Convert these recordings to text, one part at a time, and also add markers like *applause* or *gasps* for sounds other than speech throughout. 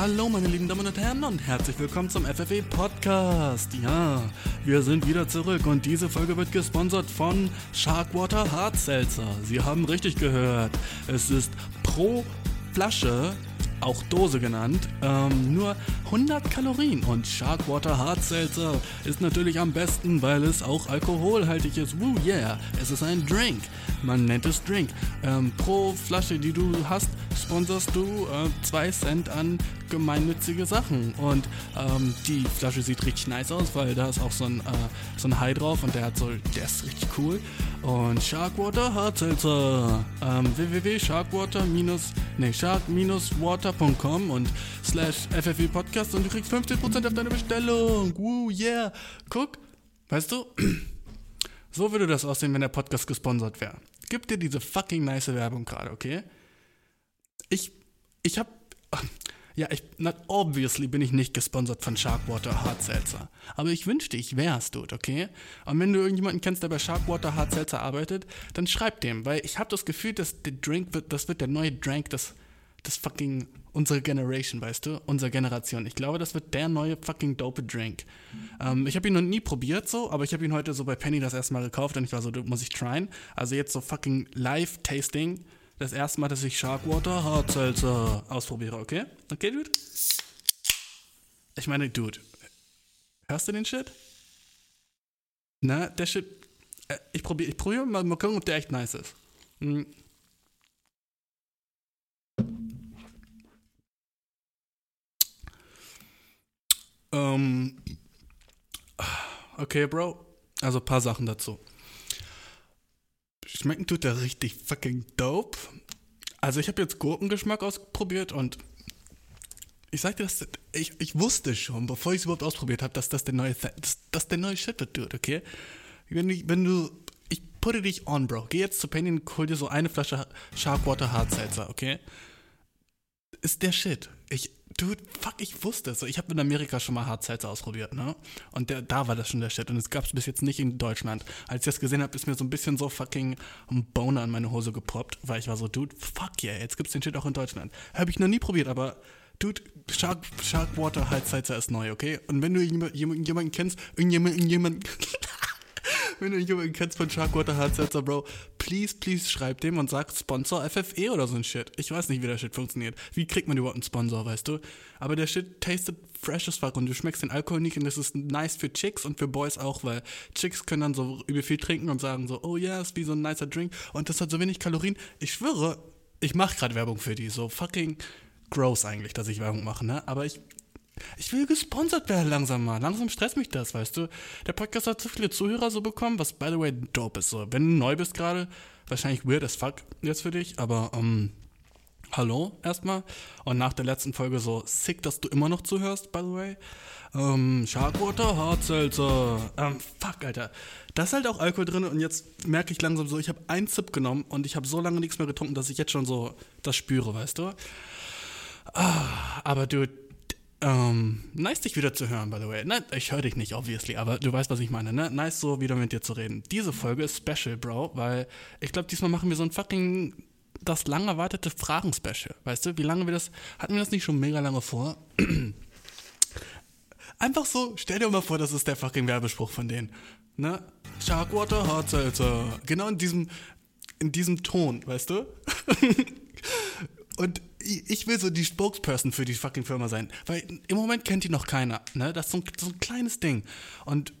Hallo meine lieben Damen und Herren und herzlich willkommen zum FFE Podcast. Ja, wir sind wieder zurück und diese Folge wird gesponsert von Sharkwater Hard Seltzer. Sie haben richtig gehört. Es ist pro Flasche auch Dose genannt, ähm, nur 100 Kalorien und Sharkwater Hard Seltzer ist natürlich am besten, weil es auch alkoholhaltig ist. Woo yeah, es ist ein Drink. Man nennt es Drink. Ähm, pro Flasche, die du hast, sponsorst du 2 äh, Cent an gemeinnützige Sachen. Und ähm, die Flasche sieht richtig nice aus, weil da ist auch so ein, äh, so ein Hai drauf und der hat so, der ist richtig cool. Und Sharkwater Hard Seltzer. Ähm, www.sharkwater- ne, shark-water.com und slash FFW Podcast und du kriegst 50% auf deine Bestellung. Woo, yeah. Guck, weißt du, *clears throat* so würde das aussehen, wenn der Podcast gesponsert wäre. Gib dir diese fucking nice Werbung gerade, okay? Ich, ich hab, ja, ich, not obviously bin ich nicht gesponsert von Sharkwater Hard Seltzer. Aber ich wünschte, ich wär's, Dude, okay? Und wenn du irgendjemanden kennst, der bei Sharkwater Hard Seltzer arbeitet, dann schreib dem, weil ich habe das Gefühl, dass der Drink wird, das wird der neue Drink des, des fucking, unsere Generation, weißt du? Unsere Generation. Ich glaube, das wird der neue fucking dope Drink. Ähm, ich habe ihn noch nie probiert so, aber ich habe ihn heute so bei Penny das erste Mal gekauft und ich war so, muss ich tryen. Also jetzt so fucking Live-Tasting das erste Mal, dass ich Sharkwater Hard Seltzer ausprobiere, okay? Okay, Dude? Ich meine, Dude, hörst du den Shit? Na, der Shit, äh, ich probiere ich probier mal, mal gucken, ob der echt nice ist. Hm. Ähm, okay, Bro. Also ein paar Sachen dazu. Schmecken tut der richtig fucking dope. Also ich habe jetzt Gurkengeschmack ausprobiert und ich sag dir, das, ich, ich wusste schon, bevor ich es überhaupt ausprobiert habe, dass das der neue, dass, dass der neue Shit wird, dude, okay? Wenn du, wenn du, ich putte dich on, Bro. Geh jetzt zu Penny und hol dir so eine Flasche Sharkwater Hard Seltzer, okay? Ist der Shit. Ich, dude, fuck, ich wusste es. Ich habe in Amerika schon mal Hard Seltzer ausprobiert, ne? Und der, da war das schon der Shit. Und es gab es bis jetzt nicht in Deutschland. Als ich das gesehen habe, ist mir so ein bisschen so fucking ein Boner in meine Hose gepoppt, weil ich war so, dude, fuck yeah, jetzt gibt's den Shit auch in Deutschland. Habe ich noch nie probiert, aber Dude, Shark, Sharkwater Hard Seltzer ist neu, okay? Und wenn du jemanden, jemanden kennst, irgendjemand, irgendjemand *laughs* wenn du jemanden kennst von Sharkwater Hard Seltzer, Bro, please, please schreib dem und sag Sponsor FFE oder so ein Shit. Ich weiß nicht, wie der Shit funktioniert. Wie kriegt man überhaupt einen Sponsor, weißt du? Aber der Shit tastet fresh as fuck und du schmeckst den Alkohol nicht und das ist nice für Chicks und für Boys auch, weil Chicks können dann so übel viel trinken und sagen so, oh ja, yeah, ist wie so ein nicer Drink und das hat so wenig Kalorien. Ich schwöre, ich mache gerade Werbung für die, so fucking gross eigentlich, dass ich Werbung mache, ne? Aber ich ich will gesponsert werden langsam mal. Langsam stresst mich das, weißt du. Der Podcast hat zu viele Zuhörer so bekommen, was by the way dope ist. So, wenn du neu bist gerade, wahrscheinlich weird as fuck jetzt für dich, aber ähm, hallo erstmal. Und nach der letzten Folge so sick, dass du immer noch zuhörst, by the way. Ähm, Sharkwater Hard Seltzer. Ähm, fuck, Alter. Da ist halt auch Alkohol drin und jetzt merke ich langsam so, ich habe einen Zip genommen und ich habe so lange nichts mehr getrunken, dass ich jetzt schon so das spüre, weißt du. Ah, aber du, ähm, nice, dich wieder zu hören, by the way. Ne, ich höre dich nicht, obviously, aber du weißt, was ich meine, ne? Nice, so wieder mit dir zu reden. Diese Folge ist special, Bro, weil ich glaube, diesmal machen wir so ein fucking das lang erwartete Fragen-Special. Weißt du, wie lange wir das, hatten wir das nicht schon mega lange vor? *clears throat* Einfach so, stell dir mal vor, das ist der fucking Werbespruch von denen. Ne? Sharkwater Hard Seltzer. Genau in diesem, in diesem Ton, weißt du? *laughs* Und ich will so die Spokesperson für die fucking Firma sein. Weil im Moment kennt die noch keiner. Ne? Das ist so ein, so ein kleines Ding. Und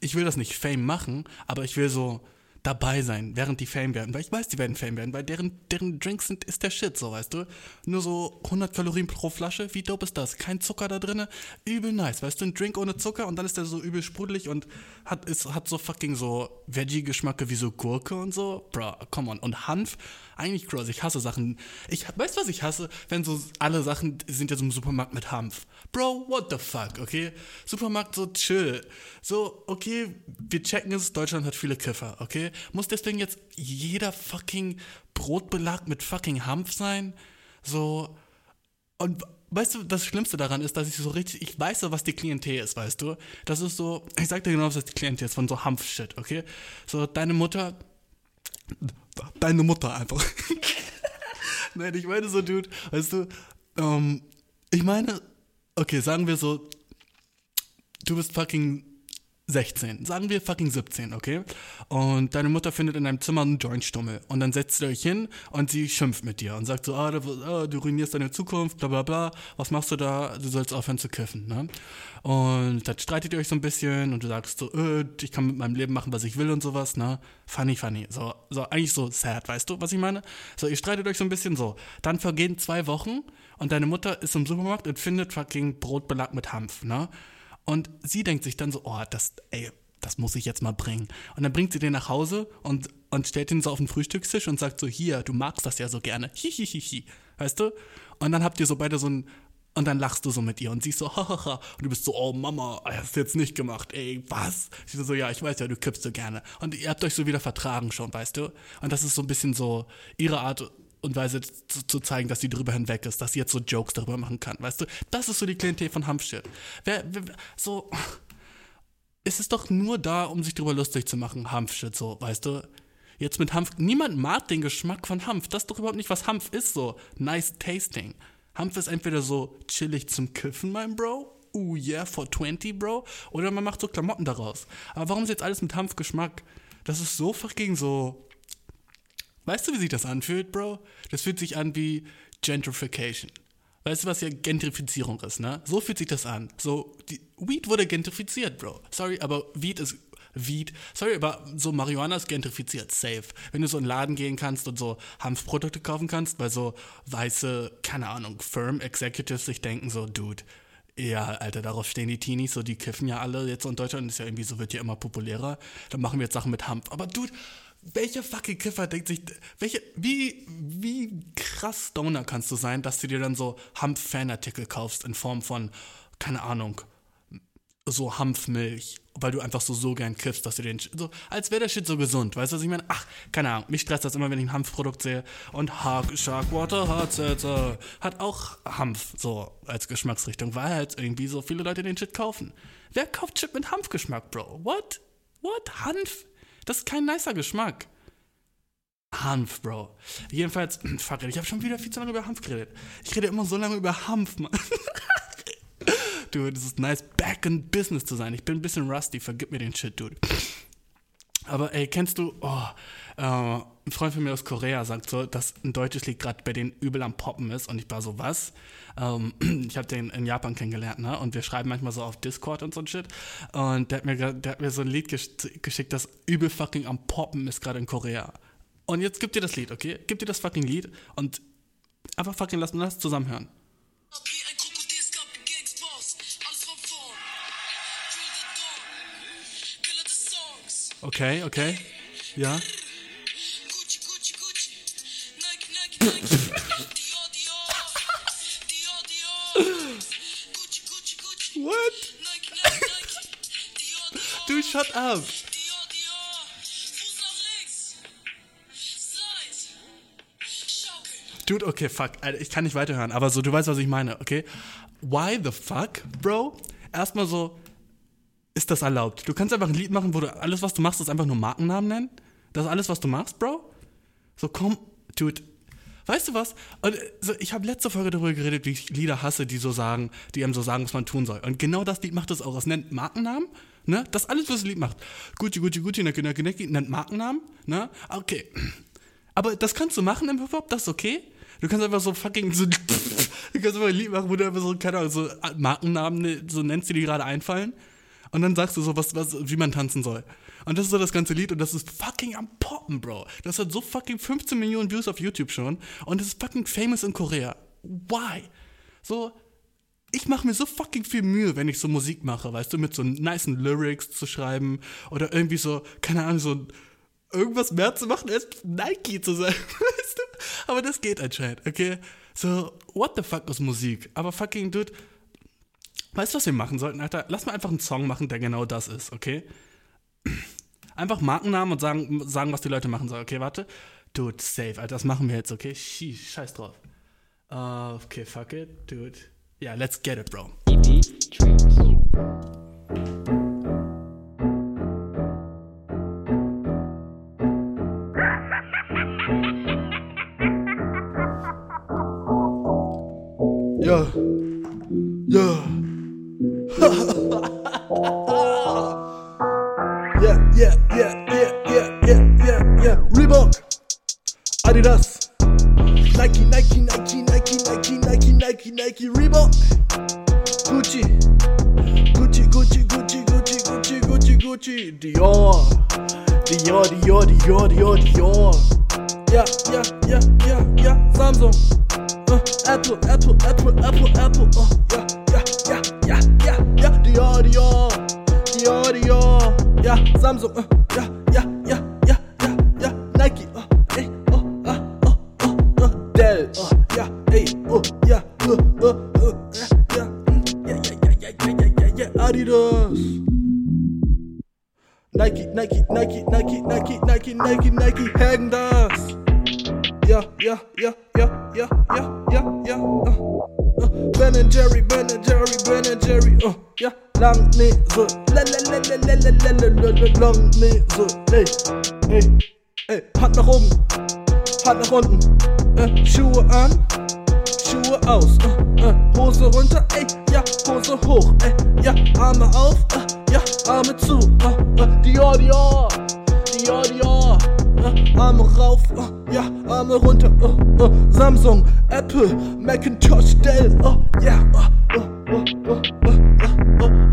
ich will das nicht Fame machen, aber ich will so dabei sein, während die Fame werden. Weil ich weiß, die werden Fame werden, weil deren, deren Drinks sind, ist der Shit, so weißt du. Nur so 100 Kalorien pro Flasche, wie dope ist das? Kein Zucker da drin, übel nice, weißt du, ein Drink ohne Zucker und dann ist der so übel sprudelig und hat, ist, hat so fucking so Veggie-Geschmacke wie so Gurke und so. Bro, come on. Und Hanf, eigentlich gross, ich hasse Sachen. Ich, weißt du, was ich hasse? Wenn so alle Sachen sind ja so im Supermarkt mit Hanf. Bro, what the fuck, okay? Supermarkt so chill. So, okay, wir checken es, Deutschland hat viele Kiffer, okay? Muss deswegen jetzt jeder fucking Brotbelag mit fucking Hanf sein? So, und weißt du, das Schlimmste daran ist, dass ich so richtig, ich weiß so, was die Klientel ist, weißt du? Das ist so, ich sag dir genau, was die Klientel ist, von so Hanf-Shit, okay? So, deine Mutter, deine Mutter einfach. *laughs* Nein, ich meine so, Dude, weißt du, ähm, ich meine, okay, sagen wir so, du bist fucking 16, sagen wir fucking 17, okay? Und deine Mutter findet in deinem Zimmer einen Jointstummel und dann setzt ihr euch hin und sie schimpft mit dir und sagt so, ah, du, ah, du ruinierst deine Zukunft, bla bla bla, was machst du da? Du sollst aufhören zu kiffen, ne? Und dann streitet ihr euch so ein bisschen und du sagst so, äh, ich kann mit meinem Leben machen, was ich will und sowas, ne? Funny, funny. So, so eigentlich so sad, weißt du, was ich meine? So, ihr streitet euch so ein bisschen so. Dann vergehen zwei Wochen und deine Mutter ist im Supermarkt und findet fucking Brotbelag mit Hanf, ne? Und sie denkt sich dann so, oh, das, ey, das muss ich jetzt mal bringen. Und dann bringt sie den nach Hause und, und stellt ihn so auf den Frühstückstisch und sagt so, hier, du magst das ja so gerne. *laughs* Hihihihi. Weißt du? Und dann habt ihr so beide so ein, und dann lachst du so mit ihr und sie so, *laughs* hahaha. Und du bist so, oh Mama, hast du jetzt nicht gemacht, ey, was? Sie so, ja, ich weiß ja, du kippst so gerne. Und ihr habt euch so wieder vertragen schon, weißt du? Und das ist so ein bisschen so ihre Art und Weise zu, zu, zeigen, dass sie drüber hinweg ist, dass sie jetzt so Jokes darüber machen kann, weißt du? Das ist so die Klientel von Hanfshit. Wer, wer, so, es ist doch nur da, um sich drüber lustig zu machen, Hanfshit, so, weißt du? Jetzt mit Hanf, niemand mag den Geschmack von Hanf. Das ist doch überhaupt nicht, was Hanf ist, so. Nice tasting. Hanf ist entweder so chillig zum Kiffen, mein Bro. Uh, yeah, for 20, Bro. Oder man macht so Klamotten daraus. Aber warum ist jetzt alles mit Hanfgeschmack? Das ist so fucking so Weißt du, wie sich das anfühlt, Bro? Das fühlt sich an wie Gentrification. Weißt du, was ja Gentrifizierung ist, ne? So fühlt sich das an. So, die, Weed wurde gentrifiziert, Bro. Sorry, aber Weed ist Weed. Sorry, aber so Marihuana ist gentrifiziert, safe. Wenn du so in einen Laden gehen kannst und so Hanfprodukte kaufen kannst, weil so weiße, keine Ahnung, Firm Executives sich denken so, Dude, ja, Alter, darauf stehen die Teenies, so die kiffen ja alle jetzt in Deutschland, ist ja irgendwie so, wird ja immer populärer. Dann machen wir jetzt Sachen mit Hanf. Aber Dude, welcher fucking Kiffer denkt sich, welche, wie, wie krass Stoner kannst du sein, dass du dir dann so Hanf-Fanartikel kaufst in Form von, keine Ahnung, so Hanfmilch, weil du einfach so, so gern kiffst, dass du den, so, als wäre der Shit so gesund, weißt du, was ich meine? Ach, keine Ahnung, mich stresst das immer, wenn ich ein Hanfprodukt sehe und Hark, Sharkwater Hard Seltzer hat auch Hanf, so, als Geschmacksrichtung, weil halt irgendwie so viele Leute den Shit kaufen. Wer kauft Shit mit Hanfgeschmack, Bro? What? What? Hanf? Das ist kein nicer Geschmack. Hanf, Bro. Jedenfalls, *clears throat* fuck it, ich habe schon wieder viel zu lange über Hanf geredet. Ich rede immer so lange über Hanf, Mann. *laughs* dude, es ist nice, back in business zu sein. Ich bin ein bisschen rusty, vergib mir den Shit, dude. Aber ey, kennst du, oh, äh, ein Freund von mir aus Korea sagt so, dass ein deutsches Lied gerade bei denen übel am Poppen ist und ich war so, was? Ähm, *clears throat* ich habe den in Japan kennengelernt, ne? Und wir schreiben manchmal so auf Discord und so ein Shit. Und der hat mir, der hat mir so ein Lied geschickt, das übel fucking am Poppen ist gerade in Korea. Und jetzt gib dir das Lied, okay? Gib dir das fucking Lied und einfach fucking lass uns das zusammen hören. Okay, okay. Ja. What? Shut up. Dude, okay, fuck. Ich kann nicht weiterhören, aber so, du weißt, was ich meine, okay? Why the fuck, Bro? Erstmal so, ist das erlaubt? Du kannst einfach ein Lied machen, wo du alles, was du machst, ist einfach nur Markennamen nennen? Das ist alles, was du machst, Bro? So, komm, Dude, Weißt du was? Und, so, ich habe letzte Folge darüber geredet, wie ich Lieder hasse, die so sagen, die einem so sagen, was man tun soll. Und genau das Lied macht das auch. Es nennt Markennamen, ne? Das alles, was das Lied macht. Gucci, Gucci, Gucci, Necki, Necki, Necki, nennt Markennamen, ne? Okay. Aber das kannst du machen im Hip-Hop, das ist okay. Du kannst einfach so fucking so, *laughs* du kannst einfach ein Lied machen, wo du einfach so, keine Ahnung, so Markennamen, so nennst, die dir gerade einfallen. Und dann sagst du so, was, was, wie man tanzen soll. Und das ist so das ganze Lied und das ist fucking am Poppen, Bro. Das hat so fucking 15 Millionen Views auf YouTube schon und das ist fucking famous in Korea. Why? So, ich mache mir so fucking viel Mühe, wenn ich so Musik mache, weißt du, mit so nice Lyrics zu schreiben oder irgendwie so, keine Ahnung, so irgendwas mehr zu machen, als Nike zu sein, *laughs* weißt du? Aber das geht anscheinend, okay? So, what the fuck ist Musik? Aber fucking, dude, weißt du, was wir machen sollten, Alter? Lass mal einfach einen Song machen, der genau das ist, okay? *clears throat* Einfach Markennamen und sagen, sagen, was die Leute machen sollen. Okay, warte. Dude, safe, Alter, das machen wir jetzt, okay? Scheiß drauf. Uh, okay, fuck it, dude. Yeah, let's get it, bro. Ja, Yeah. *laughs* yeah, yeah, yeah, yeah, yeah, yeah, yeah, yeah. Reebok, Adidas, Nike, Nike, Nike, Nike, Nike, Reebok, Gucci, Gucci, Gucci, Gucci, Gucci, Gucci, Gucci, Gucci, Dior, Dior, Dior, Dior, Dior, Dior. Yeah, yeah, yeah, yeah, yeah. Samsung, uh, Apple, Apple, Apple, Apple, Apple. Uh, yeah, yeah, yeah, yeah, yeah, yeah. Dior, Dior, Dior, Dior. Yeah, Samsung. Uh, Nike, Nike, Hagen das. Ja, ja, ja, ja, ja, ja, ja, ja. Uh, uh, ben Jerry, Ben and Jerry, Ben and Jerry. Uh, ja, lang Nese, la la la la la la la la la la lang Nese. Ey, ey, ey, Hand nach oben, Hand nach unten. Äh, Schuhe an, Schuhe aus. Äh, äh, Hose runter, ey, ja, Hose hoch. Ey, ja, Arme auf, äh, ja, Arme zu. Äh, äh, Dior, Dior, ja, ja. Arme rauf, äh, ja, Arme runter. Äh, Samsung, Apple, Macintosh, Dell, oh, yeah,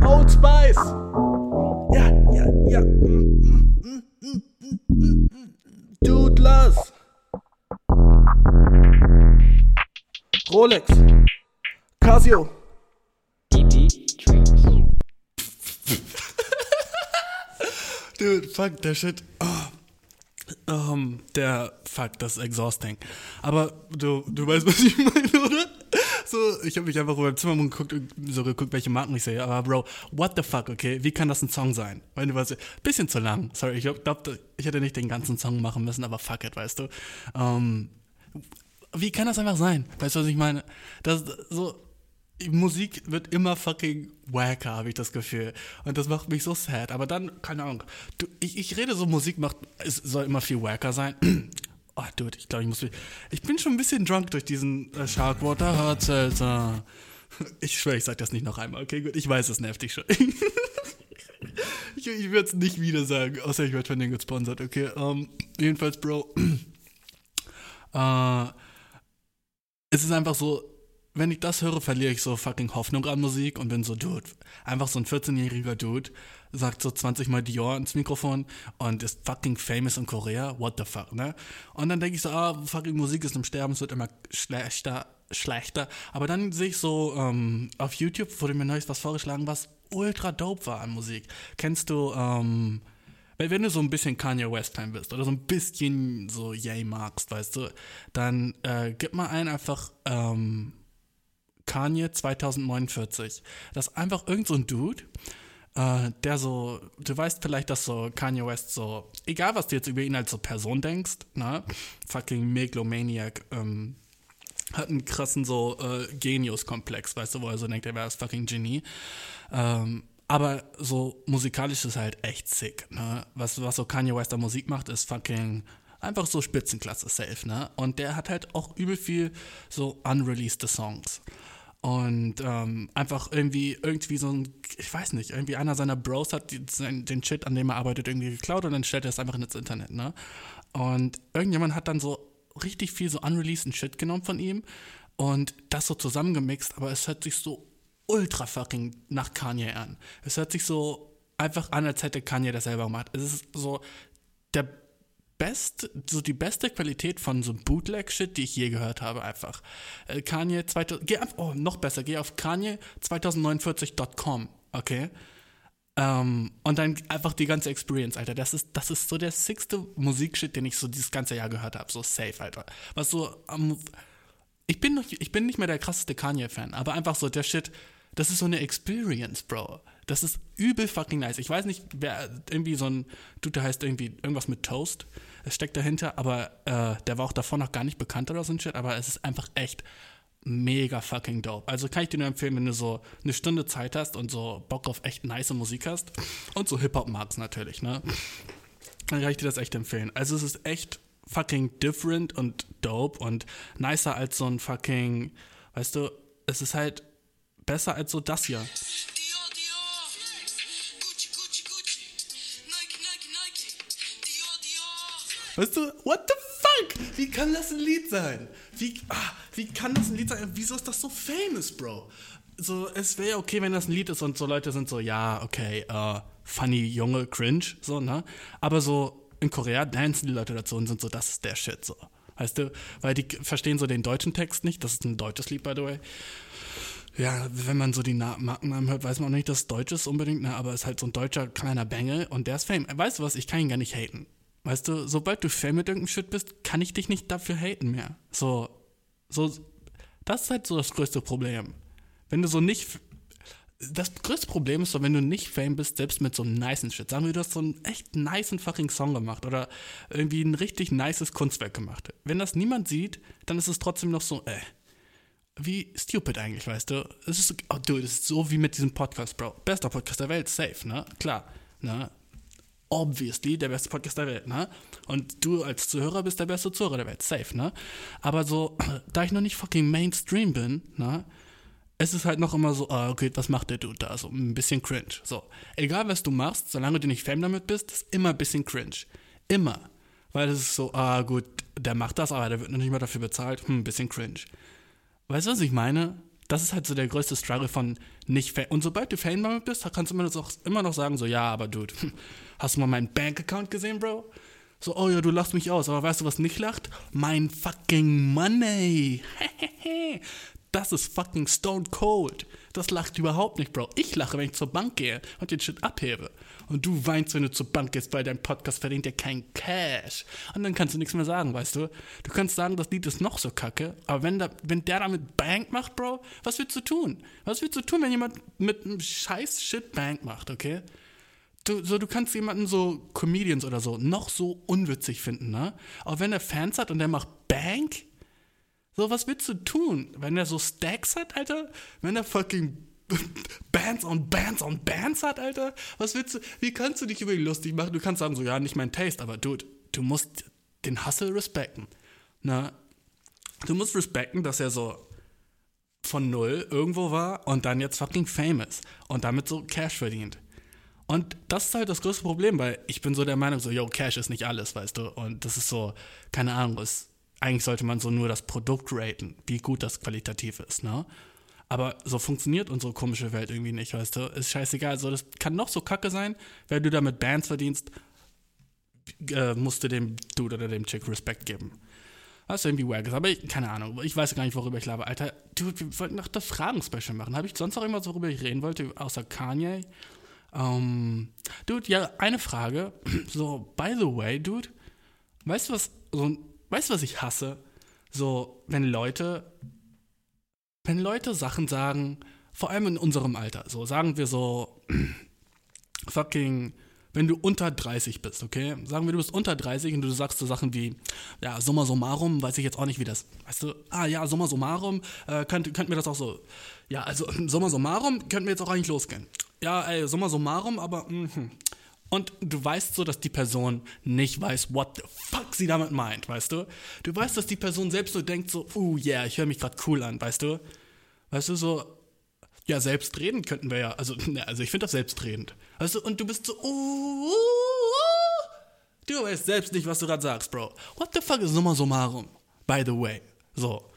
Old Spice. Ja, ja, ja. Mm, mm, mm, Dude, Lars. Rolex. Casio. DD Tricks. Dude, fuck, der Shit. Oh. Um, der, fuck, das ist exhausting. Aber du, du weißt, *laughs* was ich meine, oder? So, ich habe mich einfach über im Zimmer geguckt, so geguckt, welche Marken ich sehe. Aber Bro, what the fuck, okay? Wie kann das ein Song sein? Wenn du weißt, bisschen zu lang. Sorry, ich glaube, ich hätte nicht den ganzen Song machen müssen, aber fuck it, weißt du? Um, wie kann das einfach sein? Weißt du, was ich meine? Das, so, Musik wird immer fucking wacker, habe ich das Gefühl. Und das macht mich so sad. Aber dann, keine Ahnung. Du, ich, ich rede so, Musik macht, es soll immer viel wacker sein. *clears throat* Oh, dude, ich glaube, ich muss. Ich bin schon ein bisschen drunk durch diesen äh, Sharkwater Hard Seltzer. Ich schwöre, ich sag das nicht noch einmal. Okay, gut, ich weiß, es nervt dich schon. *laughs* ich ich würde es nicht wieder sagen, außer ich werde von denen gesponsert. Okay, um, jedenfalls, Bro. *clears throat* äh, es ist einfach so, wenn ich das höre, verliere ich so fucking Hoffnung an Musik und bin so, Dude, einfach so ein 14-jähriger Dude, sagt so 20 Mal Dior ins Mikrofon und ist fucking famous in Korea, what the fuck, ne? Und dann denke ich so, ah, fucking Musik ist im Sterben, es wird immer schlechter, schlechter. Aber dann sehe ich so, ähm, auf YouTube wurde mir neues was vorgeschlagen, was ultra dope war an Musik. Kennst du, ähm, wenn du so ein bisschen Kanye West-Fan bist oder so ein bisschen so Yay magst, weißt du, dann äh, gib mal ein einfach, ähm, Kanye 2049. Das ist einfach irgend so Dude, äh, der so, du weißt vielleicht, dass so Kanye West so, egal was du jetzt über ihn als so Person denkst, ne, fucking Megalomaniac, ähm, hat einen krassen so äh, Genius-Komplex, weißt du, wo er so denkt, er wäre das fucking Genie. Ähm, aber so musikalisch ist halt echt sick, ne? Was, was so Kanye West an Musik macht, ist fucking einfach so Spitzenklasse safe, ne? Und der hat halt auch übel viel so unreleased Songs. Und ähm, einfach irgendwie, irgendwie so ein, ich weiß nicht, irgendwie einer seiner Bros hat die, den Shit, an dem er arbeitet, irgendwie geklaut und dann stellt er es einfach ins Internet, ne? Und irgendjemand hat dann so richtig viel so unreleased Shit genommen von ihm und das so zusammengemixt, aber es hört sich so ultra fucking nach Kanye an. Es hört sich so einfach an, als hätte Kanye das selber gemacht. Es ist so der best, so die beste Qualität von so Bootleg-Shit, die ich je gehört habe, einfach. Äh, Kanye 2000, geh auf, oh, noch besser, geh auf Kanye2049.com, okay? Ähm, und dann einfach die ganze Experience, Alter. Das ist, das ist so der sechste Musikshit, den ich so dieses ganze Jahr gehört habe. So safe, Alter. Was so. Um, ich bin, noch, ich bin nicht mehr der krasseste Kanye-Fan, aber einfach so der Shit, das ist so eine Experience, Bro. Das ist übel fucking nice. Ich weiß nicht, wer irgendwie so ein Dude, der heißt irgendwie irgendwas mit Toast. Es steckt dahinter, aber äh, der war auch davor noch gar nicht bekannt oder so ein Shit, aber es ist einfach echt mega fucking dope. Also kann ich dir nur empfehlen, wenn du so eine Stunde Zeit hast und so Bock auf echt nice Musik hast und so Hip-Hop magst natürlich, ne? Dann kann ich dir das echt empfehlen. Also es ist echt fucking different und dope und nicer als so ein fucking, weißt du, es ist halt besser als so das hier. Weißt du, what the fuck? Wie kann das ein Lied sein? Wie, ah, wie kann das ein Lied sein? Wieso ist das so famous, Bro? So, es wäre okay, wenn das ein Lied ist und so Leute sind so, ja, okay, äh, funny, junge, cringe, so, ne? Aber so in Korea dancen die Leute dazu und sind so, das ist der Shit, so. Weißt du? Weil die verstehen so den deutschen Text nicht. Das ist ein deutsches Lied, by the way. Ja, wenn man so die Na Markennamen hört, weiß man auch nicht, dass es deutsch ist unbedingt, ne? aber es ist halt so ein deutscher kleiner Bengel und der ist Fame. Weißt du was? Ich kann ihn gar nicht haten. Weißt du, sobald du Fame mit irgendeinem Shit bist, kann ich dich nicht dafür haten mehr. So, so, das ist halt so das größte Problem. Wenn du so nicht, das größte Problem ist so, wenn du nicht Fame bist, selbst mit so einem nicen Shit. Sagen wir, du hast so einen echt nicen fucking Song gemacht oder irgendwie ein richtig nices Kunstwerk gemacht. Wenn das niemand sieht, dann ist es trotzdem noch so, äh, wie stupid eigentlich, weißt du? Es ist, oh, dude, es ist so wie mit diesem Podcast, Bro. Bester Podcast der Welt, safe, ne? Klar, ne? Obviously der beste Podcast der Welt, ne? Und du als Zuhörer bist der beste Zuhörer der Welt, safe, ne? Aber so, *clears throat* da ich noch nicht fucking Mainstream bin, ne? Es ist halt noch immer so, ah, okay, was macht der Dude da? So ein bisschen cringe. So, egal was du machst, solange du nicht Fame damit bist, ist immer ein bisschen cringe. Immer. Weil es ist so, ah, gut, der macht das, aber der wird noch nicht mal dafür bezahlt. Hm, ein bisschen cringe. Weißt du, was ich meine? Das ist halt so der größte Struggle von nicht Fame. Und sobald du damit bist, kannst du immer noch, immer noch sagen, so, ja, aber Dude, *laughs* hast du mal meinen Bankaccount gesehen, Bro? So, oh ja, du lachst mich aus, aber weißt du, was nicht lacht? Mein fucking Money. *laughs* das ist fucking stone cold. Das lacht überhaupt nicht, Bro. Ich lache, wenn ich zur Bank gehe und den Shit abhebe. Und du weinst, wenn du zur Bank gehst, weil dein Podcast verdient ja kein Cash. Und dann kannst du nichts mehr sagen, weißt du? Du kannst sagen, das Lied ist noch so kacke, aber wenn, da, wenn der damit Bank macht, Bro, was willst du tun? Was willst du tun, wenn jemand mit einem scheiß Shit Bank macht, okay? Du, so, du kannst jemanden so Comedians oder so noch so unwitzig finden, ne? Aber wenn er Fans hat und der macht Bank, so, was willst du tun? Wenn er so Stacks hat, Alter? Wenn er fucking *laughs* Bands on Bands on Bands hat, Alter? Was willst du? Wie kannst du dich über ihn lustig machen? Du kannst sagen, so, ja, nicht mein Taste, aber dude, du musst den Hustle respekten. Na, du musst respekten, dass er so von null irgendwo war und dann jetzt fucking famous und damit so Cash verdient. Und das ist halt das größte Problem, weil ich bin so der Meinung, so, yo, Cash ist nicht alles, weißt du? Und das ist so, keine Ahnung, ist, eigentlich sollte man so nur das Produkt raten, wie gut das qualitativ ist, ne? Aber so funktioniert unsere komische Welt irgendwie nicht, weißt du? Ist scheißegal. Also, das kann noch so kacke sein, wenn du damit Bands verdienst, äh, musst du dem Dude oder dem Chick Respekt geben. Was irgendwie wack ist. Aber ich, keine Ahnung, ich weiß gar nicht, worüber ich laber. Alter, Dude, wir wollten noch das Fragen-Special machen. Habe ich sonst noch irgendwas, worüber ich reden wollte, außer Kanye? Ähm, Dude, ja, eine Frage. *clears throat* So, by the way, Dude, weißt du was, so, weißt du, was ich hasse? So, wenn Leute, wenn Leute Sachen sagen, vor allem in unserem Alter, so, sagen wir so, *clears throat* fucking, wenn du unter 30 bist, okay? Sagen wir, du bist unter 30 und du sagst so Sachen wie, ja, summa summarum, weiß ich jetzt auch nicht, wie das, weißt du, ah ja, summa summarum, äh, könnt, könnt mir das auch so, ja, also *clears throat* summa summarum, könnten wir jetzt auch eigentlich losgehen ja, ey, summa summarum, aber mh. Und du weißt so, dass die Person nicht weiß, what the fuck sie damit meint, weißt du? Du weißt, dass die Person selbst so denkt, so, uh, yeah, ich höre mich gerade cool an, weißt du? Weißt du, so, ja, selbstredend könnten wir ja, also, *laughs* ne, also ich finde das selbstredend. Weißt du, und du bist so, uh, uh, uh, du weißt selbst nicht, was du gerade sagst, Bro. What the fuck ist summa summarum, by the way? So.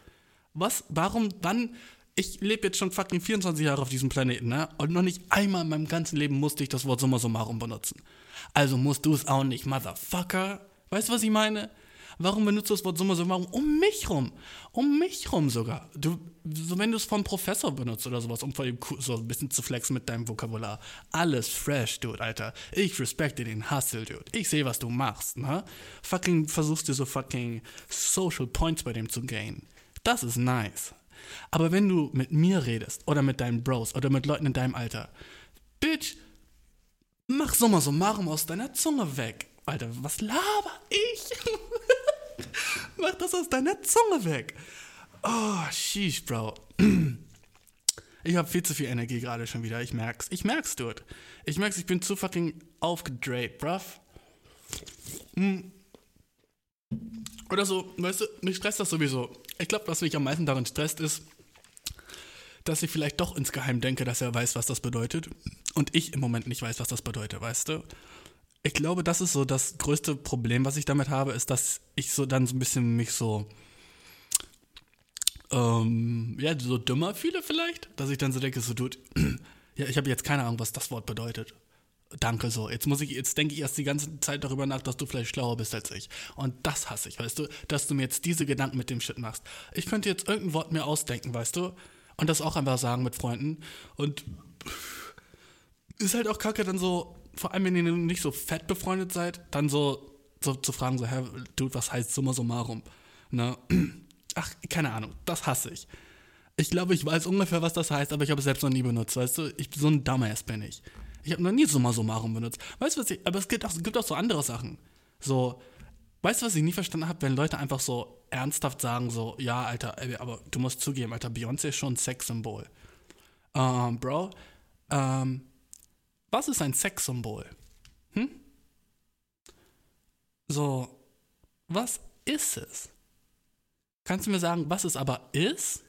Was, warum, wann ich lebe jetzt schon fucking 24 Jahre auf diesem Planeten, ne? Und noch nicht einmal in meinem ganzen Leben musste ich das Wort summa summarum benutzen. Also musst du es auch nicht, Motherfucker. Weißt du, was ich meine? Warum benutzt du das Wort summa summarum? Um mich rum. Um mich rum sogar. Du, so wenn du es vom Professor benutzt oder sowas, um so ein bisschen zu flexen mit deinem Vokabular. Alles fresh, Dude, Alter. Ich respekte den Hustle, Dude. Ich sehe, was du machst, ne? Fucking versuchst du so fucking Social Points bei dem zu gainen. Das ist nice. Aber wenn du mit mir redest oder mit deinen Bros oder mit Leuten in deinem Alter, Bitch, mach summa summarum aus deiner Zunge weg. Alter, was laber ich? *laughs* mach das aus deiner Zunge weg. Oh, sheesh, Bro. Ich habe viel zu viel Energie gerade schon wieder. Ich merk's. Ich merk's, Dude. Ich merk's, ich bin zu fucking aufgedreht, bruv. Hm. Oder so, weißt du, mich stresst das sowieso. Ich glaube, was mich am meisten daran stresst, ist dass ich vielleicht doch insgeheim denke, dass er weiß, was das bedeutet. Und ich im Moment nicht weiß, was das bedeutet, weißt du? Ich glaube, das ist so das größte Problem, was ich damit habe, ist, dass ich so dann so ein bisschen mich so, ähm, ja, so dümmer fühle vielleicht. Dass ich dann so denke, so, dude, *clears throat* ja, ich habe jetzt keine Ahnung, was das Wort bedeutet. Danke so. Jetzt muss ich, jetzt denke ich erst die ganze Zeit darüber nach, dass du vielleicht schlauer bist als ich. Und das hasse ich, weißt du, dass du mir jetzt diese Gedanken mit dem Shit machst. Ich könnte jetzt irgendein Wort mir ausdenken, weißt du, und das auch einfach sagen mit Freunden. Und ist halt auch kacke, dann so, vor allem wenn ihr nicht so fett befreundet seid, dann so, so zu fragen, so, hä, Dude, was heißt summa summarum? Ne? Ach, keine Ahnung, das hasse ich. Ich glaube, ich weiß ungefähr, was das heißt, aber ich habe es selbst noch nie benutzt, weißt du? Ich, so ein Dumbass bin ich. Ich habe noch nie Summa Summarum benutzt. Weißt du, was ich, aber es gibt auch, gibt auch so andere Sachen. So, weißt du, was ich nie verstanden habe, wenn Leute einfach so ernsthaft sagen, so, ja, Alter, aber du musst zugeben, Alter, Beyoncé ist schon ein Sexsymbol. Ähm, Bro, ähm, was ist ein Sexsymbol? Hm? So, was ist es? Kannst du mir sagen, was es aber ist?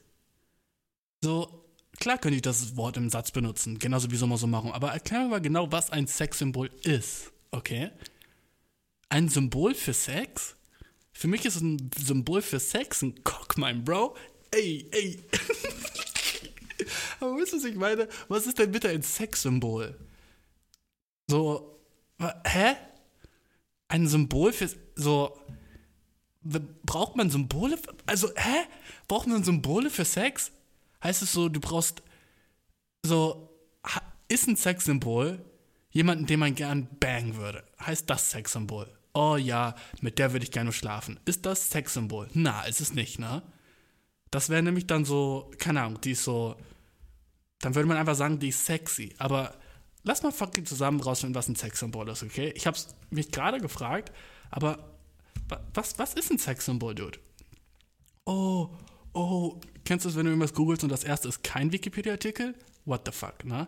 So, klar könnte ich das Wort im Satz benutzen, genauso wie Summa aber erklär mir mal genau, was ein Sexsymbol ist, okay? Ein Symbol für Sex? Für mich ist ein Symbol für Sex ein Cock, mein Bro. Ey, ey. *laughs* aber wisst ihr, was ich meine? Was ist denn bitte ein Sexsymbol? So, hä? Ein Symbol für, so, braucht man Symbole? Also, hä? Braucht man Symbole für Sex? Heißt es so, du brauchst so, ist ein Sexsymbol jemanden, den man gern bangen würde? Heißt das Sexsymbol? Oh ja, mit der würde ich gerne schlafen. Ist das Sexsymbol? Na, ist es nicht, ne? Das wäre nämlich dann so, keine Ahnung, die ist so, dann würde man einfach sagen, die ist sexy. Aber lass mal fucking zusammen rausfinden, was ein Sexsymbol ist, okay? Ich hab's mich gerade gefragt, aber wa- was, was ist ein Sexsymbol, Dude? Oh, oh, kennst du es, wenn du irgendwas googelst und das erste ist kein Wikipedia-Artikel? What the fuck, ne?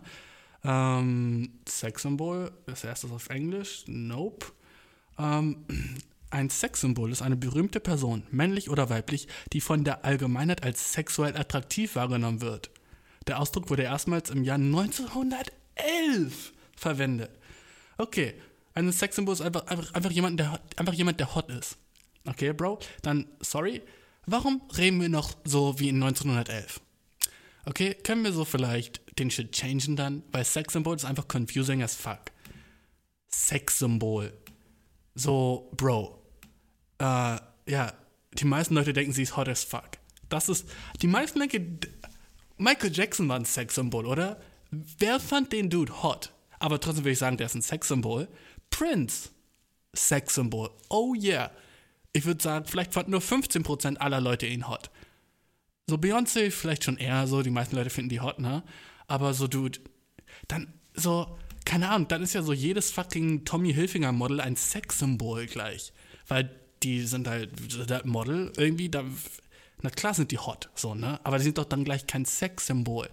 Ähm, Sexsymbol, das erste ist auf Englisch? Nope. Ähm, ein Sexsymbol ist eine berühmte Person, männlich oder weiblich, die von der Allgemeinheit als sexuell attraktiv wahrgenommen wird. Der Ausdruck wurde erstmals im Jahr 1911 verwendet. Okay, ein Sexsymbol ist einfach, einfach, einfach, jemand, der, einfach jemand, der hot ist. Okay, Bro? Dann, sorry, warum reden wir noch so wie in 1911? Okay, können wir so vielleicht den Shit changen dann? Weil Sexsymbol ist einfach confusing as fuck. Sexsymbol. So, Bro. Äh, ja, die meisten Leute denken, sie ist hot as fuck. Das ist, die meisten denken, Michael Jackson war ein Sexsymbol, oder? Wer fand den Dude hot? Aber trotzdem würde ich sagen, der ist ein Sexsymbol. Prince. Sexsymbol. Oh yeah. Ich würde sagen, vielleicht fanden nur 15% aller Leute ihn hot. So Beyoncé vielleicht schon eher so, die meisten Leute finden die hot, ne? Aber so, Dude, dann so, keine Ahnung, dann ist ja so jedes fucking Tommy Hilfiger Model ein Sexsymbol gleich. Weil die sind halt das Model irgendwie, da, na klar sind die hot, so, ne? Aber die sind doch dann gleich kein Sexsymbol.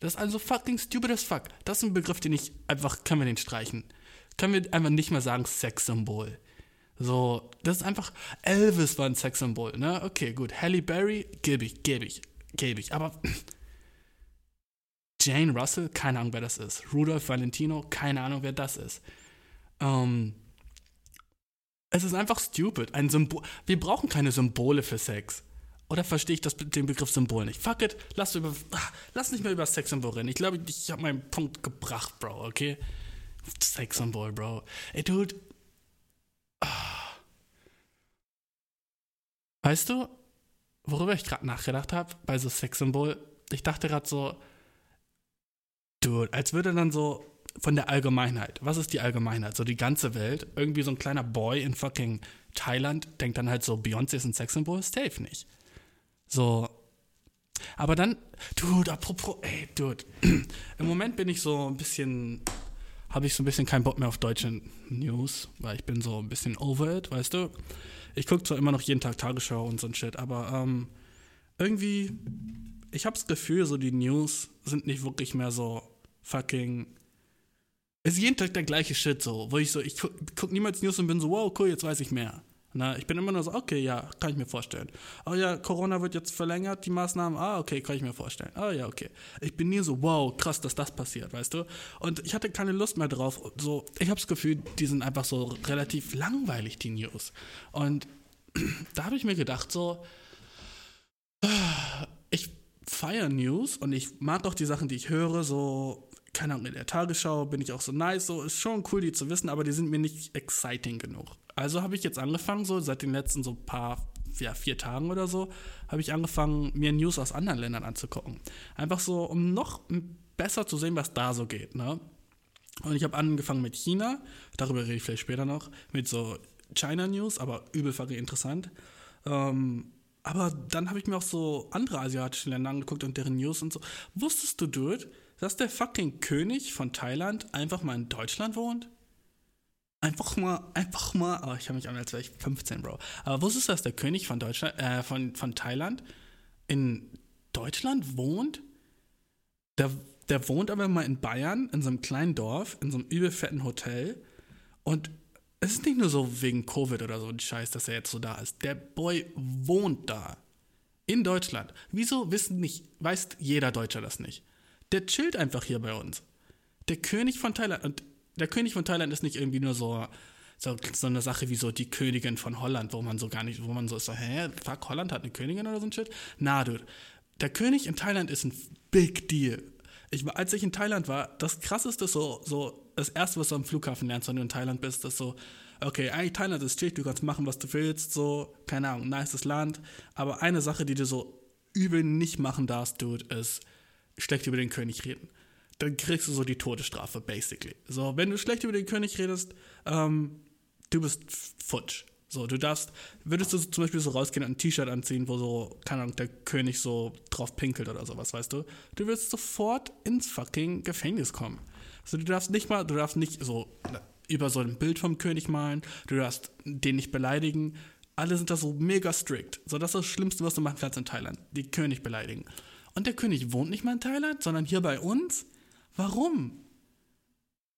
Das ist also fucking stupid as fuck. Das ist ein Begriff, den ich einfach, können wir den streichen. Können wir einfach nicht mehr sagen Sexsymbol. So, das ist einfach, Elvis war ein Sexsymbol, ne? Okay, gut. Halle Berry, gebe ich, gebe ich, gebe ich. Aber Jane Russell, keine Ahnung, wer das ist. Rudolph Valentino, keine Ahnung, wer das ist. Ähm, es ist einfach stupid. Ein Symbol. Wir brauchen keine Symbole für Sex. Oder verstehe ich das, den Begriff Symbol nicht? Fuck it, lass, über, lass nicht mehr über Sexsymbol reden. Ich glaube, ich habe meinen Punkt gebracht, Bro, okay? Sexsymbol, Bro. Ey, Dude. Ah. Weißt du, worüber ich gerade nachgedacht habe bei so Sexsymbol? Ich dachte gerade so, Dude, als würde dann so von der Allgemeinheit, was ist die Allgemeinheit? So die ganze Welt, irgendwie so ein kleiner Boy in fucking Thailand denkt dann halt so, Beyoncé ist ein Sexsymbol? Safe nicht. So. Aber dann, Dude, apropos, ey, Dude, *clears throat* im Moment bin ich so ein bisschen, habe ich so ein bisschen keinen Bock mehr auf deutsche News, weil ich bin so ein bisschen over it, weißt du? Ich gucke zwar immer noch jeden Tag Tagesschau und so ein Shit, aber ähm, irgendwie, ich habe das Gefühl, so die News sind nicht wirklich mehr so fucking. Es ist jeden Tag der gleiche Shit so, wo ich so, ich guck, guck niemals News und bin so, wow, cool, jetzt weiß ich mehr. Na, ich bin immer nur so, okay, ja, kann ich mir vorstellen. Oh ja, Corona wird jetzt verlängert, die Maßnahmen, ah, okay, kann ich mir vorstellen. Oh ja, okay. Ich bin nie so, wow, krass, dass das passiert, weißt du? Und ich hatte keine Lust mehr drauf. So, ich habe das Gefühl, die sind einfach so relativ langweilig, die News. Und *clears throat* da habe ich mir gedacht, so, ich feiere News und ich mag auch die Sachen, die ich höre, so, keine Ahnung, in der Tagesschau bin ich auch so nice, so, ist schon cool, die zu wissen, aber die sind mir nicht exciting genug. Also habe ich jetzt angefangen, so, seit den letzten so paar, ja, vier Tagen oder so, habe ich angefangen, mir News aus anderen Ländern anzugucken. Einfach so, um noch besser zu sehen, was da so geht, ne? Und ich habe angefangen mit China, darüber rede ich vielleicht später noch, mit so China News, aber übel interessant. Ähm, aber dann habe ich mir auch so andere asiatische Länder angeguckt und deren News und so. Wusstest du, Dude, dass der fucking König von Thailand einfach mal in Deutschland wohnt? Einfach mal, einfach mal, oh, ich habe mich an, als wäre ich 15, Bro. Aber wusstest du, dass der König von Deutschland, äh, von, von Thailand in Deutschland wohnt? Der, der wohnt aber mal in Bayern, in so einem kleinen Dorf, in so einem übel fetten Hotel. Und es ist nicht nur so wegen Covid oder so ein Scheiß, dass er jetzt so da ist. Der Boy wohnt da. In Deutschland. Wieso wissen nicht, weiß jeder Deutscher das nicht? Der chillt einfach hier bei uns. Der König von Thailand. Und der König von Thailand ist nicht irgendwie nur so, so, so eine Sache wie so die Königin von Holland, wo man so gar nicht, wo man so ist, so, hä, fuck, Holland hat eine Königin oder so ein Shit? Na, dude. Der König in Thailand ist ein Big Deal. Ich, als ich in Thailand war, das krasseste so, so, das erste, was du am Flughafen lernst, wenn du in Thailand bist, ist so, okay, eigentlich Thailand ist chill, du kannst machen, was du willst, so, keine Ahnung, nices Land. Aber eine Sache, die du so übel nicht machen darfst, dude, ist schlecht über den König reden dann kriegst du so die Todesstrafe, basically. So, wenn du schlecht über den König redest, ähm, du bist futsch. So, du darfst, würdest du zum Beispiel so rausgehen und ein T-Shirt anziehen, wo so, keine Ahnung, der König so drauf pinkelt oder sowas, weißt du? Du wirst sofort ins fucking Gefängnis kommen. Also du darfst nicht mal, du darfst nicht so über so ein Bild vom König malen, du darfst den nicht beleidigen. Alle sind da so mega strikt. So, das ist das Schlimmste, was du machen kannst in Thailand. Die König beleidigen. Und der König wohnt nicht mal in Thailand, sondern hier bei uns Warum?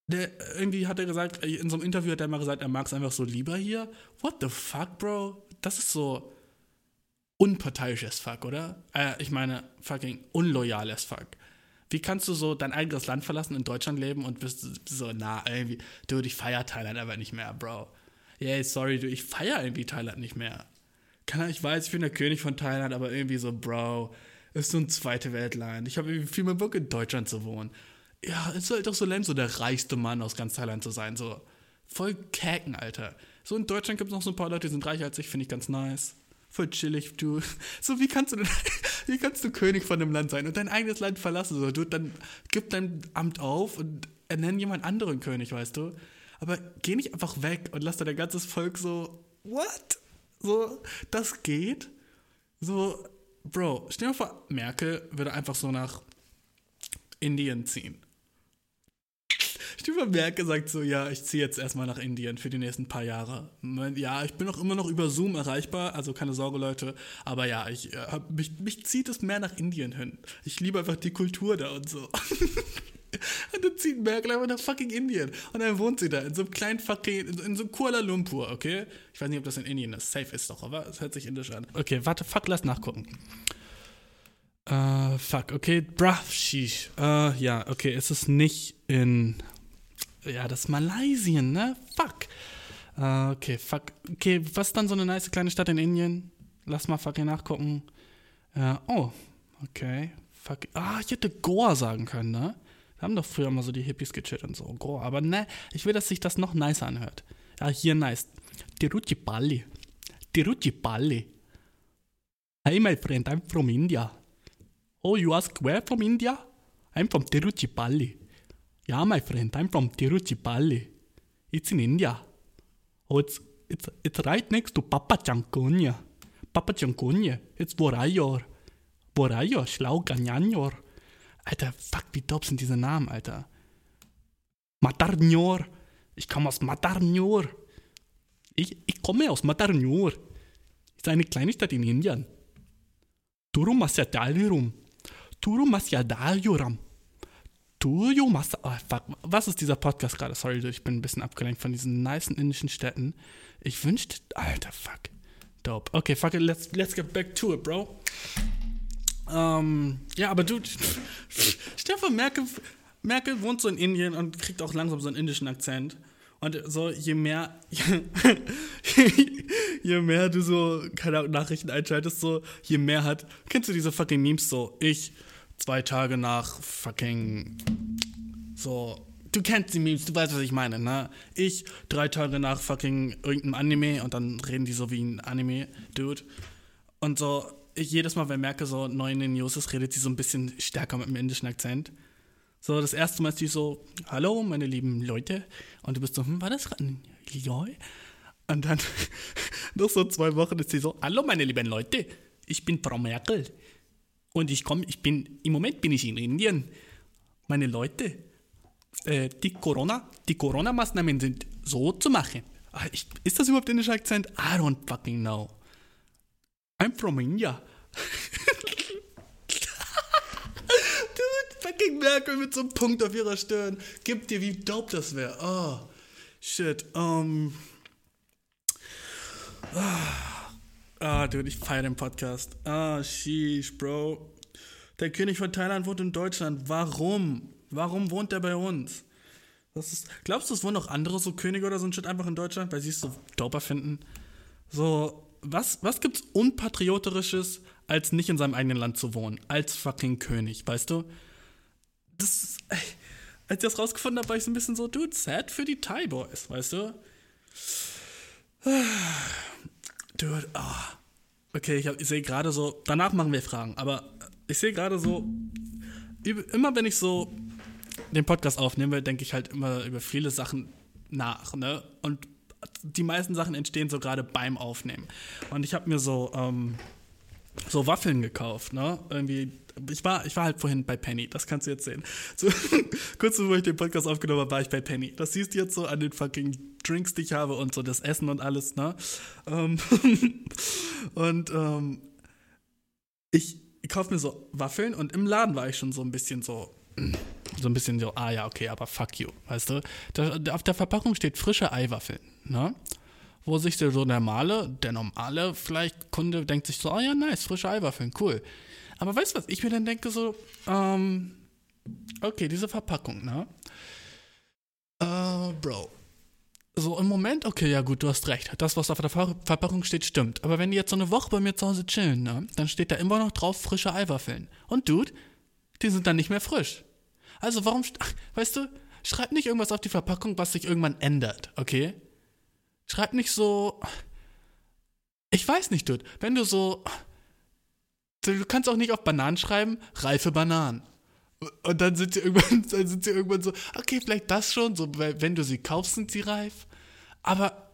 Der, irgendwie hat er gesagt, in so einem Interview hat er mal gesagt, er mag es einfach so lieber hier. What the fuck, Bro? Das ist so unparteiisches Fuck, oder? Äh, ich meine, fucking unloyales Fuck. Wie kannst du so dein eigenes Land verlassen, in Deutschland leben und bist so, na, irgendwie, du, ich feier Thailand aber nicht mehr, Bro. Yeah, sorry, du, ich feier irgendwie Thailand nicht mehr. Kann, ich weiß, ich bin der König von Thailand, aber irgendwie so, Bro, ist so ein zweite Weltland. Ich habe viel mehr Bock, in Deutschland zu wohnen ja, es soll doch so lernen, so der reichste Mann aus ganz Thailand zu sein. So voll käken, Alter. So in Deutschland gibt es noch so ein paar Leute, die sind reicher als ich, finde ich ganz nice. Voll chillig, du. So, wie kannst du denn, *laughs* wie kannst du König von einem Land sein und dein eigenes Land verlassen? So, du, dann gib dein Amt auf und ernenn jemand anderen König, weißt du? Aber geh nicht einfach weg und lass dein ganzes Volk so, what? So, das geht? So, Bro, stell dir vor, Merkel würde einfach so nach Indien ziehen. Stefan Merkel sagt so, ja, ich ziehe jetzt erstmal nach Indien für die nächsten paar Jahre. Ja, ich bin auch immer noch über Zoom erreichbar, also keine Sorge, Leute. Aber ja, ich, äh, mich, mich zieht es mehr nach Indien hin. Ich liebe einfach die Kultur da und so. *laughs* *laughs* und dann zieht Merkel einfach nach fucking Indien. Und dann wohnt sie da in so einem kleinen fucking, in, in so Kuala Lumpur, okay? Ich weiß nicht, ob das in Indien ist. Safe ist doch, aber es hört sich indisch an. Okay, warte, fuck, lass nachgucken. Uh, fuck, okay, bruh, sheesh. Uh, ja, okay, es ist nicht in ja, das ist Malaysia, ne? Fuck. Uh, okay, fuck. Okay, was ist dann so eine nice kleine Stadt in Indien? Lass mal fucking nachgucken. Uh, oh, okay. Fuck. Ah, ich hätte Goa sagen können, ne? Wir haben doch früher mal so die Hippies gechillt und so. Goa. Aber ne, ich will, dass sich das noch nicer anhört. Ja, hier nice. Tiruchipalli. Tiruchipalli. Hey, my friend, I'm from India. Oh, you ask where from India? I'm from Tiruchipalli. Yeah, my friend, I'm from Tiruchipalli. It's in India. Oh, it's, it's, it's right next to Papa Chanconia. Papa Chanconia, it's Borayor. Borayor, Schlauganyanyor. Alter, fuck, wie dope sind diese Namen, Alter. Matarnyor. Ich komme aus Matarnyor. Ich, ich komme aus Matarnyor. Ist eine kleine Stadt in Indien. Turum Masyadalirum. Turum. Oh, fuck. Was ist dieser Podcast gerade? Sorry, ich bin ein bisschen abgelenkt von diesen nicen indischen Städten. Ich wünschte. Alter, fuck. Dope. Okay, fuck it, let's, let's get back to it, bro. Ähm, ja, aber du. *laughs* Stefan Merkel, Merkel wohnt so in Indien und kriegt auch langsam so einen indischen Akzent. Und so, je mehr, *laughs* je mehr du so, keine Ahnung, Nachrichten einschaltest, so, je mehr hat, kennst du diese fucking Memes so, ich zwei Tage nach fucking, so, du kennst die Memes, du weißt, was ich meine, ne? Ich drei Tage nach fucking irgendeinem Anime und dann reden die so wie ein Anime-Dude. Und so, jedes Mal, wenn ich merke, so neu in den News ist, redet sie so ein bisschen stärker mit dem indischen Akzent. So, das erste Mal ist die so, hallo, meine lieben Leute. Und du bist so, hm, war das Joi? Und dann, *laughs* nach so zwei Wochen ist sie so, hallo, meine lieben Leute, ich bin Frau Merkel. Und ich komme, ich bin, im Moment bin ich in Indien. Meine Leute, äh, die Corona, die Corona-Maßnahmen sind so zu machen. Ah, Ich, ist das überhaupt indischer Akzent? I don't fucking know. I'm from India. Dude, fucking Merkel mit so einem Punkt auf ihrer Stirn. Gib dir, wie dope das wäre. Oh, shit. Um. Ah, ah, dude, ich feiere den Podcast. Ah, sheesh, Bro. Der König von Thailand wohnt in Deutschland. Warum? Warum wohnt er bei uns? Ist, glaubst du, es wohnen noch andere so Könige oder so ein Shit einfach in Deutschland, weil sie es so doper finden? So, was, was gibt's unpatriotisches, als nicht in seinem eigenen Land zu wohnen? Als fucking König, weißt du? Das, als ich das rausgefunden habe, war ich so ein bisschen so, dude, sad für die Thai Boys, weißt du? Dude, ah. Okay, ich, ich sehe gerade so, danach machen wir Fragen, aber ich sehe gerade so, immer wenn ich so den Podcast aufnehme, denke ich halt immer über viele Sachen nach, ne? Und die meisten Sachen entstehen so gerade beim Aufnehmen. Und ich habe mir so, ähm, so Waffeln gekauft, ne? Irgendwie, ich war, ich war halt vorhin bei Penny, das kannst du jetzt sehen. So, *laughs* kurz bevor ich den Podcast aufgenommen habe, war ich bei Penny. Das siehst du jetzt so an den fucking Drinks, die ich habe und so das Essen und alles, ne? Ähm, *laughs* und ähm, ich, ich kaufe mir so Waffeln und im Laden war ich schon so ein bisschen so, so ein bisschen so, ah ja, okay, aber fuck you, weißt du? Da, auf der Verpackung steht frische Eiwaffeln, ne? Wo sich der so normale, der normale vielleicht Kunde denkt sich so, oh ja, nice, frische Eiwaffeln, cool. Aber weißt du was, ich mir dann denke so, ähm, okay, diese Verpackung, ne? Äh, Bro. So im Moment, okay, ja gut, du hast recht. Das, was auf der Ver Verpackung steht, stimmt. Aber wenn die jetzt so eine Woche bei mir zu Hause chillen, ne, dann steht da immer noch drauf frische Eiwaffeln. Und Dude, die sind dann nicht mehr frisch. Also warum, ach, *laughs* weißt du, schreib nicht irgendwas auf die Verpackung, was sich irgendwann ändert, okay? Schreib nicht so, ich weiß nicht, Dude, wenn du so, du kannst auch nicht auf Bananen schreiben, reife Bananen. Und dann sind sie irgendwann, *laughs* dann sind sie irgendwann so, okay, vielleicht das schon, so, wenn du sie kaufst, sind sie reif. Aber,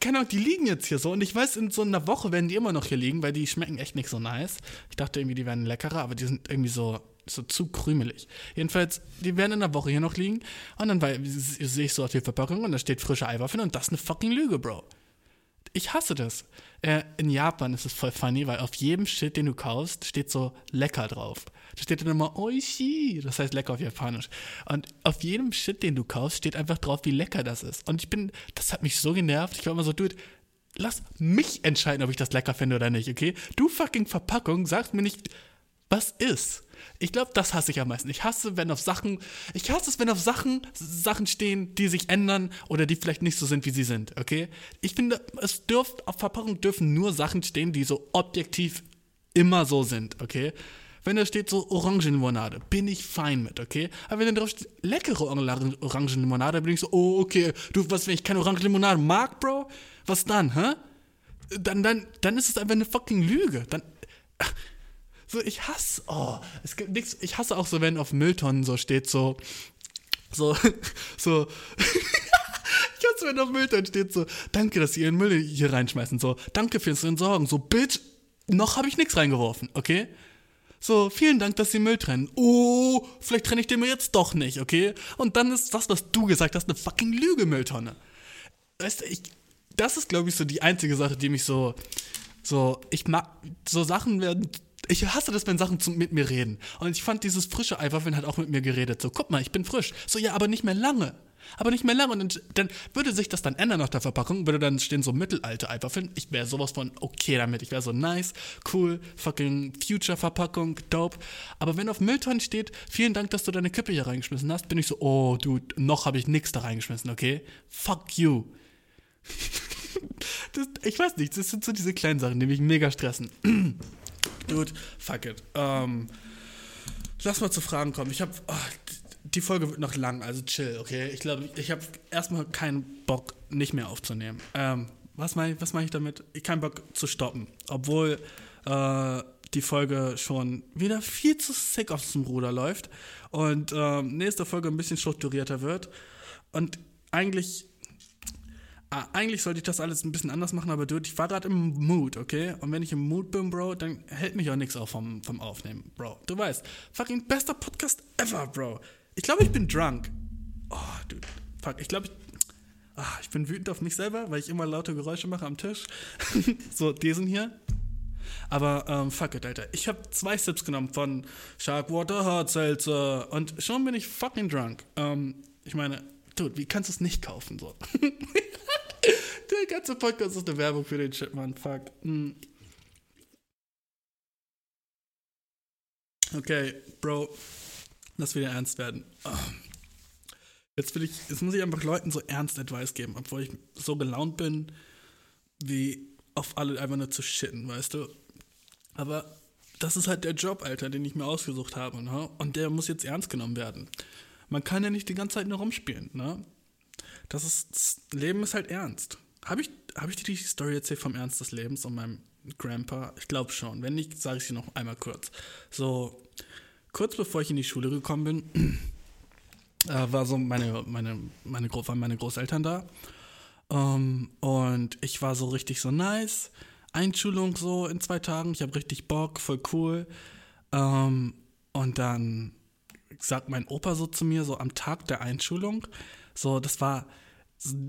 keine Ahnung, die liegen jetzt hier so und ich weiß, in so einer Woche werden die immer noch hier liegen, weil die schmecken echt nicht so nice. Ich dachte irgendwie, die wären leckerer, aber die sind irgendwie so, so zu krümelig. Jedenfalls, die werden in einer Woche hier noch liegen und dann sehe ich so auf die Verpackung und da steht frische Eiwaffeln und das ist eine fucking Lüge, Bro. Ich hasse das. Äh, in Japan ist es voll funny, weil auf jedem Shit, den du kaufst, steht so lecker drauf. Da steht dann immer Oishi, das heißt lecker auf Japanisch. Und auf jedem Shit, den du kaufst, steht einfach drauf, wie lecker das ist. Und ich bin, das hat mich so genervt. Ich war immer so, dude, lass mich entscheiden, ob ich das lecker finde oder nicht, okay? Du fucking Verpackung sagst mir nicht, was ist. Ich glaube, das hasse ich am meisten. Ich hasse, wenn auf Sachen, ich hasse es, wenn auf Sachen Sachen stehen, die sich ändern oder die vielleicht nicht so sind, wie sie sind, okay? Ich finde, es dürft, auf Verpackung dürfen nur Sachen stehen, die so objektiv immer so sind, okay? Wenn da steht so Orangenlimonade, bin ich fein mit, okay? Aber wenn da drauf steht leckere Orang- Orangenlimonade, bin ich so, oh, okay, du, was, wenn ich keine Orangenlimonade mag, Bro? Was dann, hä? Dann, dann, dann ist es einfach eine fucking Lüge. Dann, so, ich hasse, oh, es gibt nichts, ich hasse auch so, wenn auf Mülltonnen so steht, so, so, *laughs* so, *laughs* ich hasse, wenn auf Mülltonnen steht, so, danke, dass Sie Ihren Müll hier reinschmeißen, so, danke fürs Entsorgen, so, bitch, noch habe ich nichts reingeworfen, okay? So, vielen Dank, dass Sie Müll trennen. Oh, vielleicht trenne ich den Müll jetzt doch nicht, okay? Und dann ist das, was du gesagt hast, eine fucking Lüge, Mülltonne. Weißt du, ich, das ist, glaube ich, so die einzige Sache, die mich so, so, ich mag, so Sachen werden Ich hasse das, wenn Sachen zum, mit mir reden. Und ich fand dieses frische Eiffeln hat auch mit mir geredet. So, guck mal, ich bin frisch. So, ja, aber nicht mehr lange. Aber nicht mehr lange. Und dann, würde sich das dann ändern nach der Verpackung. Würde dann stehen so Mittelalter Eiffeln. Ich wäre sowas von okay damit. Ich wäre so nice, cool, fucking Future-Verpackung, dope. Aber wenn auf Mülltonnen steht, vielen Dank, dass du deine Kippe hier reingeschmissen hast, bin ich so, oh, dude, noch habe ich nichts da reingeschmissen, okay? Fuck you. *laughs* Das, ich weiß nicht, das sind so diese kleinen Sachen, die mich mega stressen. *clears throat* Dude, fuck it. Ähm, lass mal zu Fragen kommen. Ich habe, die Folge wird noch lang, also chill, okay? Ich glaube, ich habe erstmal keinen Bock, nicht mehr aufzunehmen. Ähm, was meine ich, was mein ich damit? Ich keinen Bock zu stoppen, obwohl äh, die Folge schon wieder viel zu sick aus dem Ruder läuft und ähm, nächste Folge ein bisschen strukturierter wird und eigentlich ah, eigentlich sollte ich das alles ein bisschen anders machen, aber dude, ich war gerade im Mood, okay? Und wenn ich im Mood bin, Bro, dann hält mich auch nichts auf vom, vom Aufnehmen, Bro. Du weißt, fucking bester Podcast ever, Bro. Ich glaube, ich bin drunk. Oh, dude, fuck, ich glaube, ich, ah, ich bin wütend auf mich selber, weil ich immer laute Geräusche mache am Tisch. *laughs* so, diesen hier. Aber ähm, fuck it, Alter. Ich habe zwei Sips genommen von Sharkwater Hard Seltzer und schon bin ich fucking drunk. Ähm, ich meine, dude, wie kannst du es nicht kaufen so? *laughs* Der ganze Podcast ist eine Werbung für den Shit, Mann. Fuck. Hm. Okay, Bro, lass wieder ernst werden. Jetzt will ich, jetzt muss ich einfach Leuten so ernst Advice geben, obwohl ich so gelaunt bin, wie auf alle einfach nur zu shitten, weißt du? Aber das ist halt der Job, Alter, den ich mir ausgesucht habe, ne? Und der muss jetzt ernst genommen werden. Man kann ja nicht die ganze Zeit nur rumspielen, ne? Das ist, das Leben ist halt ernst. Habe ich, hab ich dir die Story erzählt vom Ernst des Lebens und meinem Grandpa? Ich glaube schon. Wenn nicht, sage ich sie noch einmal kurz. So, kurz bevor ich in die Schule gekommen bin, *clears throat* äh, war so meine, meine, meine, waren meine Großeltern da. Um, und ich war so richtig so nice. Einschulung so in zwei Tagen. Ich habe richtig Bock, voll cool. Um, und dann sagt mein Opa so zu mir, so am Tag der Einschulung, so, das war,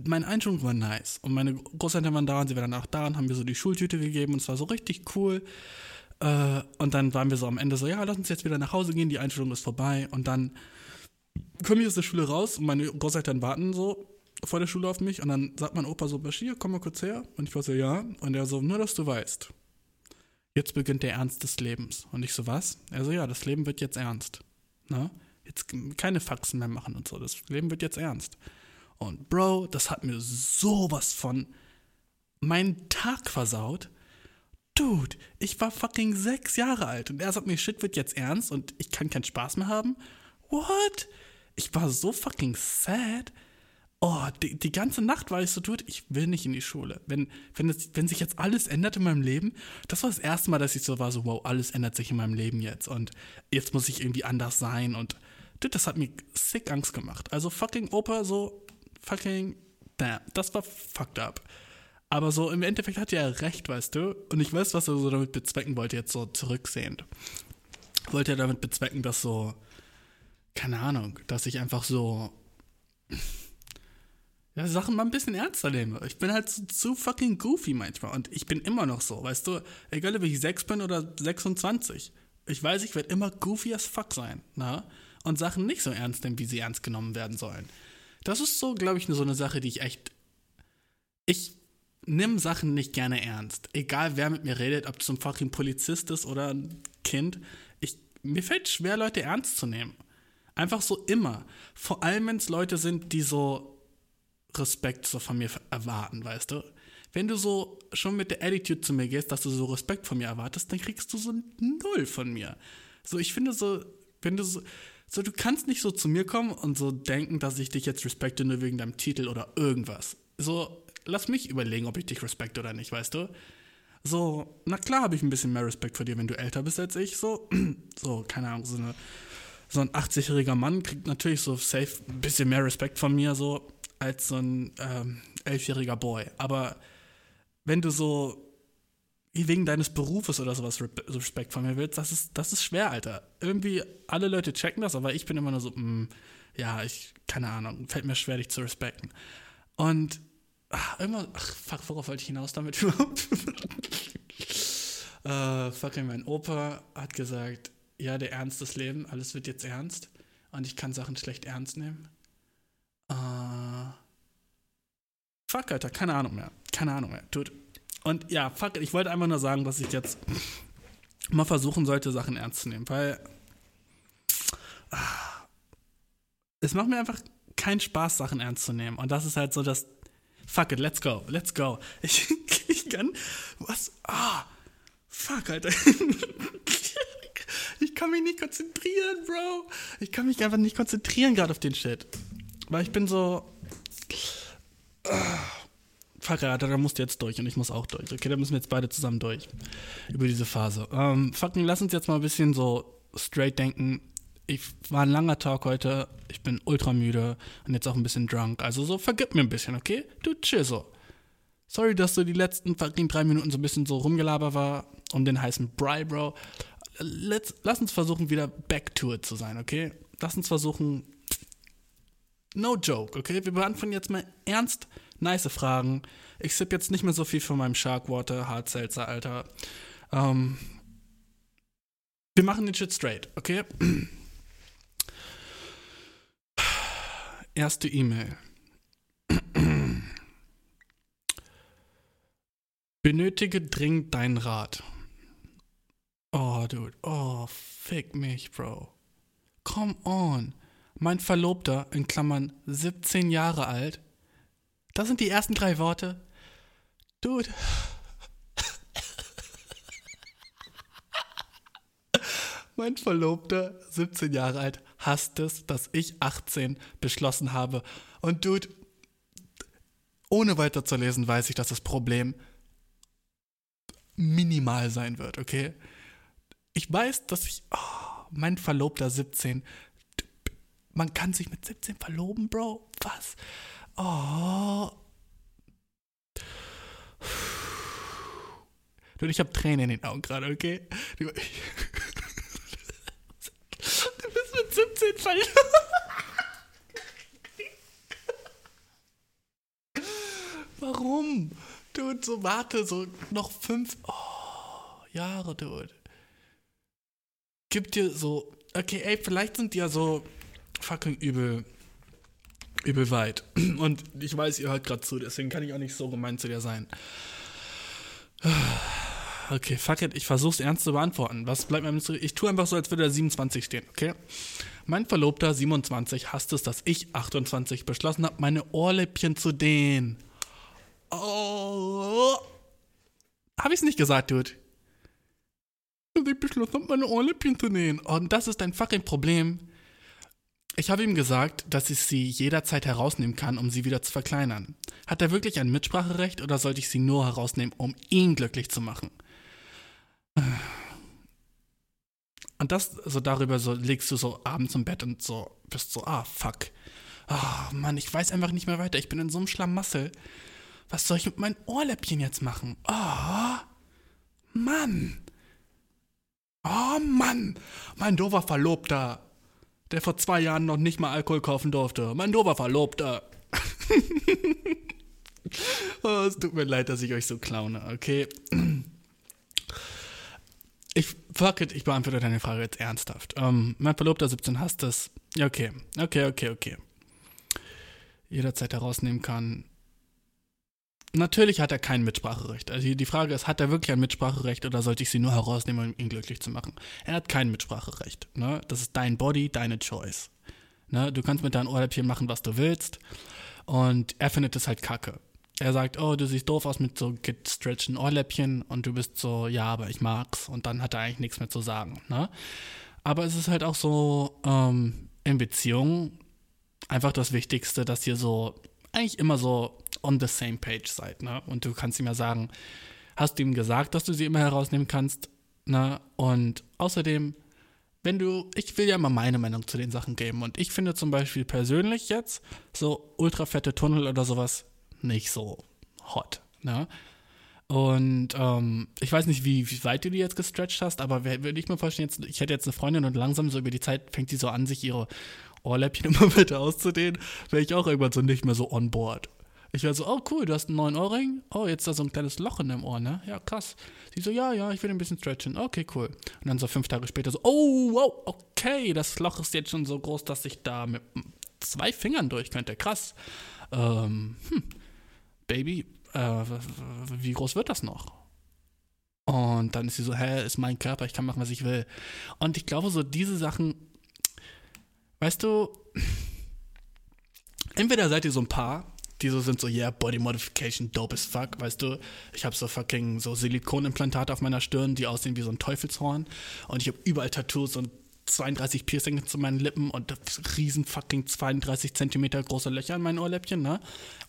meine Einschulung war nice. Und meine Großeltern waren da und sie waren dann auch da und haben mir so die Schultüte gegeben und es war so richtig cool. Äh, und dann waren wir so am Ende so, ja, lass uns jetzt wieder nach Hause gehen, die Einschulung ist vorbei. Und dann komme ich aus der Schule raus und meine Großeltern warten so vor der Schule auf mich und dann sagt mein Opa so, Bashir, komm mal kurz her. Und ich war so, ja. Und er so, nur dass du weißt, jetzt beginnt der Ernst des Lebens. Und ich so, was? Er so, ja, das Leben wird jetzt ernst. Na? Jetzt keine Faxen mehr machen und so. Das Leben wird jetzt ernst. Und Bro, das hat mir sowas von meinen Tag versaut. Dude, ich war fucking sechs Jahre alt und er sagt mir, shit wird jetzt ernst und ich kann keinen Spaß mehr haben. What? Ich war so fucking sad. Oh, die, die ganze Nacht war ich so, dude, ich will nicht in die Schule. Wenn, wenn, es, wenn sich jetzt alles ändert in meinem Leben, das war das erste Mal, dass ich so war, so, wow, alles ändert sich in meinem Leben jetzt und jetzt muss ich irgendwie anders sein und dude, das hat mir sick Angst gemacht. Also fucking Opa, so fucking damn, das war fucked up. Aber so im Endeffekt hat er recht, weißt du? Und ich weiß, was er so damit bezwecken wollte, jetzt so zurücksehend. Wollte er damit bezwecken, dass so, keine Ahnung, dass ich einfach so ja, Sachen mal ein bisschen ernster nehme. Ich bin halt zu, zu, fucking goofy manchmal und ich bin immer noch so, weißt du? Egal, ob ich 6 bin oder 26. Ich weiß, ich werde immer goofy as fuck sein, na? Und Sachen nicht so ernst nehmen, wie sie ernst genommen werden sollen. Das ist so, glaube ich, so eine Sache, die ich echt. Ich nimm Sachen nicht gerne ernst. Egal, wer mit mir redet, ob es ein fucking Polizist ist oder ein Kind. Ich, mir fällt schwer, Leute ernst zu nehmen. Einfach so immer. Vor allem, wenn es Leute sind, die so Respekt so von mir erwarten, weißt du? Wenn du so schon mit der Attitude zu mir gehst, dass du so Respekt von mir erwartest, dann kriegst du so Null von mir. So, ich finde so, wenn du so, so, du kannst nicht so zu mir kommen und so denken, dass ich dich jetzt respekte nur wegen deinem Titel oder irgendwas. So, lass mich überlegen, ob ich dich respekte oder nicht, weißt du? So, na klar habe ich ein bisschen mehr Respekt vor dir, wenn du älter bist als ich. So, *clears throat* so keine Ahnung, so, eine, so ein 80-jähriger Mann kriegt natürlich so safe ein bisschen mehr Respekt von mir, so, als so ein ähm, 11-jähriger Boy. Aber wenn du so wegen deines Berufes oder sowas Respekt von mir willst, das ist, das ist schwer, Alter. Irgendwie alle Leute checken das, aber ich bin immer nur so, mh, mm, ja, ich, keine Ahnung, fällt mir schwer, dich zu respekten. Und ach, immer, ach, fuck, worauf wollte ich hinaus damit *laughs* überhaupt? Äh, fucking mein Opa hat gesagt, ja, der Ernst des Lebens, alles wird jetzt ernst und ich kann Sachen schlecht ernst nehmen. Äh, fuck, Alter, keine Ahnung mehr. Keine Ahnung mehr. Tut. Und ja, fuck, ich wollte einfach nur sagen, dass ich jetzt mal versuchen sollte, Sachen ernst zu nehmen, weil ah, es macht mir einfach keinen Spaß, Sachen ernst zu nehmen. Und das ist halt so das Fuck it, let's go, let's go. Ich, *laughs* ich kann. Was? Ah. Fuck, Alter. *laughs* Ich kann mich nicht konzentrieren, Bro. Ich kann mich einfach nicht konzentrieren gerade auf den Shit. Weil ich bin so. Fuck, Alter, da musst du jetzt durch und ich muss auch durch. Okay, da müssen wir jetzt beide zusammen durch. Über diese Phase. Ähm, fucking, lass uns jetzt mal ein bisschen so straight denken. Ich war ein langer Tag heute. Ich bin ultra müde und jetzt auch ein bisschen drunk. Also so, vergib mir ein bisschen, okay? Du so. Sorry, dass so die letzten fucking drei Minuten so ein bisschen so rumgelabert war um den heißen Bry, Bro. Let's, lass uns versuchen, wieder back to it zu sein, okay? Lass uns versuchen. No joke, okay? Wir beantworten jetzt mal ernst nice Fragen. Ich sipp jetzt nicht mehr so viel von meinem Sharkwater, Hard Alter. Ähm, wir machen den Shit straight, okay? Erste E-Mail. Benötige dringend deinen Rat. Oh, dude. Oh, fick mich, Bro. Come on. Mein Verlobter, in Klammern 17 Jahre alt. Das sind die ersten drei Worte. Dude. mein Verlobter, 17 Jahre alt, hasst es, dass ich 18 beschlossen habe. Und Dude, ohne weiterzulesen, weiß ich, dass das Problem minimal sein wird, okay? Ich weiß, dass ich, oh, mein Verlobter 17, man kann sich mit 17 verloben, Bro. Was? Oh. Du, ich habe Tränen in den Augen gerade, okay? Du, *laughs* du bist mit 17 verloben. Warum? Dude, so warte, so noch fünf oh, Jahre, Dude gibt dir so, okay, ey, vielleicht sind die ja so fucking übel, übel weit. *clears throat* Und ich weiß, ihr hört gerade zu, deswegen kann ich auch nicht so gemein zu dir sein. *sighs* Okay, fuck it, ich versuch's ernst zu beantworten. Was bleibt mir zurück? Ich tue einfach so, als würde da 27 stehen, okay? Mein Verlobter 27 hasst es, dass ich 28 beschlossen habe, meine Ohrläppchen zu dehnen. Oh. Hab ich's nicht gesagt, Dude? dass ich beschlossen habe, meine Ohrläppchen zu nähen. Und das ist ein fucking Problem. Ich habe ihm gesagt, dass ich sie jederzeit herausnehmen kann, um sie wieder zu verkleinern. Hat er wirklich ein Mitspracherecht oder sollte ich sie nur herausnehmen, um ihn glücklich zu machen? Und das, so darüber so legst du so abends im Bett und so bist so, ah, fuck. Oh, Mann, ich weiß einfach nicht mehr weiter. Ich bin in so einem Schlamassel. Was soll ich mit meinen Ohrläppchen jetzt machen? Oh, Mann. Oh Mann, mein dover Verlobter, der vor zwei Jahren noch nicht mal Alkohol kaufen durfte. Mein dover Verlobter. *laughs* oh, es tut mir leid, dass ich euch so klaune, okay? Ich, fuck it, ich beantworte deine Frage jetzt ernsthaft. Ähm, mein Verlobter 17 hasst es. Ja, okay, okay, okay, okay. Jederzeit herausnehmen kann. Natürlich hat er kein Mitspracherecht. Also die Frage ist, hat er wirklich ein Mitspracherecht oder sollte ich sie nur herausnehmen, um ihn glücklich zu machen? Er hat kein Mitspracherecht. Ne? Das ist dein Body, deine Choice. Ne? Du kannst mit deinen Ohrläppchen machen, was du willst. Und er findet es halt kacke. Er sagt, oh, du siehst doof aus mit so gestretchten Ohrläppchen und du bist so, ja, aber ich mag's. Und dann hat er eigentlich nichts mehr zu sagen. Ne? Aber es ist halt auch so ähm, in Beziehungen einfach das Wichtigste, dass ihr so eigentlich immer so on the same page seid, ne? Und du kannst ihm ja sagen, hast du ihm gesagt, dass du sie immer herausnehmen kannst, ne? Und außerdem, wenn du, ich will ja mal meine Meinung zu den Sachen geben und ich finde zum Beispiel persönlich jetzt so ultra fette Tunnel oder sowas nicht so hot, ne? Und ähm, ich weiß nicht, wie, wie weit du die jetzt gestretched hast, aber würde ich mir vorstellen, jetzt, ich hätte jetzt eine Freundin und langsam so über die Zeit fängt die so an, sich ihre Ohrläppchen *laughs* immer weiter auszudehnen, wäre ich auch irgendwann so nicht mehr so on board. Ich war so, oh cool, du hast einen neuen Ohrring. Oh, jetzt da so ein kleines Loch in deinem Ohr, ne? Ja, krass. Sie so, ja, ja, ich will ein bisschen stretchen. Okay, cool. Und dann so fünf Tage später so, oh, wow, okay, das Loch ist jetzt schon so groß, dass ich da mit zwei Fingern durch könnte. Krass. Ähm, hm, Baby, äh, wie groß wird das noch? Und dann ist sie so, hä, ist mein Körper, ich kann machen, was ich will. Und ich glaube, so diese Sachen, weißt du, entweder seid ihr so ein Paar, die so sind so, yeah, Body Modification, dope as fuck, weißt du, ich habe so fucking so Silikonimplantate auf meiner Stirn, die aussehen wie so ein Teufelshorn und ich habe überall Tattoos und 32 Piercings zu meinen Lippen und riesen fucking 32 Zentimeter große Löcher in meinen Ohrläppchen, ne?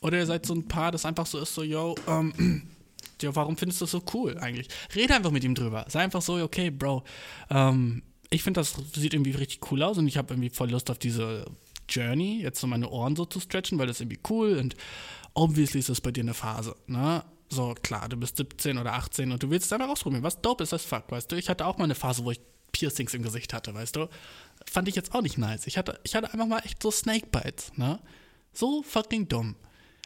Oder ihr seid so ein Paar, das einfach so ist, so, yo, ähm, *clears throat* ja, warum findest du das so cool eigentlich? Rede einfach mit ihm drüber. Sei einfach so, okay, Bro, ähm, ich finde, das sieht irgendwie richtig cool aus und ich habe irgendwie voll Lust auf diese Journey, jetzt so meine Ohren so zu stretchen, weil das ist irgendwie cool und obviously ist das bei dir eine Phase, ne? So, klar, du bist 17 oder 18 und du willst es einfach ausprobieren. Was dope ist das fuck, weißt du? Ich hatte auch mal eine Phase, wo ich Piercings im Gesicht hatte, weißt du? Fand ich jetzt auch nicht nice. Ich hatte, ich hatte einfach mal echt so Snakebites, ne? So fucking dumm.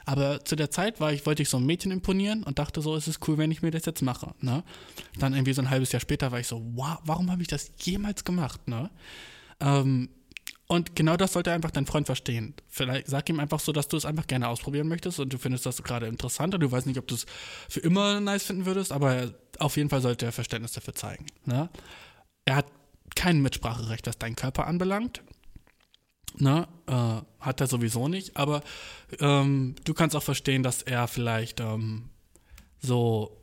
Aber zu der Zeit war ich, wollte ich so ein Mädchen imponieren und dachte so, es ist cool, wenn ich mir das jetzt mache. Ne? Dann irgendwie so ein halbes Jahr später war ich so, wow, warum habe ich das jemals gemacht? Ne? Ähm, und genau das sollte einfach dein Freund verstehen. Vielleicht sag ihm einfach so, dass du es einfach gerne ausprobieren möchtest und du findest das gerade interessant und du weißt nicht, ob du es für immer nice finden würdest, aber auf jeden Fall sollte er Verständnis dafür zeigen. Ne? Er hat kein Mitspracherecht, was deinen Körper anbelangt. Ne? Äh, hat er sowieso nicht, aber ähm, du kannst auch verstehen, dass er vielleicht ähm, so.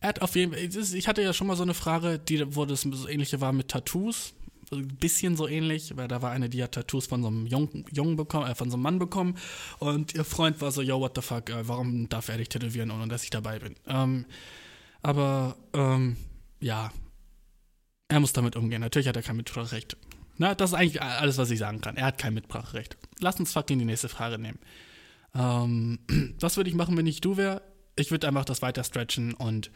Er hat auf jeden Fall. Ich hatte ja schon mal so eine Frage, die, wo das so ähnliche war mit Tattoos. Ein bisschen so ähnlich, weil da war eine, die hat Tattoos von so einem Jungen, Jungen bekommen, äh, von so einem Mann bekommen. Und ihr Freund war so, yo, what the fuck, äh, warum darf er dich tätowieren, ohne dass ich dabei bin? Ähm, aber, ähm, ja, er muss damit umgehen. Natürlich hat er kein Mitspracherecht. Na, das ist eigentlich alles, was ich sagen kann. Er hat kein Mitspracherecht. Lass uns fucking die nächste Frage nehmen. Ähm, *clears throat* was würde ich machen, wenn ich du wäre? Ich würde einfach das weiter stretchen und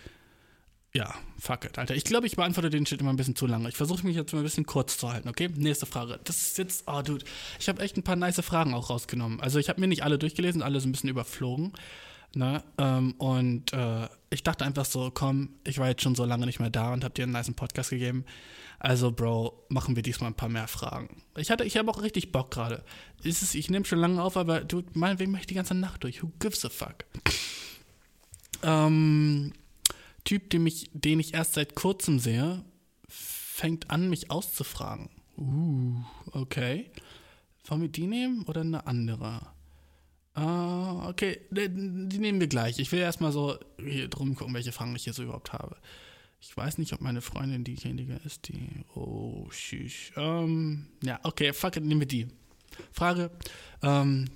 ja, fuck it, Alter. Ich glaube, ich beantworte den Shit immer ein bisschen zu lange. Ich versuche mich jetzt mal ein bisschen kurz zu halten, okay? Nächste Frage. Das ist jetzt, oh, dude. Ich habe echt ein paar nice Fragen auch rausgenommen. Also, ich habe mir nicht alle durchgelesen, alle so ein bisschen überflogen. Ne? Ähm, und äh, ich dachte einfach so, komm, ich war jetzt schon so lange nicht mehr da und habe dir einen nice Podcast gegeben. Also, Bro, machen wir diesmal ein paar mehr Fragen. Ich ich habe auch richtig Bock gerade. Ich nehme schon lange auf, aber du, meinetwegen mache ich die ganze Nacht durch. Who gives a fuck? Ähm, Typ, den ich, den ich erst seit kurzem sehe, fängt an, mich auszufragen. Uh, okay. Wollen wir die nehmen oder eine andere? Uh, okay, die, nehmen wir gleich. Ich will erstmal so hier drum gucken, welche Fragen ich hier so überhaupt habe. Ich weiß nicht, ob meine Freundin diejenige ist, die. Oh, schüch. Ähm, ja, okay, fuck it, nehmen wir die. Frage. Ähm,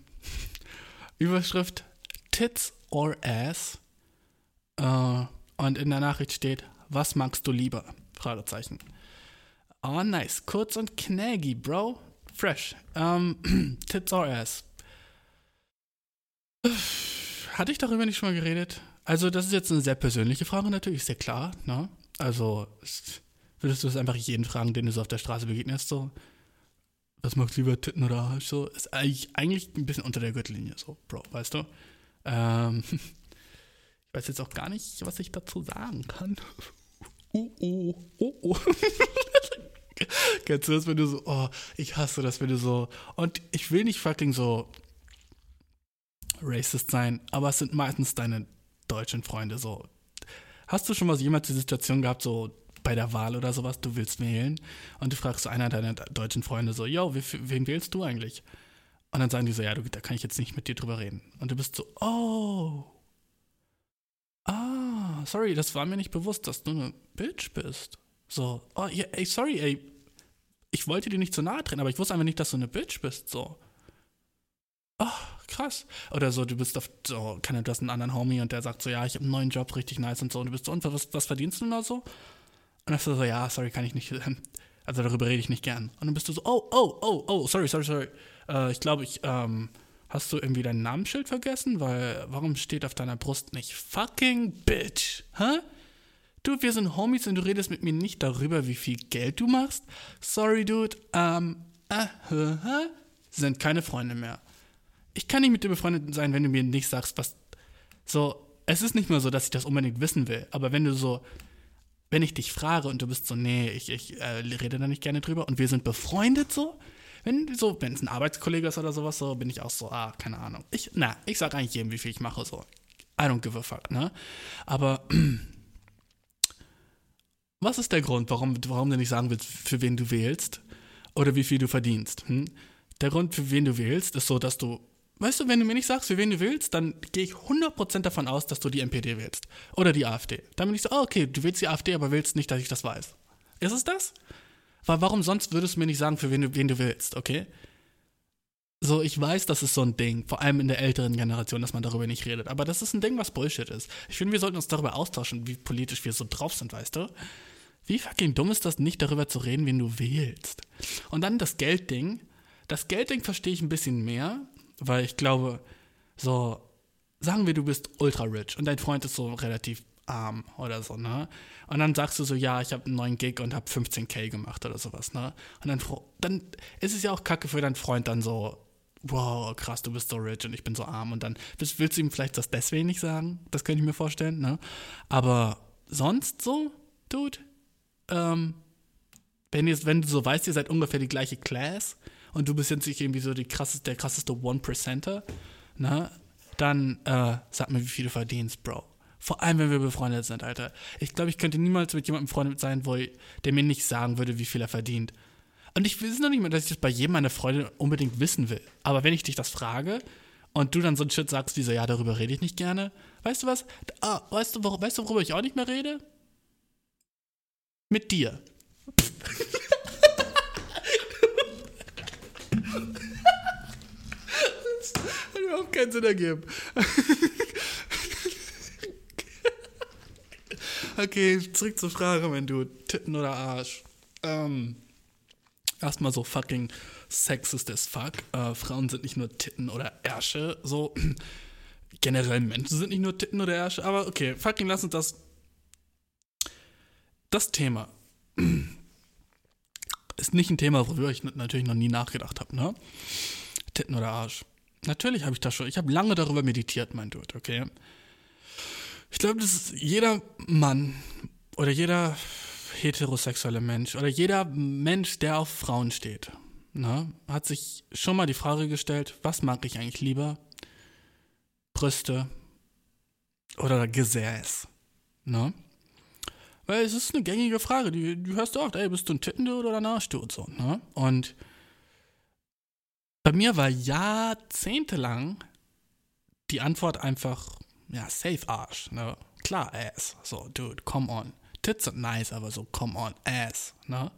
*laughs* Überschrift: Tits or Ass? Äh, und in der Nachricht steht: Was magst du lieber? Fragezeichen. Oh, nice. Kurz und knaggy, Bro. Fresh. Ähm, *clears throat* Tits or Ass? Hatte ich darüber nicht schon mal geredet? Also, das ist jetzt eine sehr persönliche Frage natürlich, sehr klar. Ne? Also, würdest du es einfach jeden fragen, den du so auf der Straße begegnest, so, was magst du lieber, Titten oder Arsch? So, ist eigentlich, eigentlich ein bisschen unter der Gürtellinie, so, Bro, weißt du? Ähm, *laughs* ich weiß jetzt auch gar nicht, was ich dazu sagen kann. *laughs* Oh, oh, oh, oh. *laughs* Kennst du das, wenn du so, oh, ich hasse das, wenn du so, und ich will nicht fucking so racist sein, aber es sind meistens deine deutschen Freunde so. Hast du schon mal jemals die Situation gehabt, so bei der Wahl oder sowas, du willst wählen und du fragst so einer deiner deutschen Freunde so, yo, wen wählst du eigentlich? Und dann sagen die so, ja, du, da kann ich jetzt nicht mit dir drüber reden. Und du bist so, oh. Ah, sorry, das war mir nicht bewusst, dass du eine Bitch bist. So, oh, ja, ey, sorry, ey. Ich wollte dir nicht zu nahe treten, aber ich wusste einfach nicht, dass du eine Bitch bist, so ach, krass. Oder so, du bist auf, so, keine, du hast einen anderen Homie und der sagt so, ja, ich habe einen neuen Job, richtig nice und so. Und du bist so, und was, was verdienst du da so? Und dann du so, ja, sorry, kann ich nicht, *laughs* also darüber rede ich nicht gern. Und dann bist du so, oh, oh, oh, oh, sorry, sorry, sorry. Äh, ich glaube, ich, ähm, hast du irgendwie dein Namensschild vergessen? Weil, warum steht auf deiner Brust nicht fucking Bitch? Hä? Du, wir sind Homies und du redest mit mir nicht darüber, wie viel Geld du machst? Sorry, Dude, ähm, äh, äh, sind keine Freunde mehr. ich kann nicht mit dir befreundet sein, wenn du mir nicht sagst, was. So, es ist nicht nur so, dass ich das unbedingt wissen will, aber wenn du so, wenn ich dich frage und du bist so, nee, ich, ich äh, rede da nicht gerne drüber und wir sind befreundet so, wenn so, wenn es ein Arbeitskollege ist oder sowas, so bin ich auch so, ah, keine Ahnung. Ich, na, ich sag eigentlich jedem, wie viel ich mache, so. I don't give a fuck, ne? Aber *clears throat* was ist der Grund, warum, warum du nicht sagen willst, für wen du wählst oder wie viel du verdienst? Hm? Der Grund, für wen du wählst, ist so, dass du, weißt du, wenn du mir nicht sagst, für wen du wählst, dann gehe ich 100% davon aus, dass du die NPD wählst oder die AfD. Dann bin ich so, oh, okay, du wählst die AfD, aber willst nicht, dass ich das weiß. Ist es das? Weil warum sonst würdest du mir nicht sagen, für wen du, wen du willst, okay? So, ich weiß, das ist so ein Ding, vor allem in der älteren Generation, dass man darüber nicht redet. Aber das ist ein Ding, was Bullshit ist. Ich finde, wir sollten uns darüber austauschen, wie politisch wir so drauf sind, weißt du? Wie fucking dumm ist das, nicht darüber zu reden, wen du wählst? Und dann das Geldding. Das Geldding verstehe ich ein bisschen mehr, weil ich glaube, so, sagen wir, du bist ultra rich und dein Freund ist so relativ arm oder so, ne? Und dann sagst du so, ja, ich habe einen neuen Gig und habe 15k gemacht oder sowas, ne? Und dann, dann ist es ja auch kacke für deinen Freund dann so, wow, krass, du bist so rich und ich bin so arm. Und dann willst, willst du ihm vielleicht das deswegen nicht sagen? Das könnte ich mir vorstellen, ne? Aber sonst so, Dude, ähm, wenn, ihr, wenn du so weißt, ihr seid ungefähr die gleiche Class und du bist jetzt nicht irgendwie so die krasseste, der krasseste One-Percenter, ne? Dann äh, sag mir, wie viel du verdienst, Bro. Vor allem, wenn wir befreundet sind, Alter. Ich glaube, ich könnte niemals mit jemandem befreundet sein, wo der mir nicht sagen würde, wie viel er verdient. Und ich weiß noch nicht mal, dass ich das bei jedem meiner Freunde unbedingt wissen will. Aber wenn ich dich das frage und du dann so ein Shit sagst, wie so, ja, darüber rede ich nicht gerne, weißt du was? Ah, weißt, du, weißt du, worüber ich auch nicht mehr rede? Mit dir. *laughs* das hat überhaupt keinen Sinn ergeben. *laughs* okay, zurück zur Frage, mein Dude. Titten oder Arsch? Ähm erstmal so fucking sexist as fuck. Äh, Frauen sind nicht nur Titten oder Ärsche, so. *clears throat* Generell Menschen sind nicht nur Titten oder Ärsche, aber okay, fucking lass uns das. Das Thema *clears throat* ist nicht ein Thema, worüber ich natürlich noch nie nachgedacht habe, ne? Titten oder Arsch. Natürlich habe ich das schon. Ich habe lange darüber meditiert, mein Dude, okay? Ich glaube, das ist jeder Mann oder jeder heterosexuelle Mensch oder jeder Mensch, der auf Frauen steht, ne, hat sich schon mal die Frage gestellt, was mag ich eigentlich lieber? Brüste oder Gesäß? Ne? Weil es ist eine gängige Frage, die, die hörst du oft, ey, bist du ein Tittendude oder ein Arschdude? So, ne? Und bei mir war jahrzehntelang die Antwort einfach, ja, safe Arsch, ne? Klar, Ass. So, dude, come on. Tits sind nice, aber so, come on, ass, ne?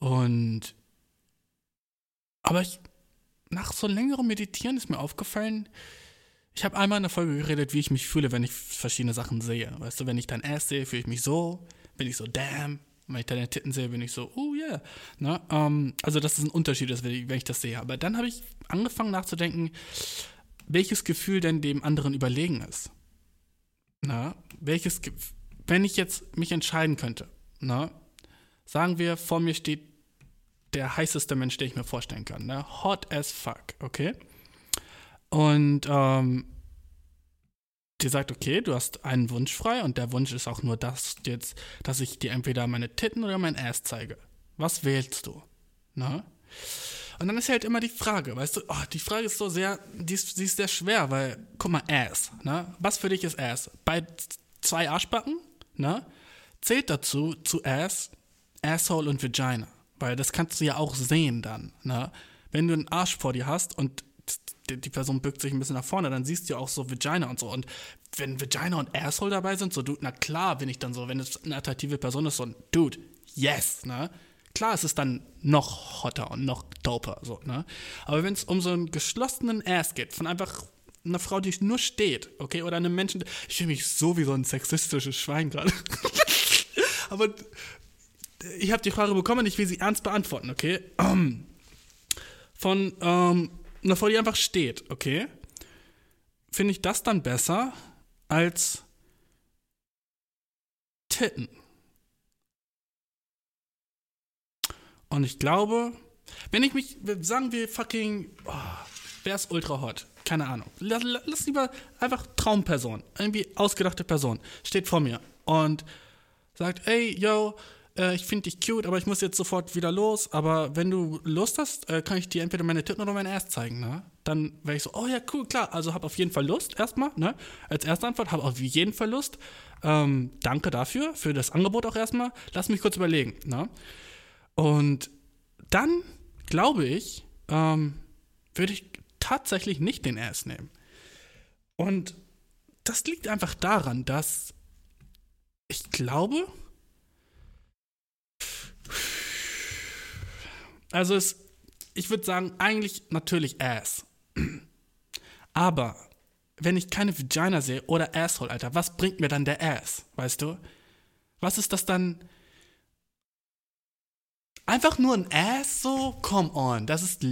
Und, aber ich, nach so längerem Meditieren ist mir aufgefallen, ich habe einmal in der Folge geredet, wie ich mich fühle, wenn ich verschiedene Sachen sehe. Weißt du, wenn ich dein Ass sehe, fühle ich mich so, bin ich so, damn. Und wenn ich deine Titten sehe, bin ich so, oh yeah. Ne? Um, also, das ist ein Unterschied, wenn ich das sehe. Aber dann habe ich angefangen nachzudenken, welches Gefühl denn dem anderen überlegen ist. Na, welches, wenn ich jetzt mich entscheiden könnte, ne, sagen wir, vor mir steht der heißeste Mensch, den ich mir vorstellen kann, ne, hot as fuck, okay? Und ähm, die sagt, okay, du hast einen Wunsch frei und der Wunsch ist auch nur das jetzt, dass ich dir entweder meine Titten oder mein Ass zeige. Was wählst du? Ne? Und dann ist halt immer die Frage, weißt du, oh, die Frage ist so sehr, die ist, die ist sehr schwer, weil, guck mal, Ass, ne? Was für dich ist Ass? Bei zwei Arschbacken ne, zählt dazu zuerst Asshole und Vagina. Weil das kannst du ja auch sehen dann. Ne? Wenn du einen Arsch vor dir hast und die Person bückt sich ein bisschen nach vorne, dann siehst du ja auch so Vagina und so. Und wenn Vagina und Asshole dabei sind, so, du, na klar bin ich dann so, wenn es eine attraktive Person ist, so ein Dude, yes, ne? Klar ist es dann noch hotter und noch doper, so, ne? Aber wenn es um so einen geschlossenen Ass geht, von einfach einer Frau, die nur steht, okay, oder einem Menschen, ich fühle mich so wie so ein sexistisches Schwein gerade. *laughs* Aber ich habe die Frage bekommen und ich will sie ernst beantworten, okay? *clears throat* Von ähm, einer Frau, die einfach steht, okay? Finde ich das dann besser als Titten? Und ich glaube, wenn ich mich, sagen wir fucking, oh, wer ist ultra hot? Keine Ahnung. Lass, lass lieber einfach Traumperson, irgendwie ausgedachte Person, steht vor mir und sagt, ey, yo, äh, ich finde dich cute, aber ich muss jetzt sofort wieder los. Aber wenn du Lust hast, äh, kann ich dir entweder meine Titten oder meine Ass zeigen, ne? Dann wäre ich so, oh ja, cool, klar. Also hab auf jeden Fall Lust erstmal, ne? Als erste Antwort, hab auf jeden Fall Lust. Ähm, danke dafür, für das Angebot auch erstmal. Lass mich kurz überlegen, ne? Und dann, glaube ich, ähm, würde ich tatsächlich nicht den Ass nehmen. Und das liegt einfach daran, dass ich glaube, also es, ich würde sagen, eigentlich natürlich Ass. Aber wenn ich keine Vagina sehe oder Asshole, Alter, was bringt mir dann der Ass, weißt du? Was ist das dann? Einfach nur ein Ass so? Come on, das ist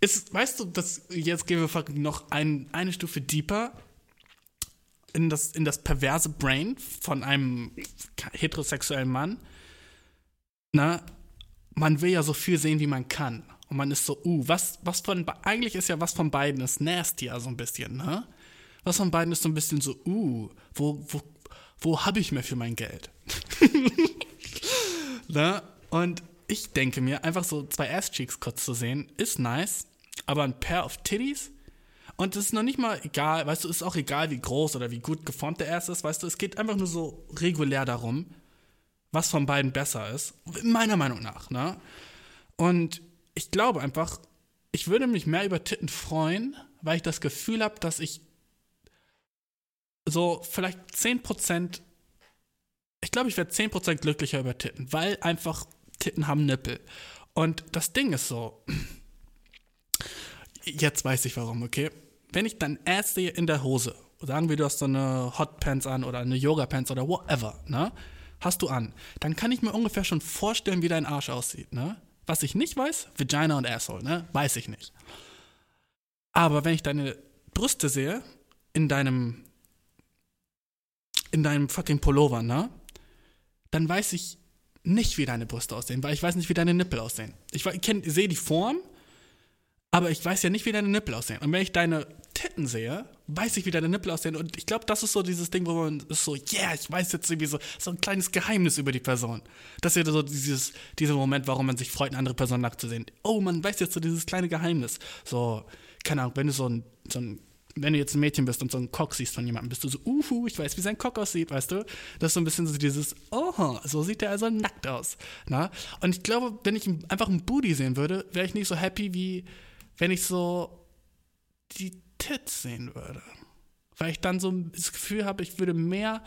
ist, weißt du, das, jetzt gehen wir noch ein, eine Stufe deeper in das, in das perverse Brain von einem heterosexuellen Mann. Na, man will ja so viel sehen, wie man kann. Und man ist so, uh, was, was von, eigentlich ist ja was von beiden ist nasty, so ein bisschen, ne? Was von beiden ist so ein bisschen so, uh, wo, wo, wo habe ich mehr für mein Geld? *laughs* ne? Und ich denke mir, einfach so zwei Ass-Cheeks kurz zu sehen, ist nice aber ein Pair of Titties. Und es ist noch nicht mal egal, weißt du, ist auch egal, wie groß oder wie gut geformt der Ass ist, weißt du, es geht einfach nur so regulär darum, was von beiden besser ist, meiner Meinung nach, ne? Und ich glaube einfach, ich würde mich mehr über Titten freuen, weil ich das Gefühl habe, dass ich so vielleicht 10%, ich glaube, ich werde 10% glücklicher über Titten, weil einfach Titten haben Nippel. Und das Ding ist so, Jetzt weiß ich warum, okay? Wenn ich dann Ass sehe in der Hose, sagen wir, du hast so eine Hotpants an oder eine Yoga-Pants oder whatever, ne? Hast du an, dann kann ich mir ungefähr schon vorstellen, wie dein Arsch aussieht, ne? Was ich nicht weiß, Vagina und Asshole, ne? Weiß ich nicht. Aber wenn ich deine Brüste sehe, in deinem, in deinem fucking Pullover, ne? Dann weiß ich nicht, wie deine Brüste aussehen, weil ich weiß nicht, wie deine Nippel aussehen. Ich, ich sehe die Form, aber ich weiß ja nicht, wie deine Nippel aussehen. Und wenn ich deine Titten sehe, weiß ich, wie deine Nippel aussehen. Und ich glaube, das ist so dieses Ding, wo man ist so, yeah, ich weiß jetzt irgendwie so, so ein kleines Geheimnis über die Person. Das ist ja so dieses, dieser Moment, warum man sich freut, eine andere Person nackt zu sehen. Oh, man weiß jetzt so dieses kleine Geheimnis. So, keine Ahnung, wenn du so ein, so ein wenn du jetzt ein Mädchen bist und so einen Cock siehst von jemandem, bist du so, uhu, ich weiß, wie sein Cock aussieht, weißt du? Das ist so ein bisschen so dieses, oh, so sieht er also nackt aus. Na? Und ich glaube, wenn ich einfach einen Booty sehen würde, wäre ich nicht so happy wie, wenn ich so die Tits sehen würde. Weil ich dann so das Gefühl habe, ich würde mehr,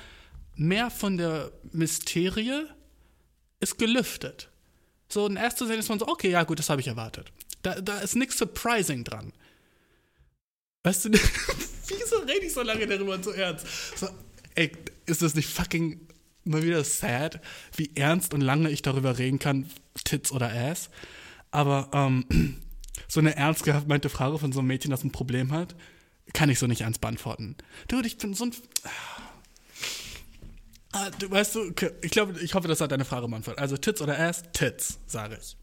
mehr von der Mysterie ist gelüftet. So in erster Sinn ist man so, okay, ja gut, das habe ich erwartet. Da, da ist nichts surprising dran. Weißt du, *laughs* wieso rede ich so lange darüber und so ernst? So, ey, ist das nicht fucking mal wieder sad, wie ernst und lange ich darüber reden kann, Tits oder Ass? Aber ähm, *clears throat* so eine ernst gemeinte Frage von so einem Mädchen, das ein Problem hat, kann ich so nicht ernst beantworten. Dude, ich bin so ein. Ah, du weißt du, ich glaube, ich hoffe, das hat deine Frage beantwortet. Also Tits oder Ass? Tits, sage ich.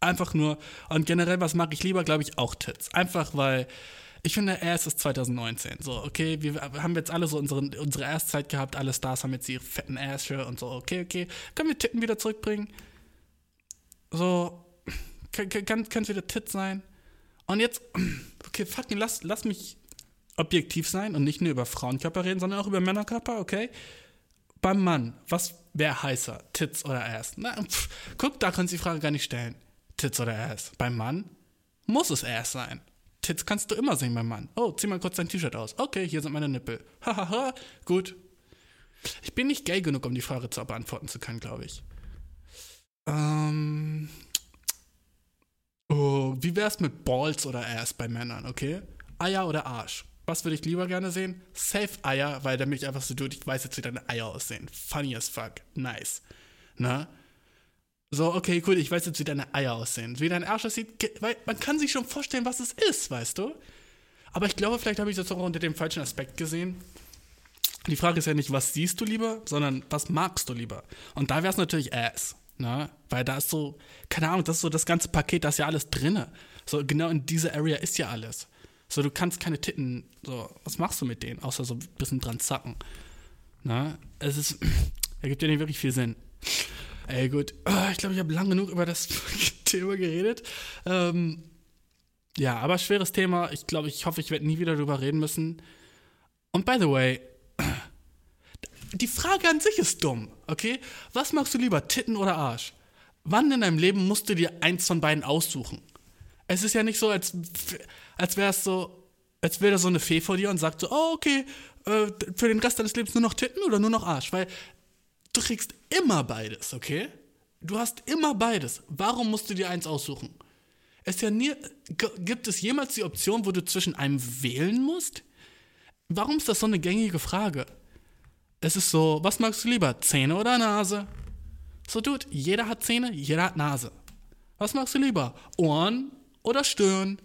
Einfach nur, und generell, was mag ich lieber, glaube ich, auch Tits. Einfach weil, ich finde, Ass ist 2019. So, okay, wir haben jetzt alle so unsere, unsere Ass-Zeit gehabt, alle Stars haben jetzt ihre fetten Ass und so, okay, okay. Können wir Titten wieder zurückbringen? So, kann, es wieder Tit sein. Und jetzt, *clears throat* okay, fucking, lass, lass mich objektiv sein und nicht nur über Frauenkörper reden, sondern auch über Männerkörper, okay? Beim Mann, was wäre heißer, Tits oder Ass? Na, pff, guck, da kannst du die Frage gar nicht stellen. Tits oder Ass? Beim Mann muss es Ass sein. Tits kannst du immer sehen beim Mann. Oh, zieh mal kurz dein T-Shirt aus. Okay, hier sind meine Nippel. *laughs* Hahaha, gut. Ich bin nicht gay genug, um die Frage zu beantworten zu können, glaube ich. Ähm, Oh, wie wär's mit Balls oder Ass bei Männern, okay? Eier oder Arsch? Was würde ich lieber gerne sehen? Safe Eier, weil der mich einfach so tut, ich weiß jetzt, wie deine Eier aussehen. Funny as fuck. Nice. Na? So, okay, cool, ich weiß jetzt, wie deine Eier aussehen. Wie dein Arsch aussieht, weil man kann sich schon vorstellen, was es ist, weißt du? Aber ich glaube, vielleicht habe ich das auch unter dem falschen Aspekt gesehen. Die Frage ist ja nicht, was siehst du lieber, sondern was magst du lieber? Und da wäre es natürlich Ass. Ne? Weil da ist so, keine Ahnung, das ist so das ganze Paket, da ist ja alles drinne. So, genau in dieser Area ist ja alles. So, du kannst keine Titten, so, was machst du mit denen? Außer so ein bisschen dran zacken. Na, es ist, *clears throat* ergibt ja nicht wirklich viel Sinn. Ey, gut. Ah, Ich glaube, ich habe lang genug über das *laughs* Thema geredet. Ähm, ja, aber schweres Thema. Ich glaube, ich hoffe, ich werde nie wieder darüber reden müssen. Und by the way, *clears throat* die Frage an sich ist dumm, okay? Was magst du lieber, Titten oder Arsch? Wann in deinem Leben musst du dir eins von beiden aussuchen? Es ist ja nicht so, als, als wäre es so, als wäre da so eine Fee vor dir und sagt so, oh, okay, äh, für den Rest deines Lebens nur noch Titten oder nur noch Arsch? Weil du kriegst immer beides, okay? Du hast immer beides. Warum musst du dir eins aussuchen? Es ja nie, gibt es jemals die Option, wo du zwischen einem wählen musst? Warum ist das so eine gängige Frage? Es ist so, was magst du lieber, Zähne oder Nase? So, Dude, jeder hat Zähne, jeder hat Nase. Was magst du lieber, Ohren oder Stirn?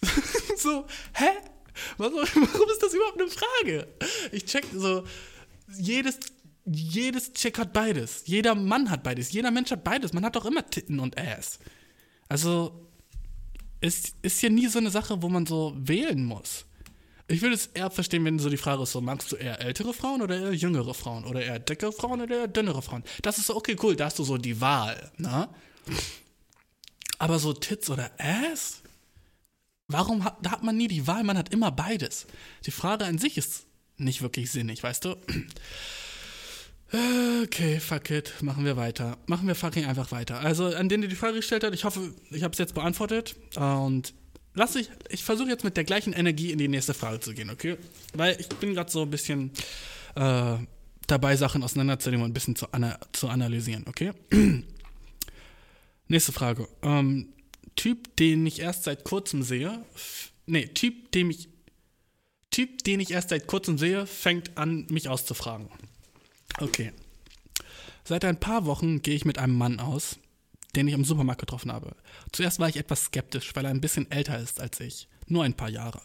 *laughs* so, hä? Was, *laughs* warum ist das überhaupt eine Frage? Ich check so, jedes, jedes Chick hat beides. Jeder Mann hat beides. Jeder Mensch hat beides. Man hat doch immer Titten und Ass. Also, es ist ja nie so eine Sache, wo man so wählen muss. Ich würde es eher verstehen, wenn so die Frage ist so, magst du eher ältere Frauen oder eher jüngere Frauen? Oder eher dickere Frauen oder eher dünnere Frauen? Das ist so, okay, cool, da hast du so die Wahl, ne? Aber so Tits oder Ass? Warum hat, da hat man nie die Wahl? Man hat immer beides. Die Frage an sich ist nicht wirklich sinnig, weißt du? Okay, fuck it. Machen wir weiter. Machen wir fucking einfach weiter. Also, an den, der die Frage gestellt hat, ich hoffe, ich habe es jetzt beantwortet. Und lass ich, ich versuche jetzt mit der gleichen Energie in die nächste Frage zu gehen, okay? Weil ich bin gerade so ein bisschen äh, dabei, Sachen auseinanderzunehmen und ein bisschen zu, ana zu analysieren, okay? *clears throat* Nächste Frage. Ähm, typ, den ich erst seit kurzem sehe. Nee, Typ, den ich. Typ, den ich erst seit kurzem sehe, fängt an, mich auszufragen. Okay. Seit ein paar Wochen gehe ich mit einem Mann aus, den ich im Supermarkt getroffen habe. Zuerst war ich etwas skeptisch, weil er ein bisschen älter ist als ich. Nur ein paar Jahre.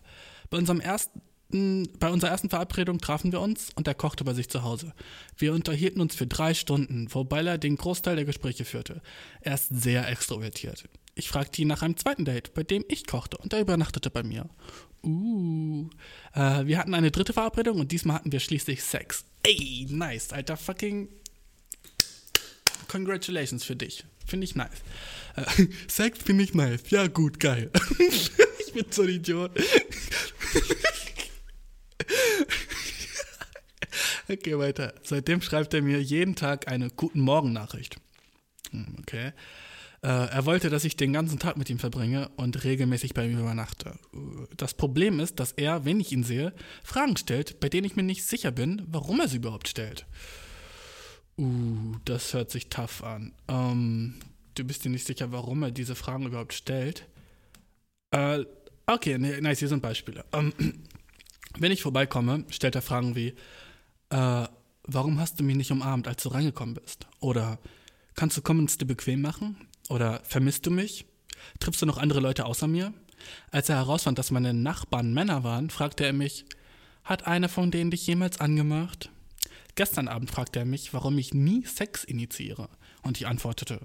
Bei unserem ersten bei unserer ersten Verabredung trafen wir uns und er kochte bei sich zu Hause. Wir unterhielten uns für drei Stunden, wobei er den Großteil der Gespräche führte. Er ist sehr extrovertiert. Ich fragte ihn nach einem zweiten Date, bei dem ich kochte und er übernachtete bei mir. Uh. Äh, wir hatten eine dritte Verabredung und diesmal hatten wir schließlich Sex. Ey, nice, alter fucking. Congratulations für dich. Finde ich nice. Äh, *laughs* Sex finde ich nice. Ja, gut, geil. *laughs* ich bin so ein Idiot. *laughs* okay, weiter. Seitdem schreibt er mir jeden Tag eine Guten Morgen-Nachricht. Hm, Okay. Äh, er wollte, dass ich den ganzen Tag mit ihm verbringe und regelmäßig bei ihm übernachte. Uh, Das Problem ist, dass er, wenn ich ihn sehe, Fragen stellt, bei denen ich mir nicht sicher bin, warum er sie überhaupt stellt. Uh, das hört sich tough an. Ähm, du bist dir nicht sicher, warum er diese Fragen überhaupt stellt? Äh, okay, nice, hier sind Beispiele. Ähm, *clears throat* wenn ich vorbeikomme, stellt er Fragen wie, äh, warum hast du mich nicht umarmt, als du reingekommen bist? Oder kannst du kommen und es dir bequem machen? Oder vermisst du mich? Triffst du noch andere Leute außer mir? Als er herausfand, dass meine Nachbarn Männer waren, fragte er mich, hat einer von denen dich jemals angemacht? Gestern Abend fragte er mich, warum ich nie Sex initiiere. Und ich antwortete,